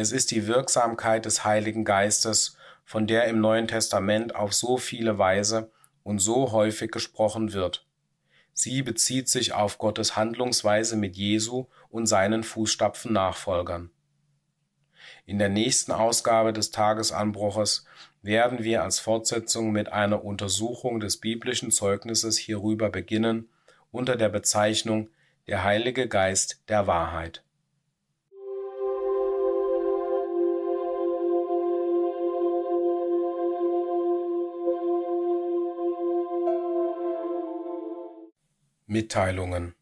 Es ist die Wirksamkeit des Heiligen Geistes, von der im Neuen Testament auf so viele Weise und so häufig gesprochen wird. Sie bezieht sich auf Gottes Handlungsweise mit Jesu und seinen Fußstapfen Nachfolgern. In der nächsten Ausgabe des Tagesanbruches werden wir als Fortsetzung mit einer Untersuchung des biblischen Zeugnisses hierüber beginnen unter der Bezeichnung Der Heilige Geist der Wahrheit. Mitteilungen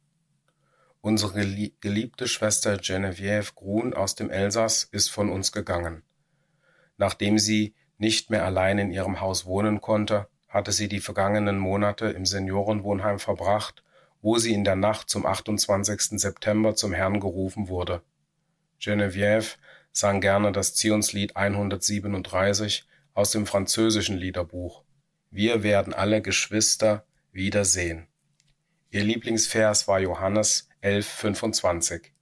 Unsere geliebte Schwester Geneviève Grun aus dem Elsass ist von uns gegangen. Nachdem sie nicht mehr allein in ihrem Haus wohnen konnte, hatte sie die vergangenen Monate im Seniorenwohnheim verbracht, wo sie in der Nacht zum 28. September zum Herrn gerufen wurde. Geneviève sang gerne das Zionslied 137 aus dem französischen Liederbuch. Wir werden alle Geschwister wiedersehen. Ihr Lieblingsvers war Johannes 11,25.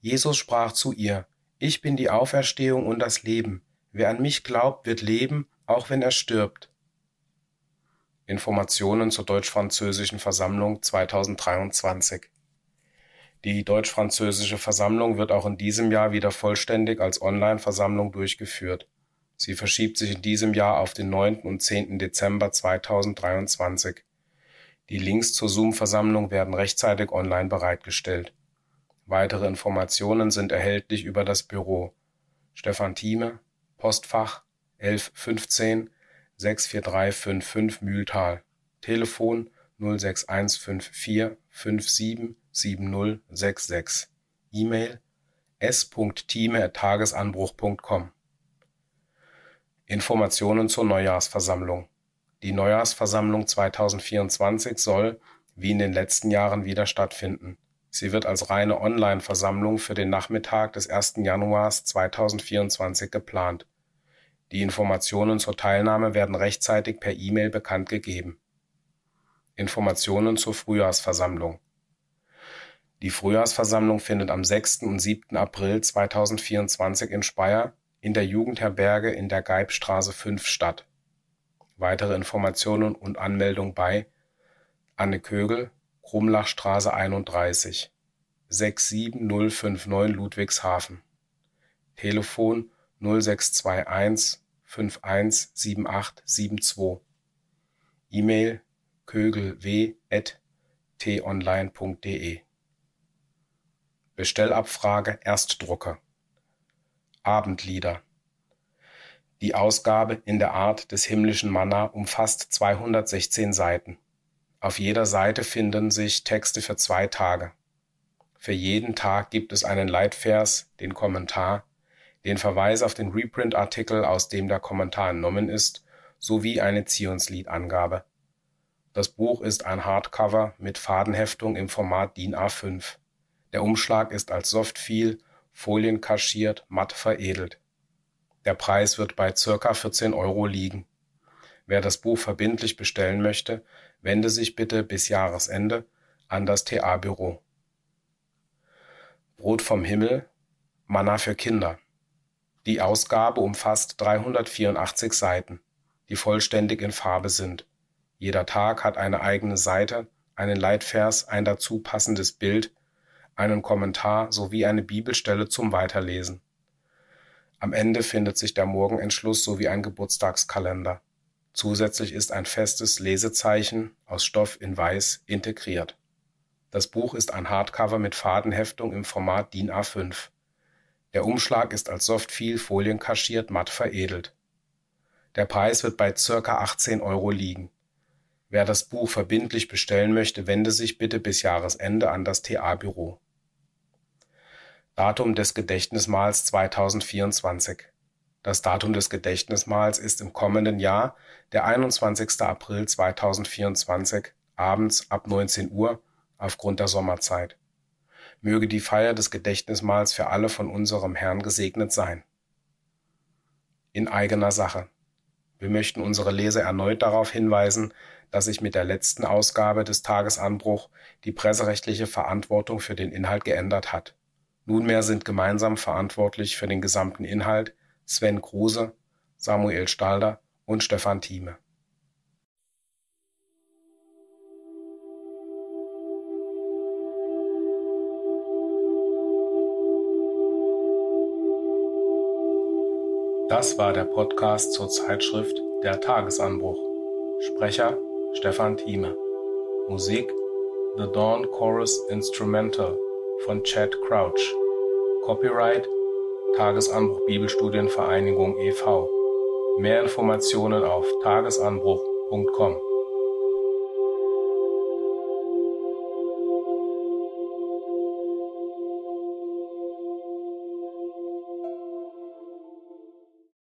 Jesus sprach zu ihr, Ich bin die Auferstehung und das Leben. Wer an mich glaubt, wird leben, auch wenn er stirbt. Informationen zur Deutsch-Französischen Versammlung 2023. Die Deutsch-Französische Versammlung wird auch in diesem Jahr wieder vollständig als Online-Versammlung durchgeführt. Sie verschiebt sich in diesem Jahr auf den 9. und 10. Dezember 2023. Die Links zur Zoom-Versammlung werden rechtzeitig online bereitgestellt. Weitere Informationen sind erhältlich über das Büro Stefan Thieme, Postfach 1115 64355 Mühltal, Telefon 06154 577066, E-Mail s.thieme@tagesanbruch.com. Informationen zur Neujahrsversammlung die Neujahrsversammlung 2024 soll, wie in den letzten Jahren, wieder stattfinden. Sie wird als reine Online-Versammlung für den Nachmittag des 1. Januars 2024 geplant. Die Informationen zur Teilnahme werden rechtzeitig per E-Mail bekannt gegeben. Informationen zur Frühjahrsversammlung. Die Frühjahrsversammlung findet am 6. und 7. April 2024 in Speyer in der Jugendherberge in der Geibstraße 5 statt Weitere Informationen und Anmeldung bei Anne Kögel, Krumlachstraße 31 67059 Ludwigshafen. Telefon 0621 517872. E-Mail kögelw.tonline.de Bestellabfrage Erstdrucker Abendlieder Die Ausgabe in der Art des himmlischen Manna umfasst 216 Seiten. Auf jeder Seite finden sich Texte für zwei Tage. Für jeden Tag gibt es einen Leitvers, den Kommentar, den Verweis auf den Reprint-Artikel, aus dem der Kommentar entnommen ist, sowie eine Zionslied-Angabe. Das Buch ist ein Hardcover mit Fadenheftung im Format DIN A5. Der Umschlag ist als Softfeel, folienkaschiert, matt veredelt. Der Preis wird bei circa 14 Euro liegen. Wer das Buch verbindlich bestellen möchte, wende sich bitte bis Jahresende an das TA-Büro. Brot vom Himmel, Manna für Kinder. Die Ausgabe umfasst 384 Seiten, die vollständig in Farbe sind. Jeder Tag hat eine eigene Seite, einen Leitvers, ein dazu passendes Bild, einen Kommentar sowie eine Bibelstelle zum Weiterlesen. Am Ende findet sich der Morgenentschluss sowie ein Geburtstagskalender. Zusätzlich ist ein festes Lesezeichen aus Stoff in Weiß integriert. Das Buch ist ein Hardcover mit Fadenheftung im Format DIN A5. Der Umschlag ist als Softfeel folienkaschiert matt veredelt. Der Preis wird bei circa 18 Euro liegen. Wer das Buch verbindlich bestellen möchte, wende sich bitte bis Jahresende an das TA-Büro. Datum des Gedächtnismahls 2024 Das Datum des Gedächtnismahls ist im kommenden Jahr der 21. April 2024 abends ab 19 Uhr aufgrund der Sommerzeit. Möge die Feier des Gedächtnismahls für alle von unserem Herrn gesegnet sein. In eigener Sache. Wir möchten unsere Leser erneut darauf hinweisen, dass sich mit der letzten Ausgabe des Tagesanbruch die presserechtliche Verantwortung für den Inhalt geändert hat. Nunmehr sind gemeinsam verantwortlich für den gesamten Inhalt Sven Kruse, Samuel Stalder und Stefan Thieme. Das war der Podcast zur Zeitschrift Der Tagesanbruch. Sprecher Stefan Thieme. Musik The Dawn Chorus Instrumental von Chad Crouch. Copyright Tagesanbruch Bibelstudienvereinigung e.V. Mehr Informationen auf tagesanbruch.com.